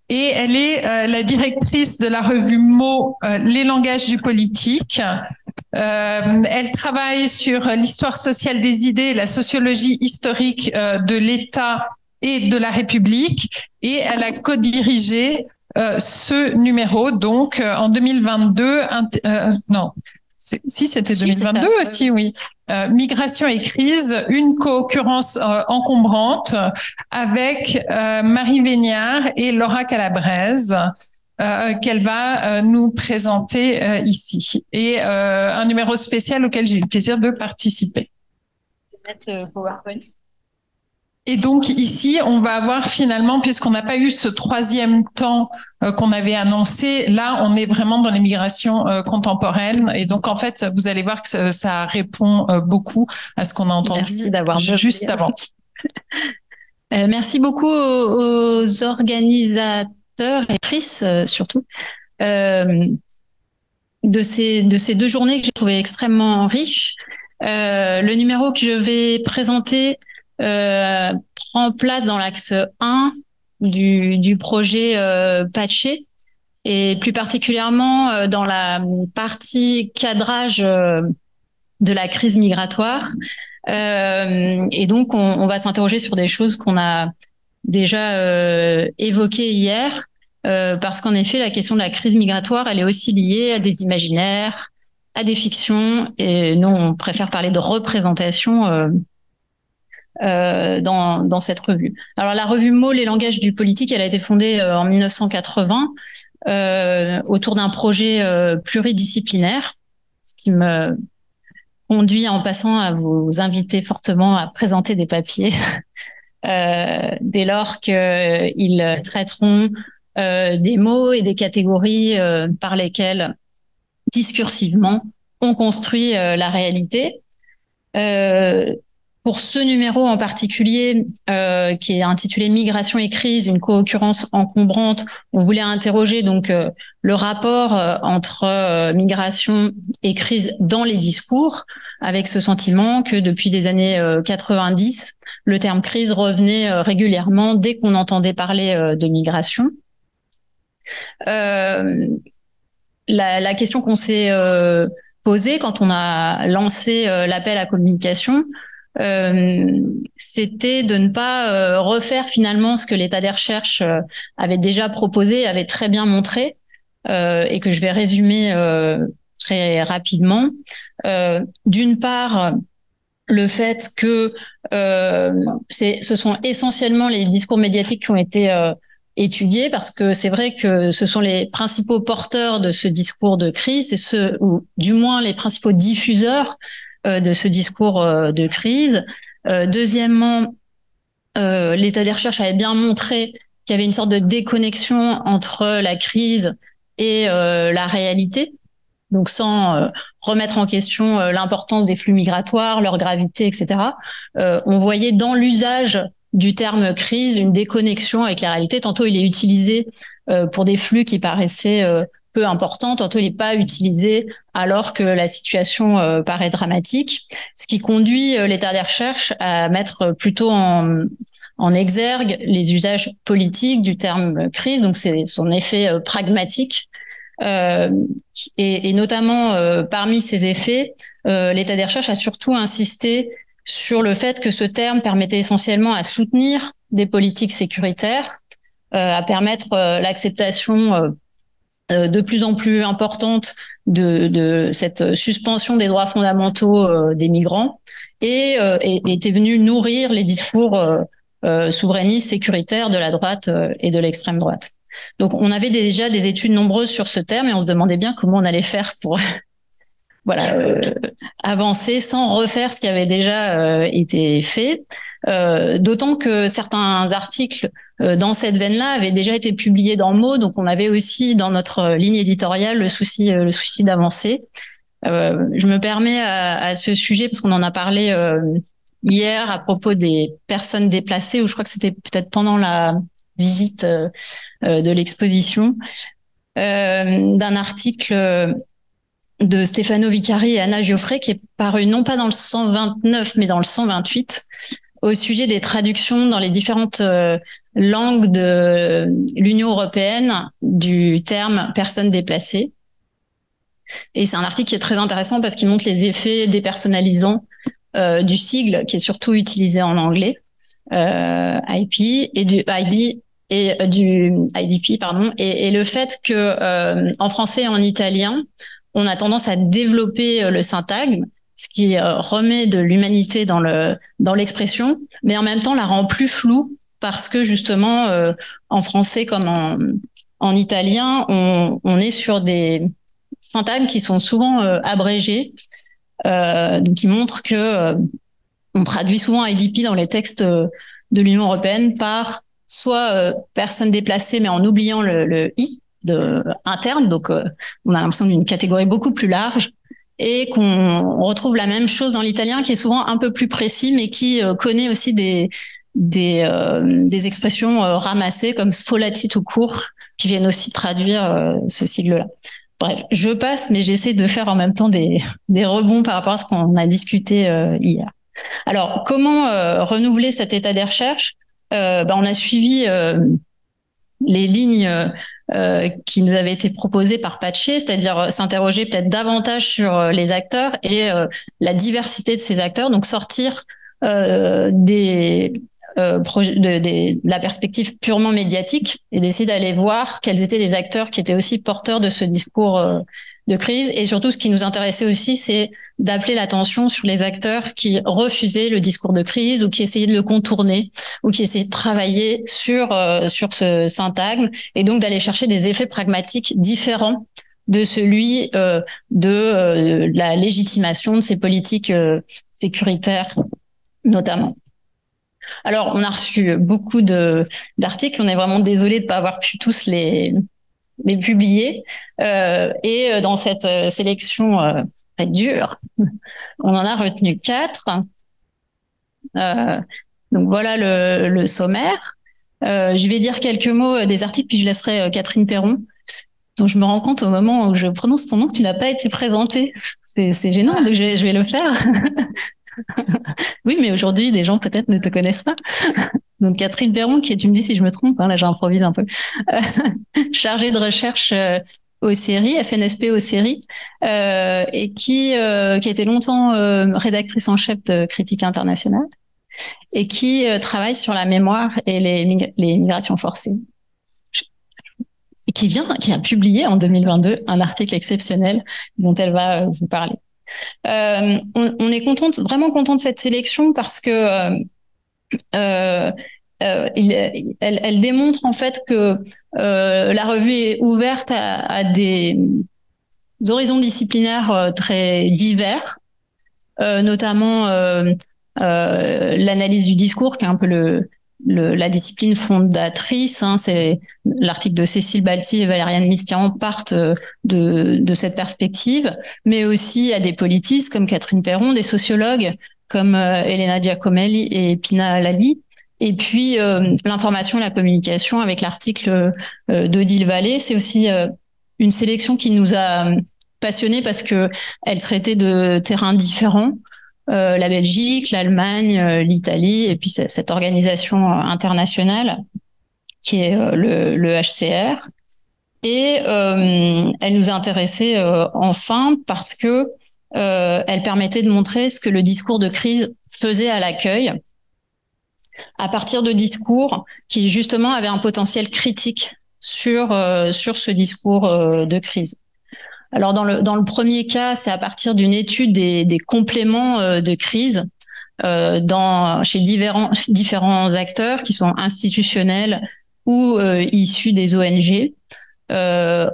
Et elle est euh, la directrice de la revue Mots, les langages du politique. elle travaille sur l'histoire sociale des idées, la sociologie historique de l'État et de la République. Et elle a co-dirigé ce numéro, donc en 2022, non, si c'était 2022 aussi, oui. migration et crise, une co-occurrence encombrante avec Marie Véniard et Laura Calabrese. qu'elle va nous présenter ici et un numéro spécial auquel j'ai eu le plaisir de participer. PowerPoint. Et donc ici, on va avoir finalement, puisqu'on n'a pas eu ce troisième temps euh, qu'on avait annoncé, là, on est vraiment dans les migrations euh, contemporaines. Et donc en fait, vous allez voir que ça, répond euh, beaucoup à ce qu'on a entendu Merci d'avoir juste avant. merci beaucoup aux, organisateurs et actrices surtout de ces de ces deux journées que j'ai trouvé extrêmement riches. le numéro que je vais présenter euh, prend place dans l'axe 1 du, du projet euh, Patché. Et plus particulièrement euh, dans la partie cadrage euh, de la crise migratoire. et donc, on, on va s'interroger sur des choses qu'on a déjà évoquées hier, parce qu'en effet, la question de la crise migratoire, elle est aussi liée à des imaginaires, à des fictions, et nous, on préfère parler de représentation euh, dans, dans cette revue. Alors la revue Mots, les langages du politique, elle a été fondée euh, en 1980 euh, autour d'un projet euh, pluridisciplinaire, ce qui me conduit en passant à vous inviter fortement à présenter des papiers dès lors qu'ils traiteront des mots et des catégories par lesquelles discursivement on construit la réalité. Euh, pour ce numéro en particulier, euh, qui est intitulé Migration et crise, une co-occurrence encombrante, on voulait interroger donc euh, le rapport euh, entre migration et crise dans les discours, avec ce sentiment que depuis les années 90, le terme crise revenait régulièrement dès qu'on entendait parler de migration. La, question qu'on s'est posée quand on a lancé l'appel à communication, euh, c'était de ne pas euh, refaire finalement ce que l'état des recherches euh, avait déjà proposé, avait très bien montré, et que je vais résumer très rapidement. D'une part, le fait que c'est, ce sont essentiellement les discours médiatiques qui ont été étudiés parce que c'est vrai que ce sont les principaux porteurs de ce discours de crise, et ce, ou du moins les principaux diffuseurs euh, de ce discours euh, de crise. Euh, deuxièmement, l'état des recherches avait bien montré qu'il y avait une sorte de déconnexion entre la crise et la réalité. Donc sans remettre en question l'importance des flux migratoires, leur gravité, etc. on voyait dans l'usage du terme crise une déconnexion avec la réalité. Tantôt il est utilisé pour des flux qui paraissaient peu important, tantôt il n'est pas utilisé alors que la situation euh, paraît dramatique, ce qui conduit euh, l'état des recherches à mettre plutôt en, en exergue les usages politiques du terme crise, donc c'est son effet euh, pragmatique. Euh, et, et, notamment parmi ces effets, l'état des recherches a surtout insisté sur le fait que ce terme permettait essentiellement à soutenir des politiques sécuritaires, à permettre l'acceptation euh, de plus en plus importante de, de, cette suspension des droits fondamentaux euh, des migrants et, euh, était venu nourrir les discours souverainistes sécuritaires de la droite et de l'extrême droite. Donc on avait déjà des études nombreuses sur ce terme et on se demandait bien comment on allait faire pour voilà avancer sans refaire ce qui avait déjà été fait. D'autant que certains articles euh, dans cette veine-là avait déjà été publié dans Mots, donc on avait aussi dans notre ligne éditoriale le souci, euh, le souci d'avancer. Euh, je me permets à, ce sujet parce qu'on en a parlé euh, hier à propos des personnes déplacées, ou je crois que c'était peut-être pendant la visite euh, de l'exposition, d'un article de Stefano Vicari et Anna Geoffrey qui est paru non pas dans le 129 mais dans le 128 au sujet des traductions dans les différentes euh, langues de l'Union européenne du terme personne déplacée. Et c'est un article qui est très intéressant parce qu'il montre les effets dépersonnalisants euh, du sigle qui est surtout utilisé en anglais, euh, IP, et du ID et du IDP pardon et, et le fait que en français et en italien on a tendance à développer le syntagme ce qui remet de l'humanité dans le dans l'expression mais en même temps la rend plus floue parce que justement en français comme en en italien on, on est sur des syntagmes qui sont souvent abrégés euh, donc qui montre que euh, on traduit souvent IDP dans les textes euh, de l'Union européenne par soit personne déplacée mais en oubliant le, le i de interne, donc on a l'impression d'une catégorie beaucoup plus large et qu'on retrouve la même chose dans l'italien qui est souvent un peu plus précis mais qui connaît aussi des des, des expressions ramassées comme sfolati tout court qui viennent aussi traduire ce sigle-là. Bref, je passe, mais j'essaie de faire en même temps des, des rebonds par rapport à ce qu'on a discuté euh, hier. Alors, comment euh, renouveler cet état des recherches? Euh, ben, On a suivi euh, les lignes qui nous avaient été proposées par Patché, c'est-à-dire s'interroger peut-être davantage sur les acteurs et la diversité de ces acteurs, donc sortir des euh, de, de, la perspective purement médiatique et d'essayer d'aller voir quels étaient les acteurs qui étaient aussi porteurs de ce discours euh, de crise. Et surtout, ce qui nous intéressait aussi, c'est d'appeler l'attention sur les acteurs qui refusaient le discours de crise ou qui essayaient de le contourner ou qui essayaient de travailler sur euh, sur ce syntagme et donc d'aller chercher des effets pragmatiques différents de celui euh, de la légitimation de ces politiques sécuritaires notamment. Alors, on a reçu beaucoup de d'articles. On est vraiment désolé de ne pas avoir pu tous les les publier. Euh, et euh, dans cette euh, sélection très dure, on en a retenu quatre. Donc voilà le, le sommaire. je vais dire quelques mots des articles, puis je laisserai Catherine Perron. Donc je me rends compte au moment où je prononce ton nom que tu n'as pas été présentée. C'est gênant, donc je vais, je vais le faire. oui, mais aujourd'hui, des gens peut-être ne te connaissent pas. Donc Catherine Perron, qui tu me dis si je me trompe, hein, là j'improvise un peu, euh, chargée de recherche euh, aux séries, FNSP aux séries, euh, et qui euh, qui a été longtemps euh, rédactrice en chef de Critique internationale, et qui travaille sur la mémoire et les, les migrations forcées. Et qui vient, qui a publié en 2022 un article exceptionnel dont elle va vous parler. Euh, on, on, est contente, vraiment content de cette sélection parce que euh, euh, elle, démontre en fait que euh, la revue est ouverte à, des horizons disciplinaires très divers, notamment l'analyse du discours, qui est un peu la discipline fondatrice, hein, c'est l'article de Cécile Balti et Valériane Mistian partent de, de cette perspective, mais aussi à des politistes comme Catherine Perron, des sociologues comme euh, Elena Giacomelli et Pina Lali, et puis euh, l'information la communication avec l'article euh, d'Odile Vallée, c'est aussi une sélection qui nous a passionnés parce que elle traitait de terrains différents. La Belgique, l'Allemagne, l'Italie, et puis cette organisation internationale qui est le, HCR. Et elle nous a intéressés enfin parce que elle permettait de montrer ce que le discours de crise faisait à l'accueil à partir de discours qui justement avaient un potentiel critique sur sur ce discours de crise. Alors dans le dans le premier cas, c'est à partir d'une étude des, des compléments euh, de crise euh, dans chez différents différents acteurs qui sont institutionnels ou euh, issus des ONG euh,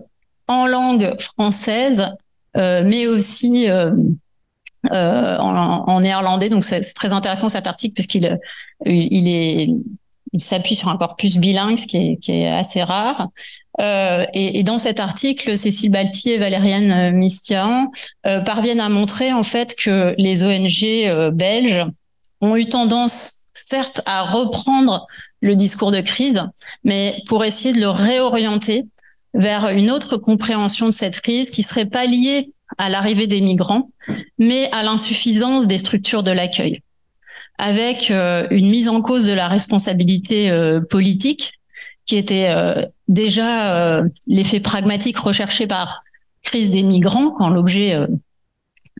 en langue française, euh, mais aussi en, en, néerlandais. Donc c'est très intéressant cet article puisqu'il il est il s'appuie sur un corpus bilingue, ce qui est, qui est assez rare. Euh, et, et, dans cet article, Cécile Balti et Valériane euh, Mistian euh, parviennent à montrer en fait que les ONG euh, belges ont eu tendance, certes, à reprendre le discours de crise, mais pour essayer de le réorienter vers une autre compréhension de cette crise qui serait pas liée à l'arrivée des migrants, mais à l'insuffisance des structures de l'accueil. Avec euh, une mise en cause de la responsabilité euh, politique qui était euh, déjà l'effet pragmatique recherché par crise des migrants quand l'objet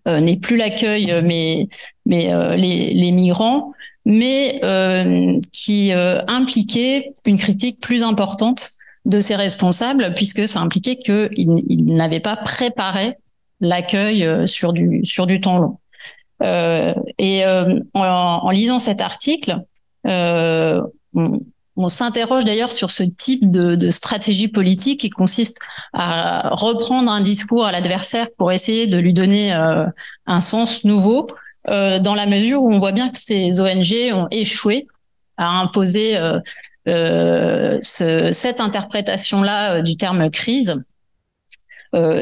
n'est plus l'accueil mais mais les, les migrants mais qui impliquait une critique plus importante de ses responsables, puisque ça impliquait qu'ils n'avaient pas préparé l'accueil sur du sur du temps long. Euh, et en, en, lisant cet article, euh, on, on s'interroge d'ailleurs sur ce type de, de, stratégie politique qui consiste à reprendre un discours à l'adversaire pour essayer de lui donner euh, un sens nouveau, euh, dans la mesure où on voit bien que ces ONG ont échoué à imposer euh, euh ce, cette interprétation-là euh, du terme crise.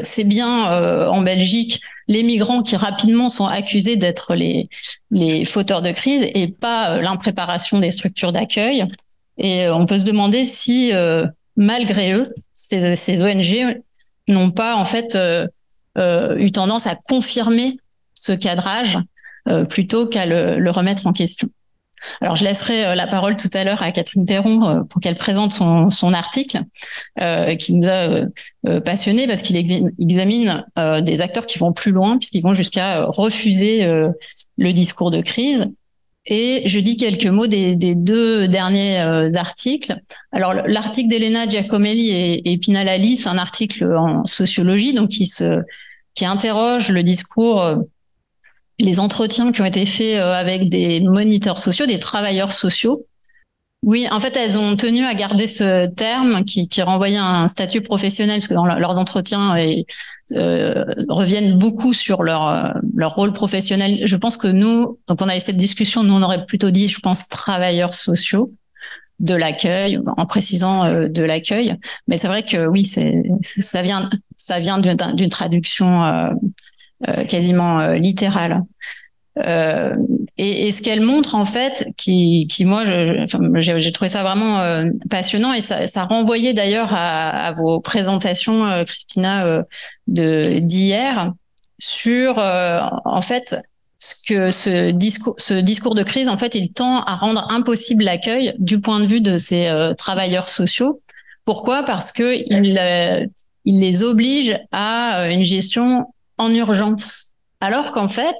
C'est bien en Belgique les migrants qui rapidement sont accusés d'être les, fauteurs de crise et pas l'impréparation des structures d'accueil. Et on peut se demander si, malgré eux, ces, ONG n'ont pas en fait eu tendance à confirmer ce cadrage plutôt qu'à le, remettre en question. Alors, je laisserai la parole tout à l'heure à Catherine Perron pour qu'elle présente son, son article euh, qui nous a euh, passionné parce qu'il examine euh, des acteurs qui vont plus loin puisqu'ils vont jusqu'à refuser le discours de crise et je dis quelques mots des, deux derniers euh, articles. Alors l'article d'Elena Giacomelli et, et Pinalali, c'est un article en sociologie, donc qui se qui interroge le discours, euh, les entretiens qui ont été faits euh, avec des moniteurs sociaux, des travailleurs sociaux, oui, en fait, elles ont tenu à garder ce terme qui, renvoyait à un statut professionnel, parce que dans leurs entretiens, et, euh, reviennent beaucoup sur leur euh, leur rôle professionnel. Je pense que nous, donc on a eu cette discussion, nous on aurait plutôt dit, je pense, travailleurs sociaux de l'accueil, en précisant de l'accueil. Mais c'est vrai que oui, ça vient ça vient d'une traduction quasiment littérale. Euh, et, et, ce qu'elle montre en fait, qui, qui moi, j'ai trouvé ça vraiment euh, passionnant et ça, ça renvoyait d'ailleurs à, à, vos présentations, euh, Christina, euh, de d'hier sur en fait ce que ce discours, ce discours de crise, en fait, il tend à rendre impossible l'accueil du point de vue de ces travailleurs sociaux. Pourquoi? Parce que il, il les oblige à une gestion en urgence, alors qu'en fait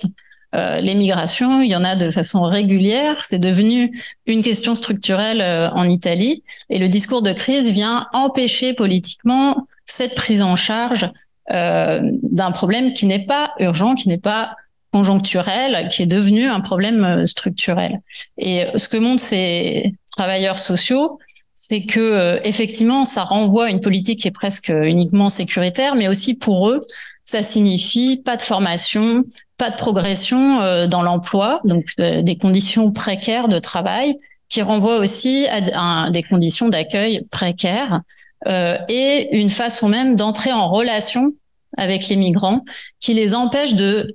euh, les migrations, il y en a de façon régulière. C'est devenu une question structurelle euh, en Italie. Et le discours de crise vient empêcher politiquement cette prise en charge euh, d'un problème qui n'est pas urgent, qui n'est pas conjoncturel, qui est devenu un problème euh, structurel. Et ce que montrent ces travailleurs sociaux, c'est que effectivement, ça renvoie à une politique qui est presque uniquement sécuritaire, mais aussi pour eux, ça signifie pas de formation, pas de progression euh, dans l'emploi, donc euh, des conditions précaires de travail qui renvoient aussi à, des conditions d'accueil précaires euh, et une façon même d'entrer en relation avec les migrants qui les empêche de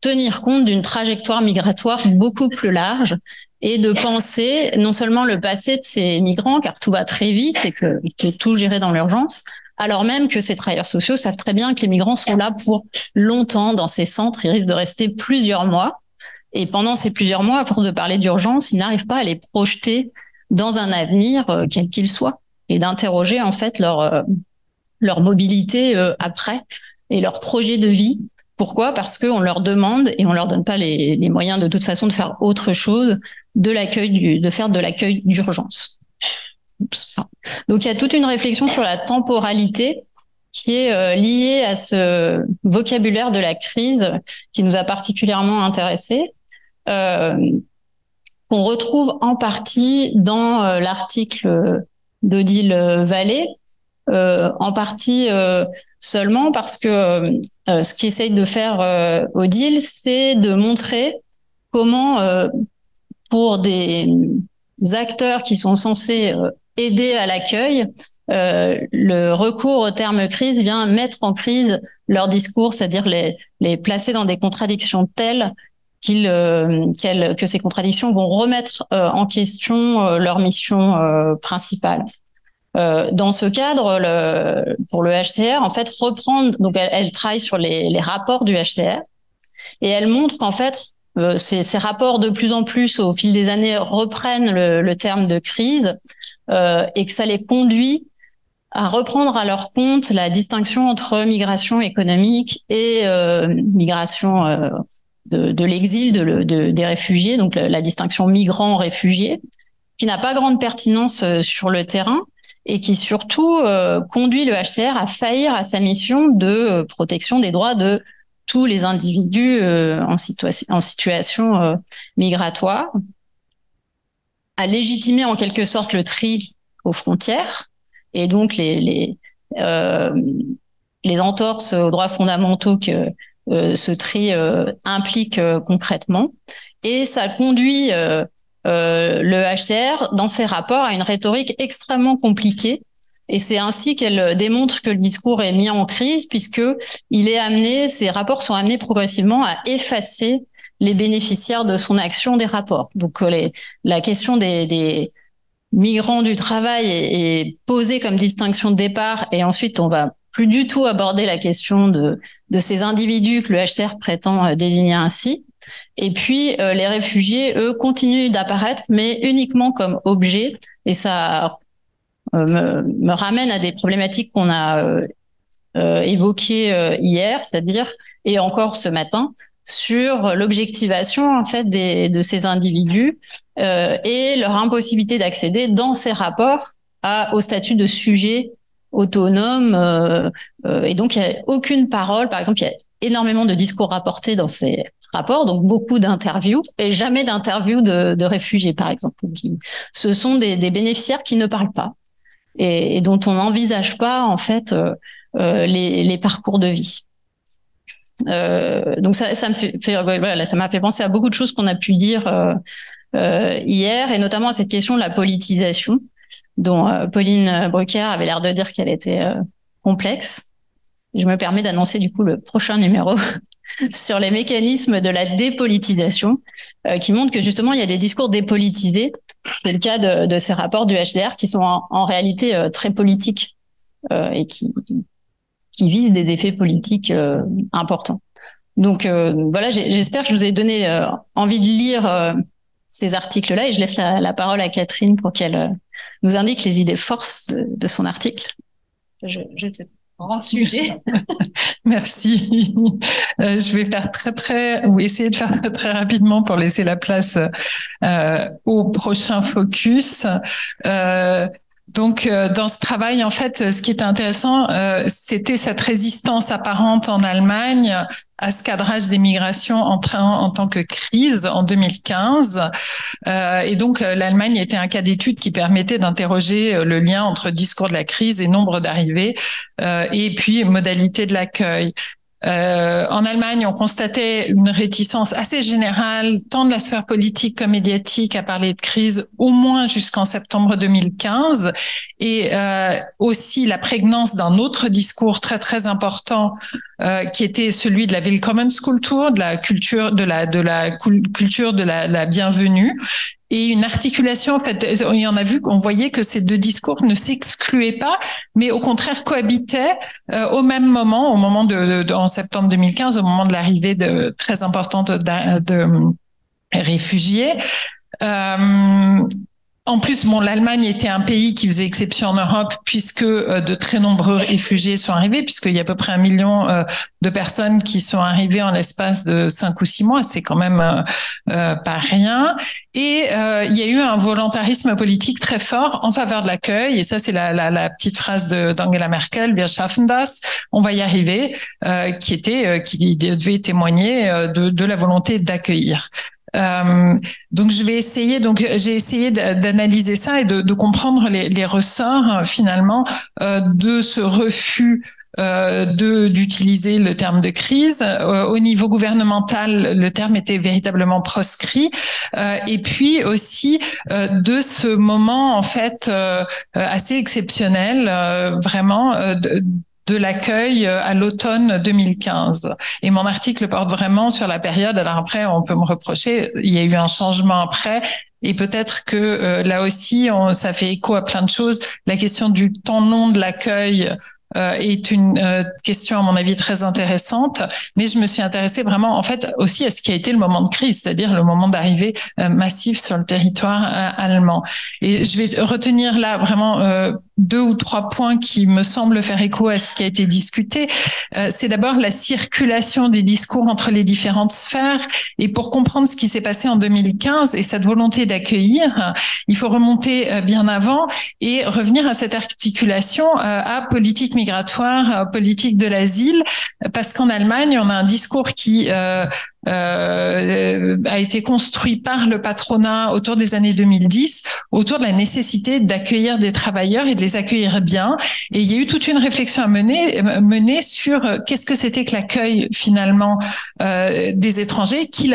tenir compte d'une trajectoire migratoire beaucoup plus large et de penser non seulement le passé de ces migrants, car tout va très vite et que tout gérer dans l'urgence, alors même que ces travailleurs sociaux savent très bien que les migrants sont là pour longtemps dans ces centres, ils risquent de rester plusieurs mois. Et pendant ces plusieurs mois, à force de parler d'urgence, ils n'arrivent pas à les projeter dans un avenir euh, quel qu'il soit et d'interroger en fait leur euh, mobilité euh, après et leur projet de vie. Pourquoi? Parce qu'on leur demande et on leur donne pas les, moyens de toute façon de faire autre chose de faire de l'accueil d'urgence. Donc il y a toute une réflexion sur la temporalité qui est euh, liée à ce vocabulaire de la crise qui nous a particulièrement intéressés, euh, qu'on retrouve en partie dans euh, l'article d'Odile Vallée, en partie seulement parce que ce qu'essaye de faire Odile, c'est de montrer comment pour des acteurs qui sont censés aider à l'accueil, euh, le recours au terme crise vient mettre en crise leur discours, c'est-à-dire les, placer dans des contradictions telles euh, que ces contradictions vont remettre euh, en question leur mission principale. dans ce cadre, pour le HCR, en fait, reprendre, donc elle, travaille sur les, rapports du HCR et elle montre qu'en fait, ces, ces, rapports de plus en plus au fil des années reprennent le, le terme de crise euh, et que ça les conduit à reprendre à leur compte la distinction entre migration économique et euh, migration euh, de, de l'exil de, de, des réfugiés, donc la, distinction migrants-réfugiés, qui n'a pas grande pertinence sur le terrain et qui surtout conduit le HCR à faillir à sa mission de protection des droits de tous les individus en, situation en situation migratoire, à légitimer en quelque sorte le tri aux frontières et donc les les, euh, entorses aux droits fondamentaux que euh, ce tri euh, implique euh, concrètement. Et ça conduit euh, le HCR dans ses rapports à une rhétorique extrêmement compliquée et c'est ainsi qu'elle démontre que le discours est mis en crise puisque il est amené, ces rapports sont amenés progressivement à effacer les bénéficiaires de son action des rapports. Donc les, la question des, migrants du travail est, posée comme distinction de départ et ensuite on va plus du tout aborder la question de, ces individus que le HCR prétend euh, désigner ainsi. Et puis euh, les réfugiés, eux, continuent d'apparaître, mais uniquement comme objets. Et ça euh, me, me, ramène à des problématiques qu'on a euh, évoquées hier, c'est-à-dire et encore ce matin, sur l'objectivation en fait des, de ces individus euh, et leur impossibilité d'accéder dans ces rapports au statut de sujet autonome. Euh, euh, et donc, il n'y a aucune parole. Par exemple, il y a énormément de discours rapportés dans ces rapports, donc beaucoup d'interviews et jamais d'interviews de, de, réfugiés, par exemple. Ce sont des, bénéficiaires qui ne parlent pas et, et dont on n'envisage pas en fait euh, euh les, les parcours de vie. Euh, donc ça, ça me fait, voilà, ça m'a fait penser à beaucoup de choses qu'on a pu dire euh, euh, hier, et notamment à cette question de la politisation, dont euh, Pauline Brucker avait l'air de dire qu'elle était complexe. Je me permets d'annoncer du coup le prochain numéro sur les mécanismes de la dépolitisation, qui montre que justement il y a des discours dépolitisés. C'est le cas de, ces rapports du HDR qui sont en, réalité très politiques et qui, visent des effets politiques euh, importants. Donc euh, voilà, j'espère que je vous ai donné euh, envie de lire ces articles-là et je laisse la, parole à Catherine pour qu'elle nous indique les idées forces de, son article. Je te grand sujet. Merci. je vais faire très très ou essayer de faire très très rapidement pour laisser la place au prochain focus. Donc, euh, dans ce travail, en fait, ce qui était intéressant, euh, c'était cette résistance apparente en Allemagne à ce cadrage des migrations en, en tant que crise en 2015. Euh, et donc, l'Allemagne était un cas d'étude qui permettait d'interroger le lien entre discours de la crise et nombre d'arrivées, et puis modalité de l'accueil. Euh, en Allemagne, on constatait une réticence assez générale, tant de la sphère politique comme médiatique, à parler de crise, au moins jusqu'en septembre 2015, et euh, aussi la prégnance d'un autre discours très très important, euh, qui était celui de la Willkommen Tour, de la culture de la de la culture de la, la bienvenue, et une articulation. En fait, y en a vu qu'on voyait que ces deux discours ne s'excluaient pas, mais au contraire cohabitaient euh, au même moment, au moment de, de, en septembre 2015, au moment de l'arrivée de très importante de, de réfugiés. Euh, en plus, bon, l'Allemagne était un pays qui faisait exception en Europe puisque euh, de très nombreux réfugiés sont arrivés, puisqu'il y a à peu près un million euh, de personnes qui sont arrivées en l'espace de cinq ou six mois. C'est quand même euh, pas rien. Et il y a eu un volontarisme politique très fort en faveur de l'accueil. Et ça, c'est la, la, petite phrase d'Angela Merkel, "Wir schaffen das", on va y arriver, qui était, qui devait témoigner de la volonté d'accueillir. Euh, donc je vais essayer, donc j'ai essayé d'analyser ça et de, de comprendre les, les, ressorts euh, finalement euh, de ce refus euh, de d'utiliser le terme de crise. Euh, au niveau gouvernemental, le terme était véritablement proscrit. Euh, et puis aussi de ce moment en fait assez exceptionnel, vraiment. De, de l'accueil euh, à l'automne 2015. Et mon article porte vraiment sur la période. Alors après, on peut me reprocher, il y a eu un changement après. Et peut-être que euh, là aussi, on, ça fait écho à plein de choses. La question du temps long de l'accueil euh, est une euh, question à mon avis très intéressante, mais je me suis intéressée vraiment en fait aussi à ce qui a été le moment de crise, c'est-à-dire le moment d'arrivée euh, massif sur le territoire allemand. Et je vais retenir là vraiment deux ou trois points qui me semblent faire écho à ce qui a été discuté. Euh, c'est d'abord la circulation des discours entre les différentes sphères. Et pour comprendre ce qui s'est passé en 2015 et cette volonté d'accueillir, il faut remonter euh, bien avant et revenir à cette articulation euh, à politique migratoire, à politique de l'asile, parce qu'en Allemagne, on a un discours qui euh, a été construit par le patronat autour des années 2010, autour de la nécessité d'accueillir des travailleurs et de les accueillir bien. Et il y a eu toute une réflexion à mener, mener sur qu'est-ce que c'était que l'accueil finalement euh, des étrangers. Qui,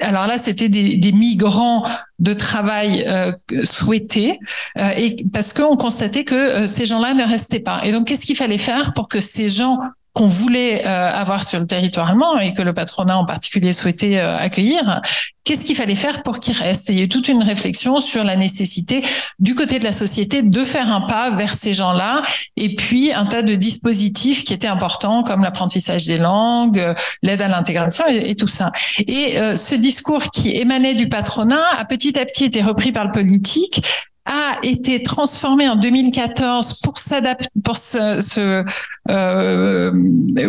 alors là, c'était des, des, migrants de travail euh, souhaités, euh, et parce qu'on constatait que euh, ces gens-là ne restaient pas. Et donc, qu'est-ce qu'il fallait faire pour que ces gens qu'on voulait euh, avoir sur le territoire allemand et que le patronat en particulier souhaitait euh, accueillir, qu'est-ce qu'il fallait faire pour qu'ils restent il y a eu toute une réflexion sur la nécessité du côté de la société de faire un pas vers ces gens-là et puis un tas de dispositifs qui étaient importants comme l'apprentissage des langues, l'aide à l'intégration et, tout ça. Et euh, ce discours qui émanait du patronat a petit à petit été repris par le politique a été transformé en 2014 pour s'adapter, euh,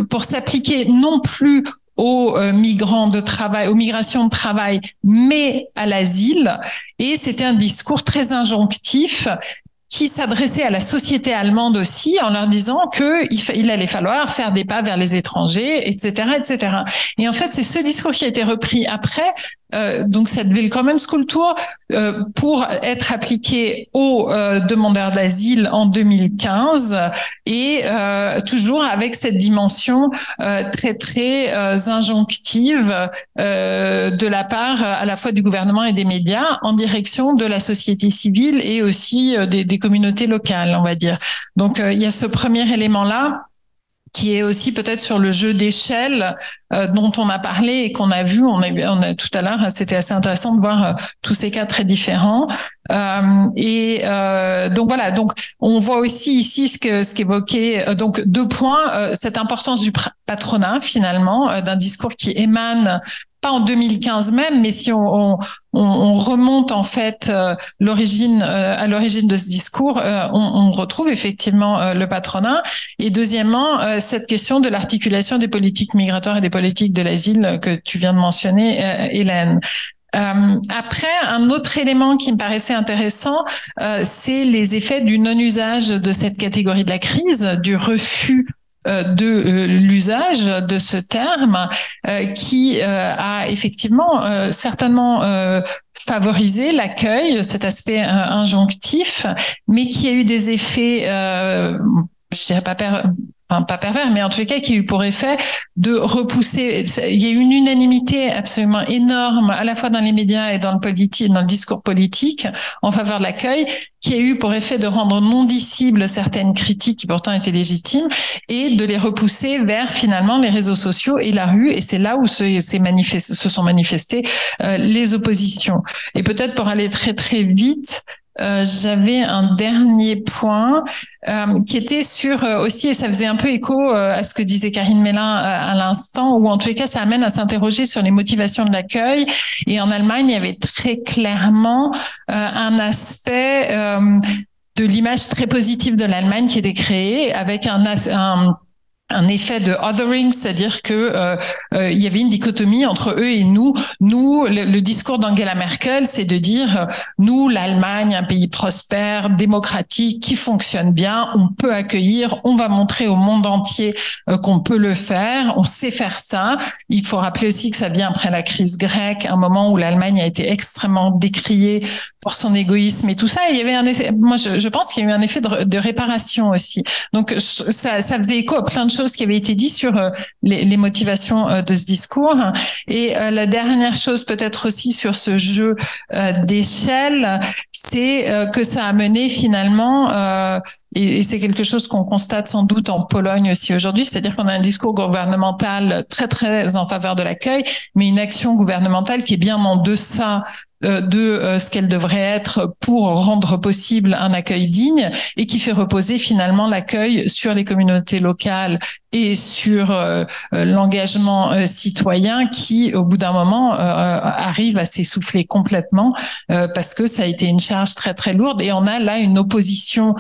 pour s'appliquer non plus aux euh, migrants de travail, aux migrations de travail, mais à l'asile. Et c'était un discours très injonctif qui s'adressait à la société allemande aussi en leur disant que il, allait falloir faire des pas vers les étrangers, etc., etc. Et en fait, c'est ce discours qui a été repris après euh, donc cette Willkommen School Tour euh, pour être appliquée aux euh, demandeurs d'asile en 2015 et euh, toujours avec cette dimension euh, très très injonctive de la part à la fois du gouvernement et des médias en direction de la société civile et aussi des, des communautés locales, on va dire. Donc il y a ce premier élément là qui est aussi peut-être sur le jeu d'échelle euh, dont on a parlé et qu'on a vu. On a, on a tout à l'heure, c'était assez intéressant de voir euh, tous ces cas très différents. Euh, et euh, donc voilà, donc on voit aussi ici ce que ce qu'évoquait donc deux points cette importance du patronat finalement d'un discours qui émane pas en 2015 même, mais si on, on, on remonte en fait euh, l'origine euh, à l'origine de ce discours, euh, on, on, retrouve effectivement le patronat. Et deuxièmement, cette question de l'articulation des politiques migratoires et des politiques de l'asile que tu viens de mentionner, Hélène. après, un autre élément qui me paraissait intéressant, c'est les effets du non-usage de cette catégorie de la crise, du refus de euh, l'usage de ce terme euh, qui a effectivement certainement favorisé l'accueil, cet aspect injonctif, mais qui a eu des effets, je dirais pas enfin pas pervers, mais en les cas qui a eu pour effet de repousser. Il y a eu une unanimité absolument énorme, à la fois dans les médias et dans le politique, dans le discours politique, en faveur de l'accueil, qui a eu pour effet de rendre non dissibles certaines critiques qui pourtant étaient légitimes et de les repousser vers finalement les réseaux sociaux et la rue. Et c'est là où se, se sont manifestées euh, les oppositions. Et peut-être pour aller très très vite, euh, j'avais un dernier point euh, qui était sur euh, aussi, et ça faisait un peu écho à ce que disait Karine Mélin à l'instant, ou en tous les cas, ça amène à s'interroger sur les motivations de l'accueil. Et en Allemagne, il y avait très clairement un aspect de l'image très positive de l'Allemagne qui était créée avec un, un un effet de othering, c'est-à-dire que euh, euh, il y avait une dichotomie entre eux et nous. Nous, le, discours d'Angela Merkel, c'est de dire euh, nous, l'Allemagne, un pays prospère, démocratique, qui fonctionne bien, on peut accueillir, on va montrer au monde entier qu'on peut le faire, on sait faire ça. Il faut rappeler aussi que ça vient après la crise grecque, un moment où l'Allemagne a été extrêmement décriée pour son égoïsme et tout ça. il y avait un moi je, je pense qu'il y a eu un effet de, de réparation aussi. Donc ça, ça faisait écho à plein de choses qui avaient été dites sur euh, les, motivations euh, de ce discours. Et euh, la dernière chose peut-être aussi sur ce jeu d'échelle, c'est que ça a mené finalement et, c'est quelque chose qu'on constate sans doute en Pologne aussi aujourd'hui, c'est-à-dire qu'on a un discours gouvernemental très très en faveur de l'accueil, mais une action gouvernementale qui est bien en deçà de euh, ce qu'elle devrait être pour rendre possible un accueil digne et qui fait reposer finalement l'accueil sur les communautés locales et sur euh, l'engagement citoyen qui, au bout d'un moment, arrive à s'essouffler complètement parce que ça a été une charge très très lourde. Et on a là une opposition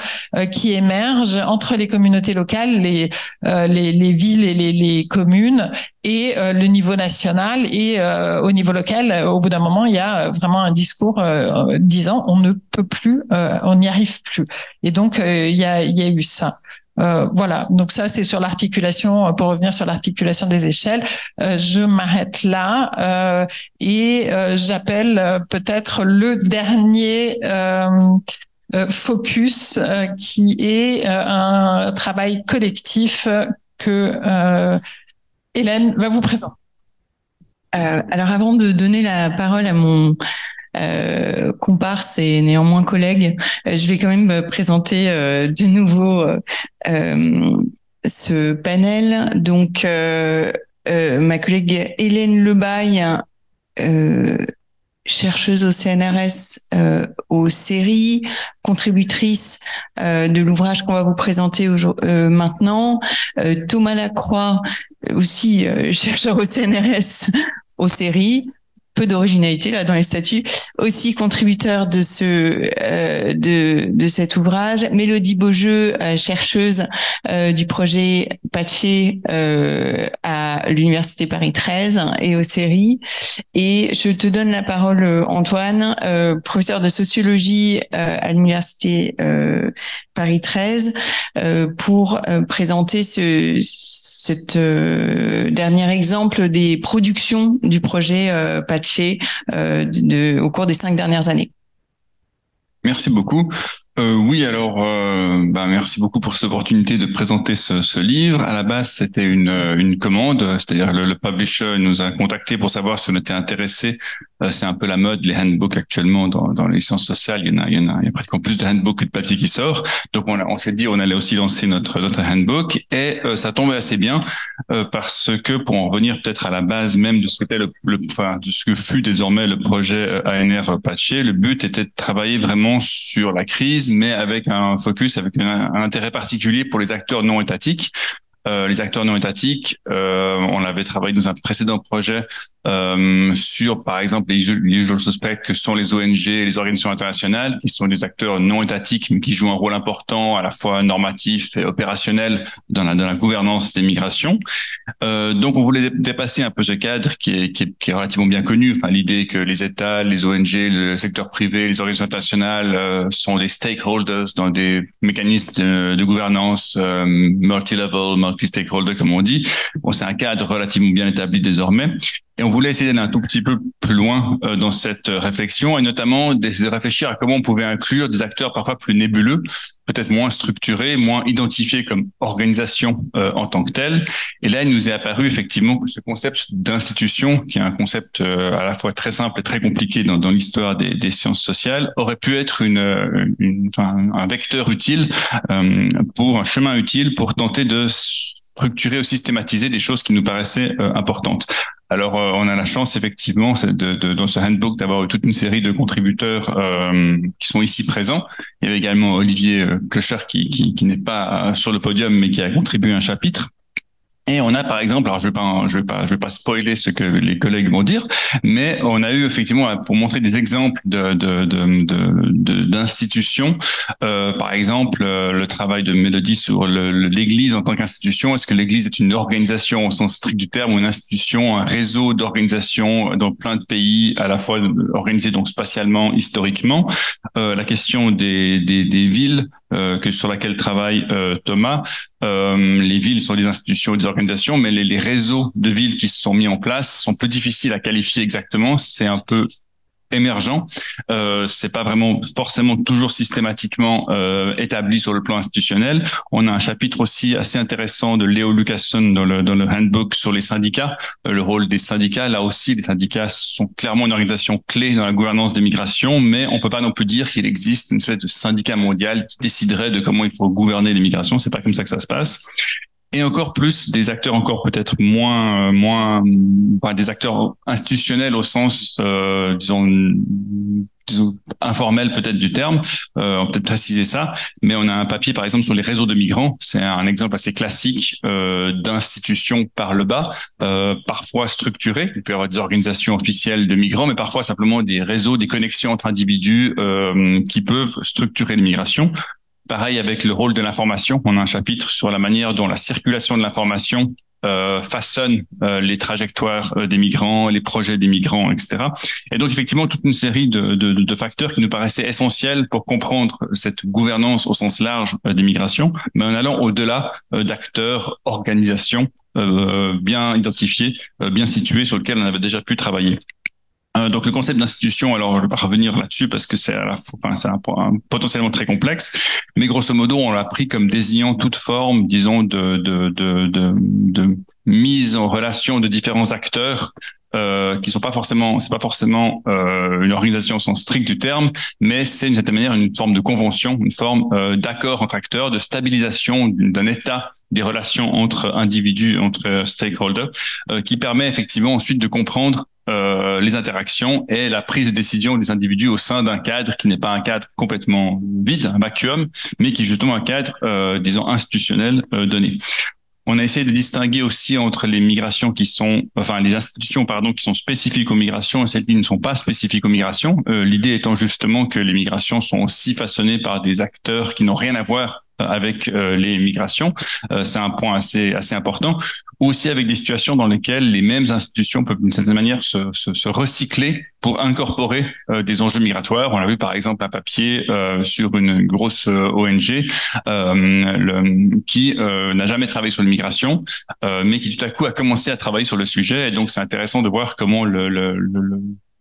qui émerge entre les communautés locales, les les, les villes et les communes et le niveau national et au niveau local, au bout d'un moment, il y a vraiment un discours euh, disant on ne peut plus, euh, on n'y arrive plus. Et donc euh, il y a, y a eu ça. voilà, donc ça c'est sur l'articulation, pour revenir sur l'articulation des échelles, je m'arrête là et j'appelle peut-être le dernier focus qui est un travail collectif que Hélène va vous présenter. Euh, alors avant de donner la parole à mon euh, comparse et néanmoins collègue, euh, je vais quand même présenter euh, de nouveau ce panel. Donc ma collègue Hélène Lebaille, chercheuse au CNRS aux séries, contributrice de l'ouvrage qu'on va vous présenter maintenant. Thomas Lacroix, aussi chercheur au CNRS aux séries peu d'originalité là dans les statuts, aussi contributeur de ce euh, de de cet ouvrage. Mélodie Beaujeu, euh, chercheuse euh, du projet Patché euh, à l'université Paris 13 et aux séries. Et je te donne la parole Antoine, professeur de sociologie à l'université Paris 13, pour présenter ce cet dernier exemple des productions du projet Patché euh, de, au cours des cinq dernières années. Merci beaucoup. Euh, oui, alors, euh, bah, merci beaucoup pour cette opportunité de présenter ce, ce livre. À la base, c'était une, une commande, c'est-à-dire le, le, publisher nous a contacté pour savoir si on était intéressé euh, c'est un peu la mode, les handbooks actuellement dans, dans les sciences sociales. Il y en a, il y en a, il y a pratiquement plus de handbooks que de papier qui sort. Donc on, on s'est dit on allait aussi lancer notre notre handbook et euh, ça tombait assez bien euh, parce que pour en revenir peut-être à la base même de ce le, le enfin, de ce que fut désormais le projet ANR Patché, le but était de travailler vraiment sur la crise, mais avec un focus, avec un intérêt particulier pour les acteurs non étatiques. Euh, les acteurs non étatiques, euh, on l'avait travaillé dans un précédent projet euh, sur, par exemple, les, usual suspects que sont les ONG et les organisations internationales, qui sont des acteurs non étatiques, mais qui jouent un rôle important à la fois normatif et opérationnel dans la, dans la gouvernance des migrations. Euh, donc, on voulait dépasser un peu ce cadre qui est, qui est, qui est relativement bien connu. Enfin, l'idée que les États, les ONG, le secteur privé, les organisations internationales euh, sont des stakeholders dans des mécanismes de, de gouvernance euh, multi-level, multi-stakeholder, comme on dit. Bon, c'est un cadre relativement bien établi désormais. Et on voulait essayer d'aller un tout petit peu plus loin euh, dans cette réflexion et notamment de réfléchir à comment on pouvait inclure des acteurs parfois plus nébuleux, peut-être moins structurés, moins identifiés comme organisation euh, en tant que telle. Et là, il nous est apparu effectivement que ce concept d'institution, qui est un concept euh, à la fois très simple et très compliqué dans, dans l'histoire des, des, sciences sociales, aurait pu être une, une enfin, un vecteur utile pour un chemin utile pour tenter de structurer ou systématiser des choses qui nous paraissaient importantes. Alors, euh, on a la chance effectivement de, dans ce handbook d'avoir toute une série de contributeurs euh, qui sont ici présents. Il y avait également Olivier euh, qui, qui, qui n'est pas sur le podium mais qui a contribué un chapitre. Et on a par exemple, alors je vais vais pas, vais pas spoiler ce que les collègues vont dire, mais on a eu effectivement pour montrer des exemples de d'institutions, de, de, euh, par exemple euh, le travail de Mélodie sur l'Église en tant qu'institution. Est-ce que l'Église est une organisation au sens strict du terme ou une institution, un réseau d'organisations dans plein de pays, à la fois organisé donc spatialement, historiquement? Euh, la question des, des, des villes euh, que sur laquelle travaille euh, Thomas. Euh, les villes sont des institutions, des organisations, mais les, les, réseaux de villes qui se sont mis en place sont plus difficiles à qualifier exactement. C'est un peu émergent. Euh, c'est pas vraiment forcément toujours systématiquement euh, établi sur le plan institutionnel. On a un chapitre aussi assez intéressant de Léo Lucasson dans le, dans le handbook sur les syndicats, euh, le rôle des syndicats. Là aussi, les syndicats sont clairement une organisation clé dans la gouvernance des migrations, mais on peut pas non plus dire qu'il existe une espèce de syndicat mondial qui déciderait de comment il faut gouverner les migrations. C'est pas comme ça que ça se passe. Et encore plus des acteurs encore peut-être moins moins enfin, des acteurs institutionnels au sens euh, disons informel peut-être du terme, euh, on peut peut-être préciser ça, mais on a un papier par exemple sur les réseaux de migrants, c'est un exemple assez classique euh, d'institutions par le bas, euh, parfois structurées, il peut y avoir des organisations officielles de migrants, mais parfois simplement des réseaux, des connexions entre individus euh, qui peuvent structurer l'immigration. Pareil avec le rôle de l'information, on a un chapitre sur la manière dont la circulation de l'information euh, façonne euh, les trajectoires euh, des migrants, les projets des migrants, etc. Et donc effectivement toute une série de, de, facteurs qui nous paraissaient essentiels pour comprendre cette gouvernance au sens large des migrations, mais en allant au-delà d'acteurs, organisations bien identifiés, bien situés sur lesquels on avait déjà pu travailler. Euh, donc le concept d'institution, alors je vais pas revenir là-dessus parce que c'est enfin, un, potentiellement très complexe, mais grosso modo on l'a pris comme désignant toute forme, disons de de de de, de mise en relation de différents acteurs euh, qui sont pas forcément, c'est pas forcément euh, une organisation au sens strict du terme, mais c'est d'une certaine manière une forme de convention, une forme euh, d'accord entre acteurs, de stabilisation d'un état des relations entre individus, entre stakeholders, euh, qui permet effectivement ensuite de comprendre euh, les interactions et la prise de décision des individus au sein d'un cadre qui n'est pas un cadre complètement vide, un vacuum, mais qui est justement un cadre, euh, disons, institutionnel euh, donné. On a essayé de distinguer aussi entre les migrations qui sont, enfin les institutions pardon, qui sont spécifiques aux migrations et celles qui ne sont pas spécifiques aux migrations. Euh, L'idée étant justement que les migrations sont aussi façonnées par des acteurs qui n'ont rien à voir avec euh, les migrations. Euh, c'est un point assez assez important. Aussi avec des situations dans lesquelles les mêmes institutions peuvent d'une certaine manière se, se, se recycler pour incorporer des enjeux migratoires. On a vu par exemple un papier sur une grosse ONG le, qui n'a jamais travaillé sur l'immigration, mais qui tout à coup a commencé à travailler sur le sujet. Et donc c'est intéressant de voir comment le, le, le,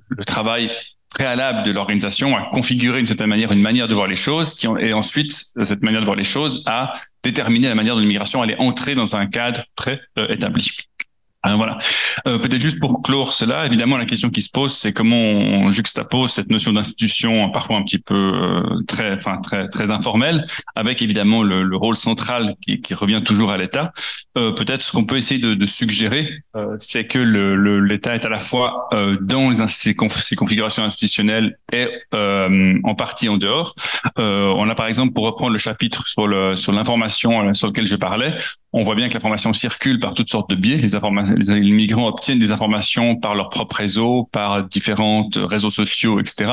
le travail préalable de l'organisation à configurer d'une certaine manière une manière de voir les choses, qui et ensuite cette manière de voir les choses a déterminé la manière dont l'immigration allait entrer dans un cadre préétabli. Alors voilà. Euh, Peut-être juste pour clore cela, évidemment, la question qui se pose, c'est comment on juxtapose cette notion d'institution, parfois un petit peu euh, très, enfin très très informelle, avec évidemment le, le rôle central qui, qui, revient toujours à l'État. Euh, Peut-être ce qu'on peut essayer de, de suggérer, euh, c'est que l'État le, est à la fois euh, dans les, ces, ces, configurations institutionnelles et en partie en dehors. on a par exemple, pour reprendre le chapitre sur le sur l'information sur lequel je parlais, on voit bien que l'information circule par toutes sortes de biais. Les, les, migrants obtiennent des informations par leur propre réseau, par différents réseaux sociaux, etc.,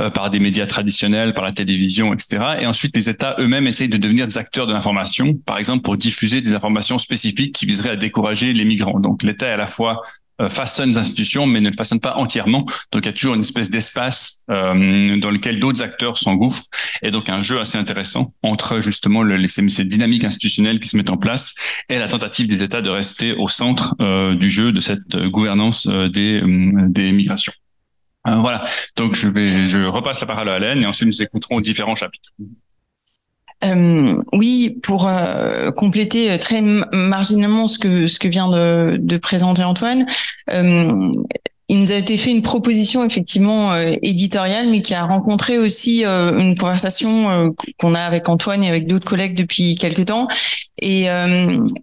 euh, par des médias traditionnels, par la télévision, etc. Et ensuite, les États eux-mêmes essayent de devenir des acteurs de l'information, par exemple pour diffuser des informations spécifiques qui viseraient à décourager les migrants. Donc l'État est à la fois euh, façonne les institutions, mais ne le façonne pas entièrement. Donc il y a toujours une espèce d'espace euh, dans lequel d'autres acteurs s'engouffrent, et donc un jeu assez intéressant entre justement le, les, ces dynamiques institutionnelles qui se mettent en place et la tentative des États de rester au centre euh, du jeu de cette gouvernance euh, des, euh, des migrations. voilà. Donc je vais, je repasse la parole à Hélène et ensuite nous écouterons différents chapitres. Euh, oui, pour euh, compléter très marginalement ce que ce que vient de, de présenter Antoine, euh, il nous a été fait une proposition effectivement euh, éditoriale, mais qui a rencontré aussi euh, une conversation euh, qu'on a avec Antoine et avec d'autres collègues depuis quelque temps, et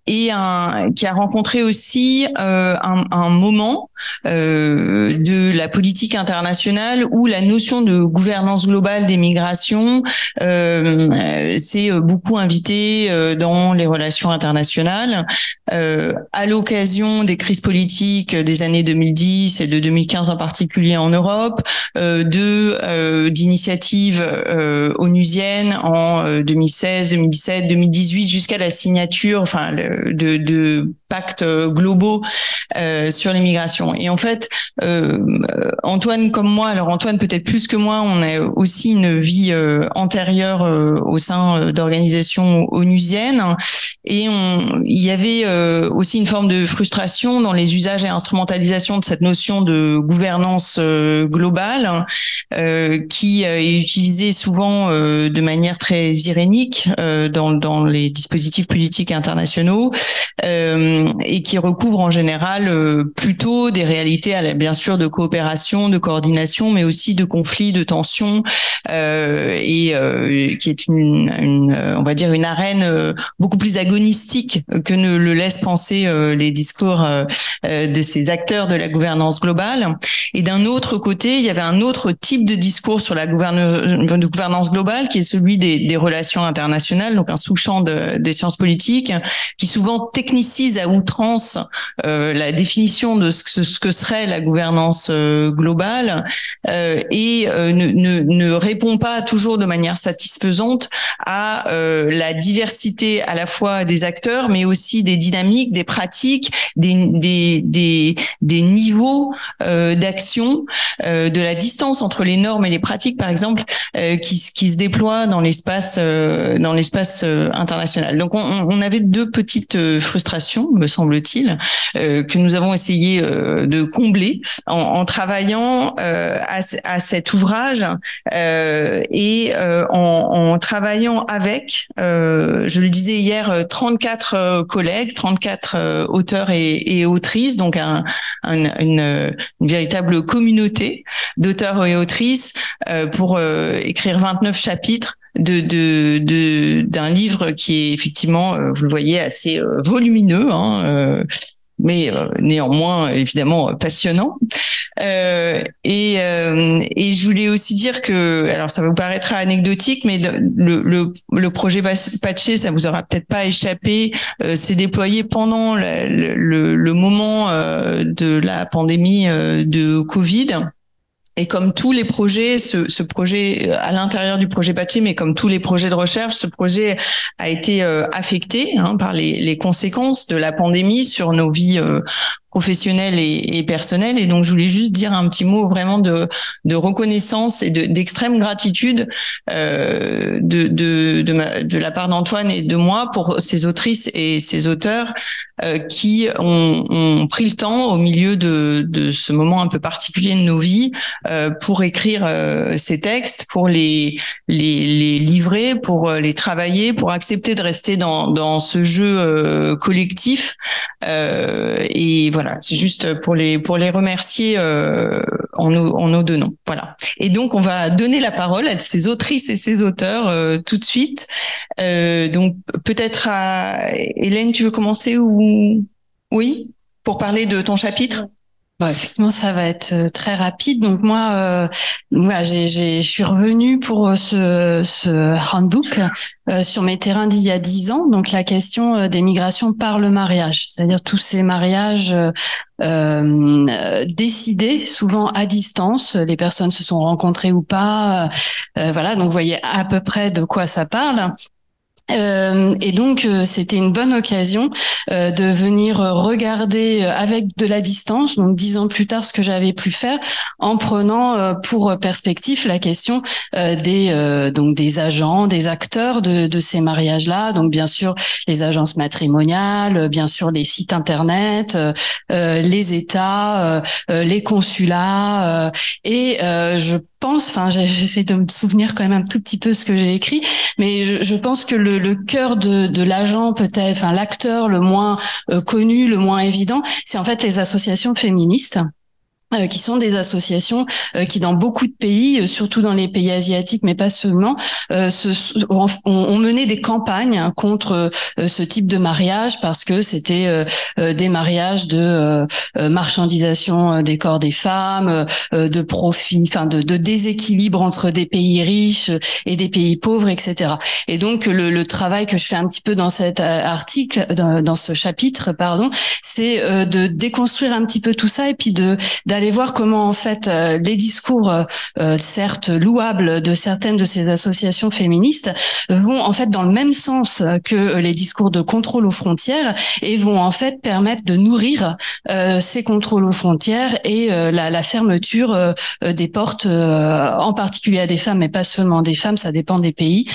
et un, qui a rencontré aussi un, moment de la politique internationale où la notion de gouvernance globale des migrations s'est beaucoup invitée dans les relations internationales. À l'occasion des crises politiques des années 2010 et de 2015 en particulier en Europe, euh, de euh, d'initiatives euh, onusiennes en 2016, 2017, 2018 jusqu'à la signature, enfin de pactes globaux sur l'immigration. Et en fait, Antoine comme moi, alors Antoine peut-être plus que moi, on a aussi une vie antérieure au sein d'organisations onusiennes et il y avait aussi une forme de frustration dans les usages et instrumentalisations de cette notion de gouvernance euh, globale euh, qui euh, est utilisée souvent de manière très irénique dans, dans les dispositifs politiques internationaux et qui recouvre en général plutôt des réalités, bien sûr, de coopération, de coordination, mais aussi de conflits, de tensions, et qui est une, une, on va dire, une arène beaucoup plus agonistique que ne le laissent penser les discours de ces acteurs de la gouvernance globale. Et d'un autre côté, il y avait un autre type de discours sur la gouvernance globale, qui est celui des, des relations internationales, donc un sous-champ de, des sciences politiques, qui souvent technicise outrance euh, la définition de ce que, serait la gouvernance euh, globale euh, et euh, ne, répond pas toujours de manière satisfaisante à la diversité à la fois des acteurs, mais aussi des dynamiques, des pratiques, des, des, des, niveaux d'action, de la distance entre les normes et les pratiques, par exemple, qui, qui se déploient dans l'espace dans l'espace international. Donc on, avait deux petites frustrations, me semble-t-il, euh, que nous avons essayé euh, de combler en, travaillant à, à, cet ouvrage et en, travaillant avec, je le disais hier, 34 collègues, 34 auteurs et, et, autrices, donc un, un, une, une, véritable communauté d'auteurs et autrices pour écrire 29 chapitres de de d'un livre qui est effectivement, euh, vous le voyez, assez euh, volumineux, hein, euh, mais néanmoins évidemment passionnant. Euh, et, et je voulais aussi dire que, alors ça vous paraîtra anecdotique, mais le, le, le projet Patché, ça vous aura peut-être pas échappé, euh, s'est déployé pendant le, le, le moment de la pandémie de Covid. Et comme tous les projets, ce, projet euh, à l'intérieur du projet Patchy, mais comme tous les projets de recherche, ce projet a été euh, affecté hein, par les, les, conséquences de la pandémie sur nos vies euh, professionnelle et, et personnelle. Et donc, je voulais juste dire un petit mot vraiment de, reconnaissance et d'extrême gratitude euh, de, de, de, la part d'Antoine et de moi pour ces autrices et ces auteurs euh, qui ont, pris le temps au milieu de, ce moment un peu particulier de nos vies euh, pour écrire ces textes, pour les, les, les, livrer, pour les travailler, pour accepter de rester dans, dans ce jeu collectif. et voilà, c'est juste pour les pour les remercier euh, en nous en nous donnant. Voilà. Et donc on va donner la parole à ces autrices et ces auteurs euh, tout de suite. Euh, donc peut-être à Hélène, tu veux commencer ou oui? Pour parler de ton chapitre? Bon, effectivement, ça va être euh, très rapide. Donc moi, euh, moi j'ai, je suis revenue pour euh, ce, ce handbook euh, sur mes terrains d'il y a dix ans. Donc la question des migrations par le mariage, c'est-à-dire tous ces mariages euh, décidés, souvent à distance. Les personnes se sont rencontrées ou pas. voilà, donc vous voyez à peu près de quoi ça parle. Euh, et donc euh, c'était une bonne occasion euh, de venir regarder avec de la distance, donc dix ans plus tard, ce que j'avais pu faire, en prenant pour perspective la question des donc des agents, des acteurs de, de ces mariages-là. Donc bien sûr les agences matrimoniales, bien sûr les sites internet, les États, les consulats, et je pense, enfin j'essaie de me souvenir quand même un tout petit peu ce que j'ai écrit, mais je, pense que le, cœur de, de l'agent peut-être, enfin l'acteur le moins euh, connu, le moins évident, c'est en fait les associations féministes. Euh, qui sont des associations euh, qui dans beaucoup de pays, euh, surtout dans les pays asiatiques, mais pas seulement, se, ont, mené des campagnes contre ce type de mariage parce que c'était des mariages de marchandisation des corps des femmes, de profit, enfin de, de, déséquilibre entre des pays riches et des pays pauvres, etc. Et donc le, le, travail que je fais un petit peu dans cet article, dans, dans ce chapitre, pardon, c'est de déconstruire un petit peu tout ça et puis de aller voir comment en fait euh, les discours, euh, euh, certes louables, de certaines de ces associations féministes vont en fait dans le même sens que les discours de contrôle aux frontières et vont en fait permettre de nourrir ces contrôles aux frontières et la, la, fermeture des portes, en particulier à des femmes, mais pas seulement des femmes, ça dépend des pays,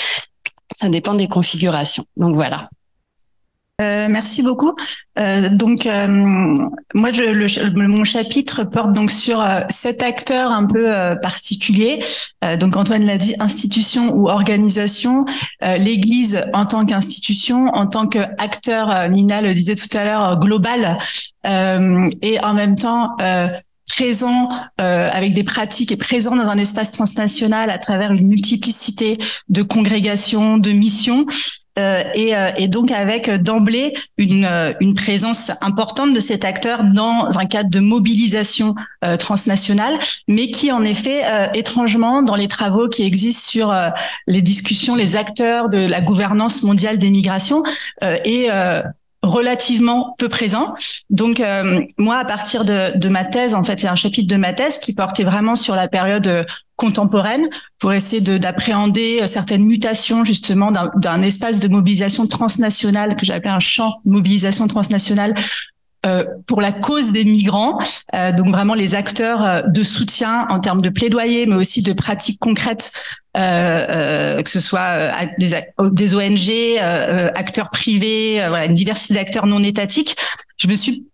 ça dépend des configurations. Donc voilà. Euh, merci beaucoup. Euh, donc, euh, moi, je, le, mon chapitre porte donc sur euh, sept acteurs un peu euh, particuliers. donc, Antoine l'a dit, institution ou organisation, l'Église en tant qu'institution, en tant qu'acteur, Nina le disait tout à l'heure, global, et en même temps présent euh, avec des pratiques et présent dans un espace transnational à travers une multiplicité de congrégations, de missions. Euh, et, euh, et, donc avec d'emblée une, une présence importante de cet acteur dans un cadre de mobilisation transnationale, mais qui en effet étrangement dans les travaux qui existent sur les discussions, les acteurs de la gouvernance mondiale des migrations est relativement peu présent. Donc euh, moi, à partir de, de, ma thèse, en fait, c'est un chapitre de ma thèse qui portait vraiment sur la période euh, contemporaine pour essayer d'appréhender euh, certaines mutations justement d'un espace de mobilisation transnationale que j'appelais un champ mobilisation transnationale euh, pour la cause des migrants, euh, donc vraiment les acteurs de soutien en termes de plaidoyer, mais aussi de pratiques concrètes euh, euh, que ce soit euh, des, des ONG, acteurs privés, voilà, une diversité d'acteurs non étatiques. Je me suis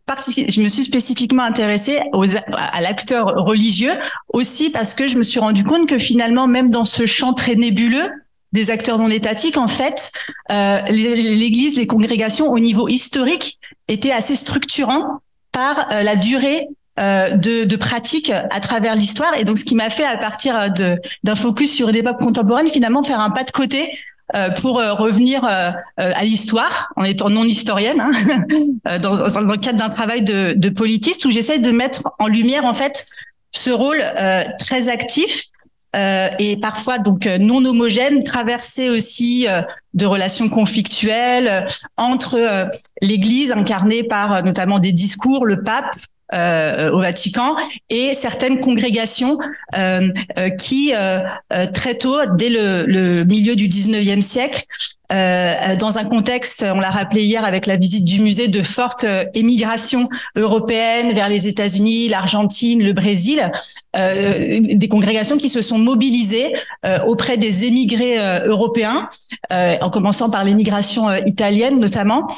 je me suis spécifiquement intéressée aux, à l'acteur religieux aussi parce que je me suis rendu compte que finalement, même dans ce champ très nébuleux, des acteurs non étatiques, en fait, euh, l'Église, les congrégations au niveau historique étaient assez structurants par la durée euh, de, de pratiques à travers l'histoire. Et donc, ce qui m'a fait, à partir d'un focus sur l'époque contemporaine, finalement faire un pas de côté euh, pour euh, revenir à l'histoire, en étant non historienne, hein, dans, dans, le cadre d'un travail de, de politiste, où j'essaie de mettre en lumière en fait ce rôle très actif euh, et parfois donc non homogène, traversé aussi euh, de relations conflictuelles entre l'Église incarnée par notamment des discours, le pape, euh, au Vatican et certaines congrégations euh, euh, qui très tôt, dès le, le, milieu du 19e siècle, dans un contexte, on l'a rappelé hier avec la visite du musée, de forte émigration européenne vers les États-Unis, l'Argentine, le Brésil, des congrégations qui se sont mobilisées auprès des émigrés européens, en commençant par l'émigration italienne notamment,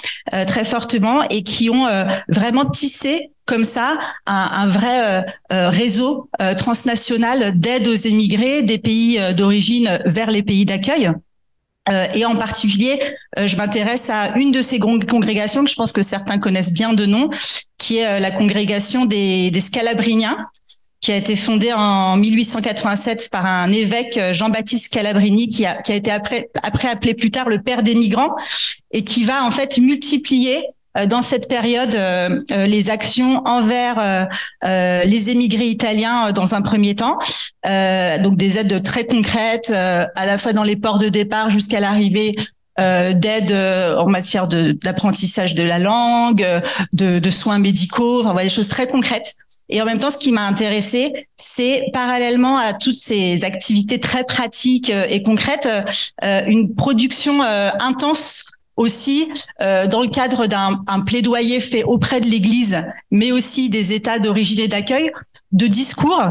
très fortement, et qui ont vraiment tissé comme ça un, vrai euh, euh, réseau euh, transnational d'aide aux émigrés des pays d'origine vers les pays d'accueil. Et en particulier, je m'intéresse à une de ces congrégations que je pense que certains connaissent bien de nom, qui est la congrégation des, des Scalabriniens, qui a été fondée en 1887 par un évêque Jean-Baptiste Scalabrini, qui a, été après, appelé plus tard le père des migrants, et qui va en fait multiplier euh, dans cette période euh, euh, les actions envers les émigrés italiens dans un premier temps. donc des aides très concrètes, à la fois dans les ports de départ jusqu'à l'arrivée d'aide en matière d'apprentissage de, la langue, de, de soins médicaux, enfin voilà, des choses très concrètes. Et en même temps, ce qui m'a intéressé, c'est parallèlement à toutes ces activités très pratiques et concrètes, une production intense aussi euh, dans le cadre d'un plaidoyer fait auprès de l'Église, mais aussi des États d'origine et d'accueil, de discours.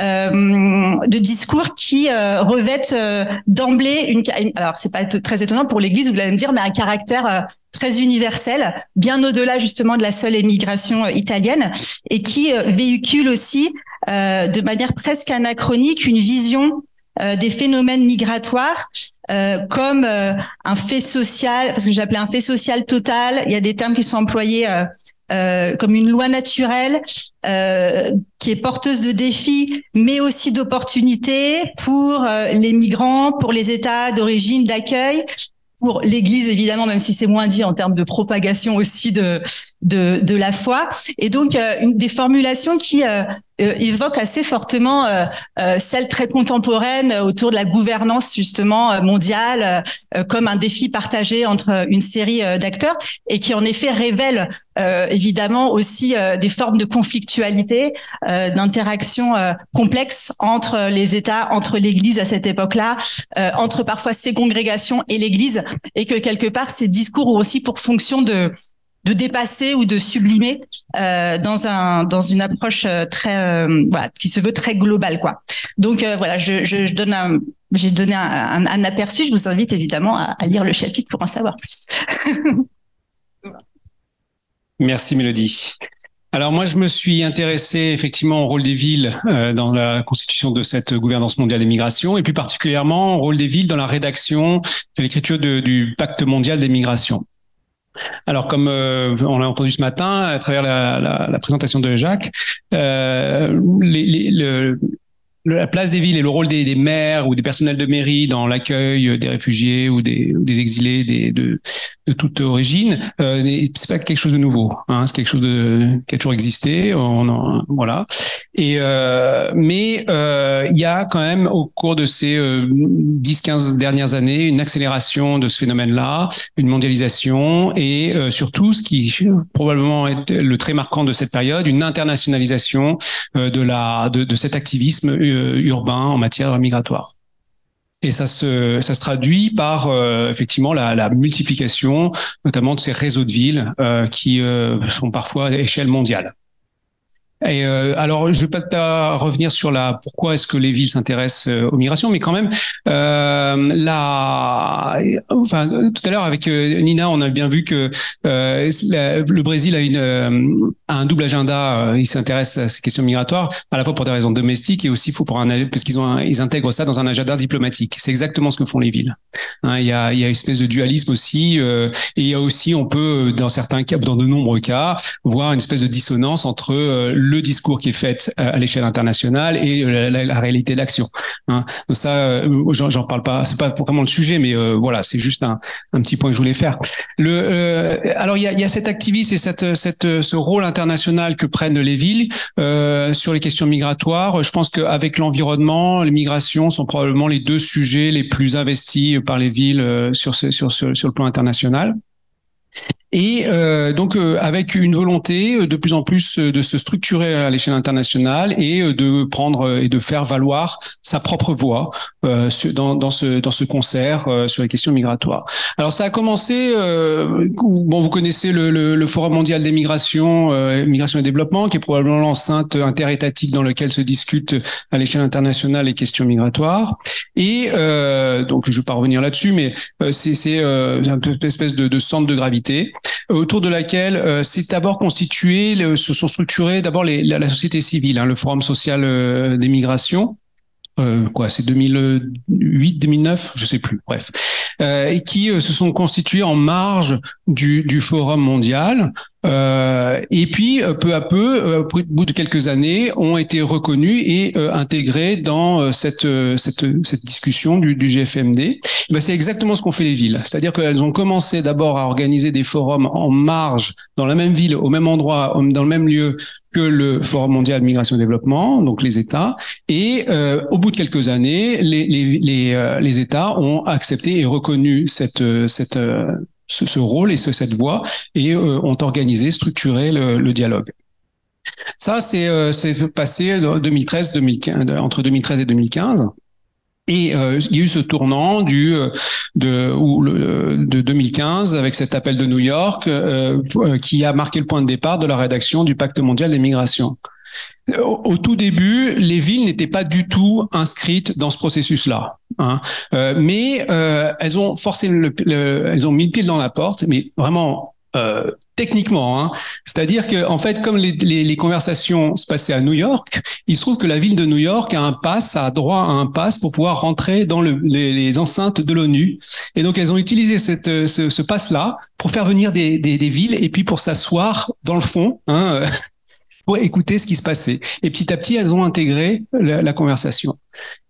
Euh, de discours qui euh, revêtent euh, d'emblée une alors c'est pas très étonnant pour l'Église vous allez me dire mais un caractère euh, très universel bien au-delà justement de la seule émigration italienne et qui véhicule aussi de manière presque anachronique une vision des phénomènes migratoires euh, comme euh, un fait social, parce que j'appelais un fait social total. Il y a des termes qui sont employés euh, euh comme une loi naturelle qui est porteuse de défis, mais aussi d'opportunités pour les migrants, pour les États d'origine, d'accueil, pour l'Église évidemment, même si c'est moins dit en termes de propagation aussi de de, de la foi. Et donc une des formulations qui euh, évoque assez fortement euh, euh, celle très contemporaine autour de la gouvernance justement mondiale comme un défi partagé entre une série d'acteurs et qui en effet révèle évidemment aussi des formes de conflictualité, d'interaction complexe entre les États, entre l'Église à cette époque-là, entre parfois ces congrégations et l'Église, et que quelque part ces discours ont aussi pour fonction de de dépasser ou de sublimer euh, dans un dans une approche euh, très euh, voilà qui se veut très globale quoi. Donc euh, voilà, je, donne un j'ai donné un, aperçu. Je vous invite évidemment à, à, lire le chapitre pour en savoir plus. Merci Mélodie. Alors moi, je me suis intéressé effectivement au rôle des villes dans la constitution de cette gouvernance mondiale des migrations, et plus particulièrement au rôle des villes dans la rédaction, de l'écriture du pacte mondial des migrations. Alors, comme euh, on l'a entendu ce matin à travers la, présentation de Jacques, euh, la place des villes et le rôle des, maires ou des personnels de mairie dans l'accueil des réfugiés ou des, exilés des, de, de toute origine, euh, c'est pas quelque chose de nouveau. Hein, c'est quelque chose de, qui a toujours existé. On en, voilà. Et euh, mais euh, il y a quand même au cours de ces 10-15 euh, dernières années une accélération de ce phénomène-là, une mondialisation et euh, surtout ce qui probablement est le très marquant de cette période, une internationalisation de la de, de cet activisme urbain en matière migratoire. Et ça se, ça se traduit par euh, effectivement la, la, multiplication, notamment de ces réseaux de villes euh, qui sont parfois à échelle mondiale. Et euh, alors, je vais pas revenir sur la pourquoi est-ce que les villes s'intéressent euh, aux migrations, mais quand même, euh, la, enfin, tout à l'heure avec euh, Nina, on a bien vu que euh, le Brésil a une a un double agenda. il s'intéresse à ces questions migratoires, à la fois pour des raisons domestiques et aussi pour un parce qu'ils ont ils intègrent ça dans un agenda diplomatique. C'est exactement ce que font les villes. Hein, il y a y a une espèce de dualisme aussi, et il y a aussi on peut dans certains cas, dans de nombreux cas, voir une espèce de dissonance entre discours qui est fait euh, à l'échelle internationale et euh, la, réalité d'action. Hein. Donc ça, euh, j'en parle pas, c'est pas vraiment le sujet, mais voilà, c'est juste un, petit point que je voulais faire. Le, alors il y a, y a cet activisme et cette, ce rôle international que prennent les villes sur les questions migratoires. Je pense qu'avec l'environnement, les migrations sont probablement les deux sujets les plus investis par les villes sur le plan international. Et euh, donc euh, avec une volonté euh, de plus en plus de se structurer à l'échelle internationale et de prendre et de faire valoir sa propre voix dans, dans, ce dans ce concert sur les questions migratoires. Alors ça a commencé. bon, vous connaissez le, le, le, Forum mondial des migrations, migration et développement, qui est probablement l'enceinte interétatique dans lequel se discutent à l'échelle internationale les questions migratoires. Et donc je vais pas revenir là-dessus, mais c'est c'est une espèce de, de centre de gravité autour de laquelle euh, s'est d'abord constitué, se sont structurés d'abord la, société civile, hein, le Forum social euh, des migrations. Euh, quoi, c'est 2008, 2009, je sais plus. Bref, euh, et qui euh, se sont constitués en marge du Forum mondial. Euh, et puis, euh, peu à peu, au bout de quelques années, ont été reconnus et intégrés dans cette, cette, cette discussion du, du GFMD. Ben, c'est exactement ce qu'ont fait les villes. C'est-à-dire qu'elles ont commencé d'abord à organiser des forums en marge, dans la même ville, au même endroit, dans le même lieu que le Forum mondial migration et développement, donc les États. Et euh, au bout de quelques années, les, les, les, États ont accepté et reconnu reconnu cette, cette, ce, rôle et ce, cette voie et euh, ont organisé, structuré le, dialogue. Ça, c'est euh, passé 2013, 2015, entre 2013 et 2015. Et euh, il y a eu ce tournant de ou le, de 2015 avec cet appel de New York qui a marqué le point de départ de la rédaction du Pacte mondial des migrations. Au, tout début, les villes n'étaient pas du tout inscrites dans ce processus-là, hein. euh, mais euh, elles ont forcé, le, elles ont mis le pied dans la porte, mais vraiment euh, techniquement. Hein. C'est-à-dire que en fait, comme les, conversations se passaient à New York, il se trouve que la ville de New York a un pass, a droit à un pass pour pouvoir rentrer dans le, les, enceintes de l'ONU. Et donc, elles ont utilisé ce, ce pass-là pour faire venir des, villes et puis pour s'asseoir dans le fond. Hein, pour écouter ce qui se passait. Et petit à petit, elles ont intégré la, conversation.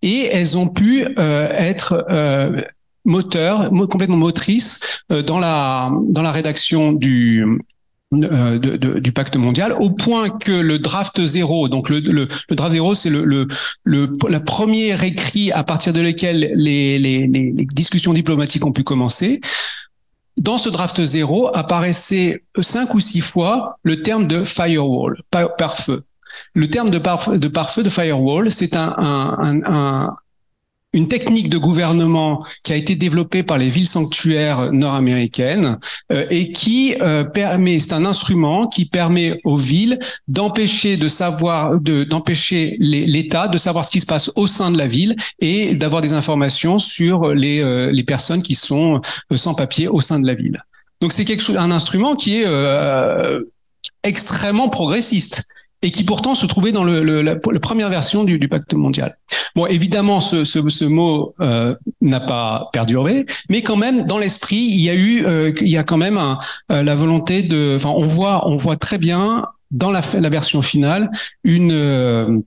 Et elles ont pu euh, être euh, moteurs, complètement motrices euh, dans la dans la rédaction du euh, de, du pacte mondial, au point que le draft zéro, donc le, le, le draft zéro, c'est le, le, le, la première écrit à partir de lequel les, les, les discussions diplomatiques ont pu commencer, dans ce draft zéro apparaissait cinq ou six fois le terme de firewall, pare-feu. Le terme de de, pare de firewall, c'est un, une technique de gouvernement qui a été développée par les villes sanctuaires nord-américaines euh, et qui euh, permet, c'est un instrument qui permet aux villes d'empêcher de savoir, de d'empêcher l'État de savoir ce qui se passe au sein de la ville et d'avoir des informations sur les euh, les personnes qui sont sans papier au sein de la ville. Donc c'est quelque chose, un instrument qui est extrêmement progressiste et qui pourtant se trouvait dans le, la, première version du, du, pacte mondial. Bon, évidemment, ce, ce, ce mot euh, n'a pas perduré, mais quand même, dans l'esprit, il y a eu, euh, il y a quand même un, euh, la volonté de, enfin, on voit, on voit très bien dans la, la version finale une euh,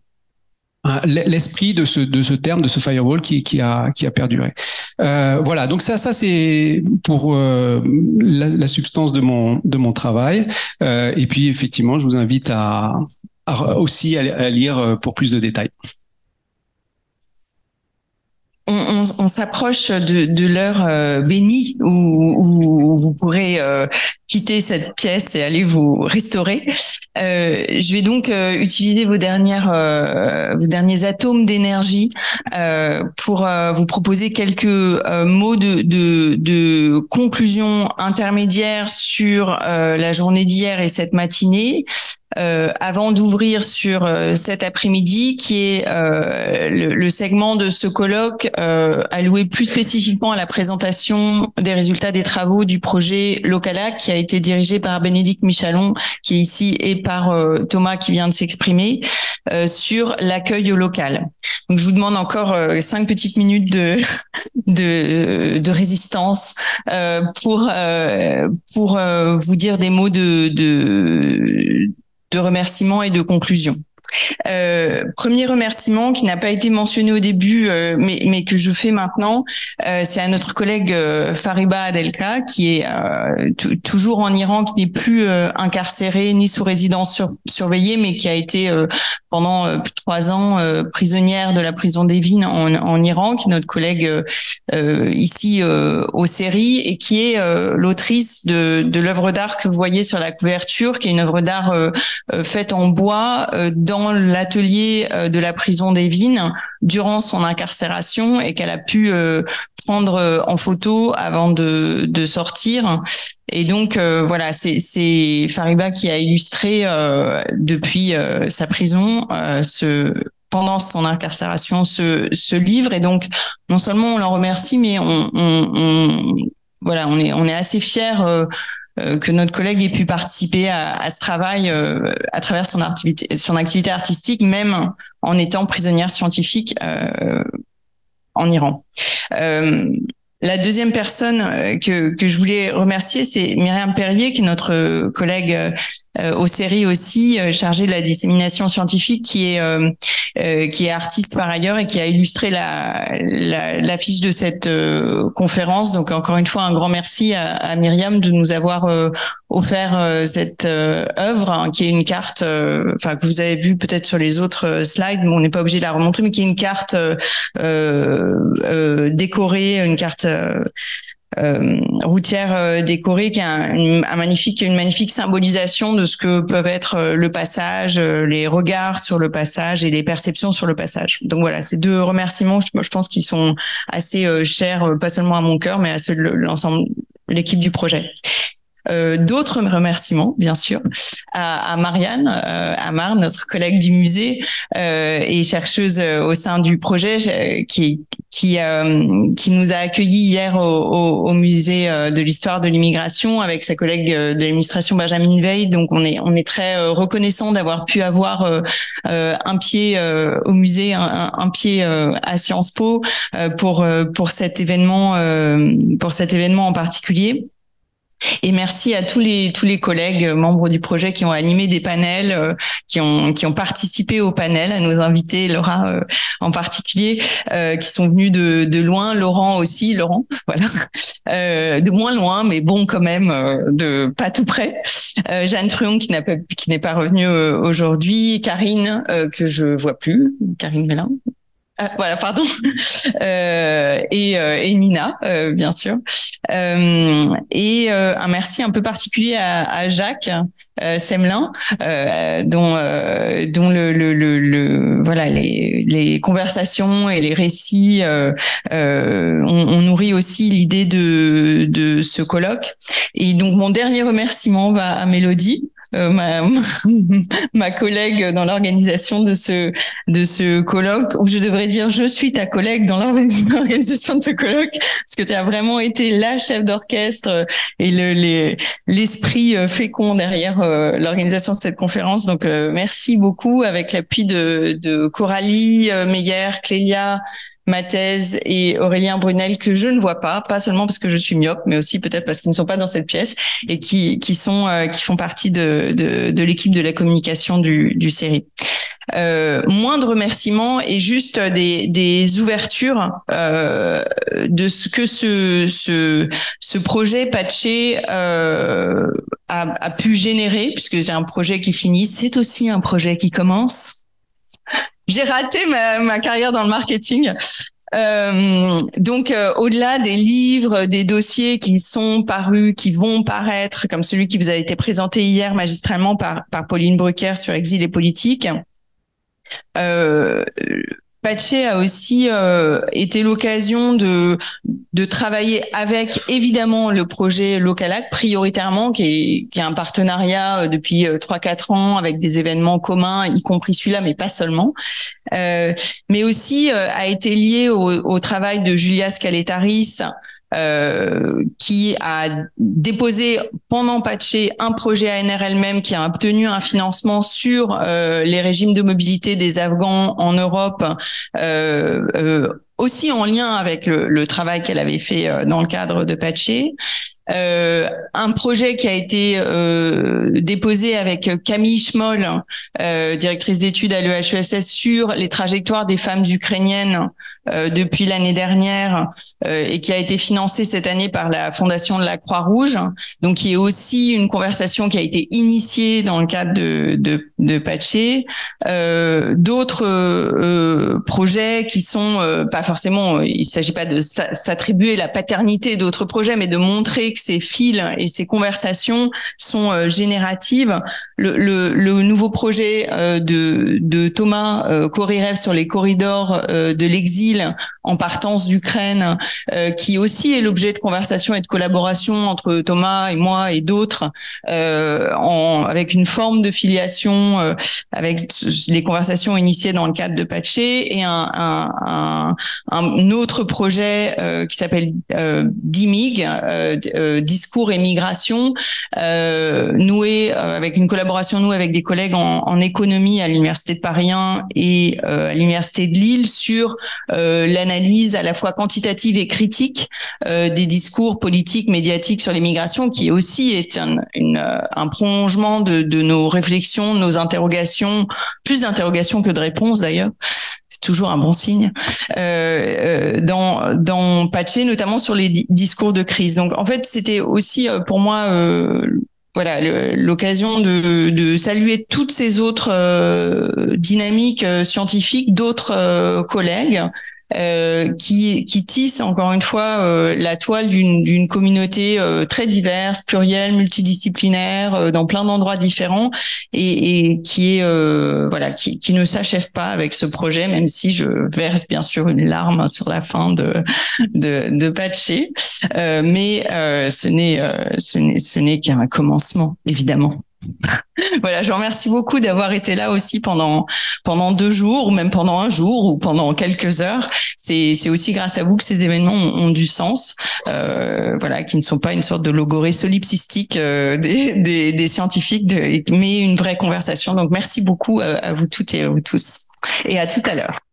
l'esprit de ce de ce terme de ce firewall qui qui a qui a perduré. Euh, voilà, donc ça ça c'est pour euh, la, la, substance de mon de mon travail. Euh, et puis effectivement, je vous invite à, aussi à, lire pour plus de détails. On, s'approche de, l'heure bénie où, où, vous pourrez quitter cette pièce et aller vous restaurer. Euh, je vais donc euh, utiliser vos dernières, euh, vos derniers atomes d'énergie euh, pour euh, vous proposer quelques mots de, de, de, conclusion intermédiaire sur la journée d'hier et cette matinée. avant d'ouvrir sur cet après-midi, qui est le, le, segment de ce colloque alloué plus spécifiquement à la présentation des résultats des travaux du projet Localac, qui a été dirigé par Bénédicte Michalon, qui est ici, et par euh, Thomas qui vient de s'exprimer euh, sur l'accueil au local. Donc, je vous demande encore euh, cinq petites minutes de de, de résistance pour pour vous dire des mots de de, de remerciement et de conclusion. Euh, premier remerciement qui n'a pas été mentionné au début, euh, mais, que je fais maintenant, euh, c'est à notre collègue Fariba Adelka, qui est toujours en Iran, qui n'est plus incarcéré ni sous résidence sur surveillée, mais qui a été pendant plus trois ans prisonnière de la prison d'Evin en, en Iran, qui est notre collègue ici aux séries et qui est l'autrice de, l'œuvre d'art que vous voyez sur la couverture, qui est une œuvre d'art faite en bois l'atelier euh, de la prison des Vignes durant son incarcération et qu'elle a pu euh, prendre euh, en photo avant de, de sortir. Et donc voilà, c'est Fariba qui a illustré depuis sa prison ce pendant son incarcération ce, ce livre et donc non seulement on l'en remercie mais on, on, on, voilà on est on est assez fiers euh, que notre collègue ait pu participer à, à ce travail euh, à travers son activité, son activité artistique, même en étant prisonnière scientifique euh, en Iran. La deuxième personne que, que je voulais remercier, c'est Myriam Perrier, qui est notre collègue euh, aux séries aussi, euh, chargée de la dissémination scientifique, qui est euh, qui est artiste par ailleurs et qui a illustré la l'affiche de cette conférence. Donc encore une fois, un grand merci à, à Myriam de nous avoir offert cette œuvre hein, qui est une carte, enfin que vous avez vu peut-être sur les autres slides, mais on n'est pas obligé de la remontrer, mais qui est une carte décorée, une carte euh, routière euh, décorée qui a un, un, magnifique, une magnifique symbolisation de ce que peuvent être euh, le passage, les regards sur le passage et les perceptions sur le passage. Donc voilà, ces deux remerciements, je, je pense qu'ils sont assez chers, pas seulement à mon cœur, mais à l'ensemble, l'équipe du projet. Euh, d'autres remerciements, bien sûr, à, à Marianne euh, Amar, notre collègue du musée euh, et chercheuse euh, au sein du projet, qui qui qui nous a accueillis hier au, au, au musée de l'histoire de l'immigration avec sa collègue de l'administration Benjamin Veil. Donc on est on est très reconnaissant d'avoir pu avoir un pied au musée, un, un pied à Sciences Po pour pour cet événement pour cet événement en particulier. Et merci à tous les tous les collègues euh, membres du projet qui ont animé des panels, euh, qui ont qui ont participé au panel, à nos invités, Laura euh, en particulier, qui sont venus de de loin, Laurent aussi, Laurent, voilà, de moins loin, mais bon quand même, de pas tout près. Jeanne Truon qui n'a pas qui n'est pas revenue aujourd'hui, Karine que je vois plus, Karine Mélin, euh, voilà, pardon. Euh, et, euh, et, Nina, euh, bien sûr. Euh, et un merci un peu particulier à, à Jacques Semelin, dont dont le, le, le, le, voilà les, les conversations et les récits on, on, nourrit aussi l'idée de de ce colloque. Et donc mon dernier remerciement va à Mélodie euh, ma, ma collègue dans l'organisation de ce de ce colloque, ou je devrais dire je suis ta collègue dans l'organisation de ce colloque, parce que tu as vraiment été la chef d'orchestre et le l'esprit fécond derrière l'organisation de cette conférence. Donc merci beaucoup avec l'appui de, de Coralie Meyer, Clélia, Mathèse et Aurélien Brunel que je ne vois pas, pas seulement parce que je suis myope, mais aussi peut-être parce qu'ils ne sont pas dans cette pièce et qui qui sont euh, qui font partie de de, de l'équipe de la communication du du série. Euh, moins de remerciements et juste des, des ouvertures euh, de ce que ce, ce, ce projet patché euh, a, a pu générer, puisque j'ai un projet qui finit, c'est aussi un projet qui commence j'ai raté ma, ma, carrière dans le marketing. Euh, donc, euh, au-delà des livres, des dossiers qui sont parus, qui vont paraître, comme celui qui vous a été présenté hier magistralement par, par Pauline Brucker sur exil et politique, euh, Patché a aussi euh, été l'occasion de de travailler avec évidemment le projet Localac prioritairement qui est qui est un partenariat euh, depuis euh, trois quatre ans avec des événements communs y compris celui-là mais pas seulement. Euh, mais aussi a été lié au, au travail de Julia Scaletaris euh, qui a déposé pendant Patché un projet ANR elle-même qui a obtenu un financement sur euh, les régimes de mobilité des Afghans en Europe. Euh, aussi en lien avec le, le travail qu'elle avait fait dans le cadre de Patché. Euh, un projet qui a été euh, déposé avec Camille Schmoll, euh, directrice d'études à l'EHESS, sur les trajectoires des femmes ukrainiennes depuis l'année dernière et qui a été financé cette année par la Fondation de la Croix-Rouge. Donc, qui est aussi une conversation qui a été initiée dans le cadre de, de, de Patché. D'autres projets qui sont pas forcément, il s'agit pas de s'attribuer la paternité d'autres projets, mais de montrer ces fils et ces conversations sont euh, génératives. Le, le, le, nouveau projet euh, de, Thomas euh, sur les corridors euh, de l'exil en partance d'Ukraine, qui aussi est l'objet de conversations et de collaboration entre Thomas et moi et d'autres, avec une forme de filiation, avec les conversations initiées dans le cadre de Patché et un, un, un autre projet qui s'appelle DIMIG, discours et migration, euh, noué euh, avec une collaboration nous avec des collègues en, en économie à l'université de Paris 1 et euh, à l'université de Lille sur euh, l'analyse à la fois quantitative et critique euh, des discours politiques médiatiques sur les migrations, qui aussi est un, une, un prolongement de, de nos réflexions, nos interrogations, plus d'interrogations que de réponses d'ailleurs toujours un bon signe, euh, euh, dans, dans Patché, notamment sur les discours de crise. Donc en fait, c'était aussi euh, pour moi euh, voilà l'occasion de, de, saluer toutes ces autres euh, dynamiques scientifiques d'autres collègues euh, qui, qui tisse encore une fois euh, la toile d'une communauté euh, très diverse, plurielle, multidisciplinaire, dans plein d'endroits différents, et, et, qui est voilà qui, qui ne s'achève pas avec ce projet, même si je verse bien sûr une larme sur la fin de de, de Patché, mais ce n'est ce n'est qu'un commencement évidemment. voilà, je vous remercie beaucoup d'avoir été là aussi pendant pendant deux jours ou même pendant un jour ou pendant quelques heures. C'est c'est aussi grâce à vous que ces événements ont, du sens, euh, voilà, qui ne sont pas une sorte de logorée solipsistique euh, des, des, des scientifiques, mais une vraie conversation. Donc merci beaucoup à, à vous toutes et à vous tous et à tout à l'heure.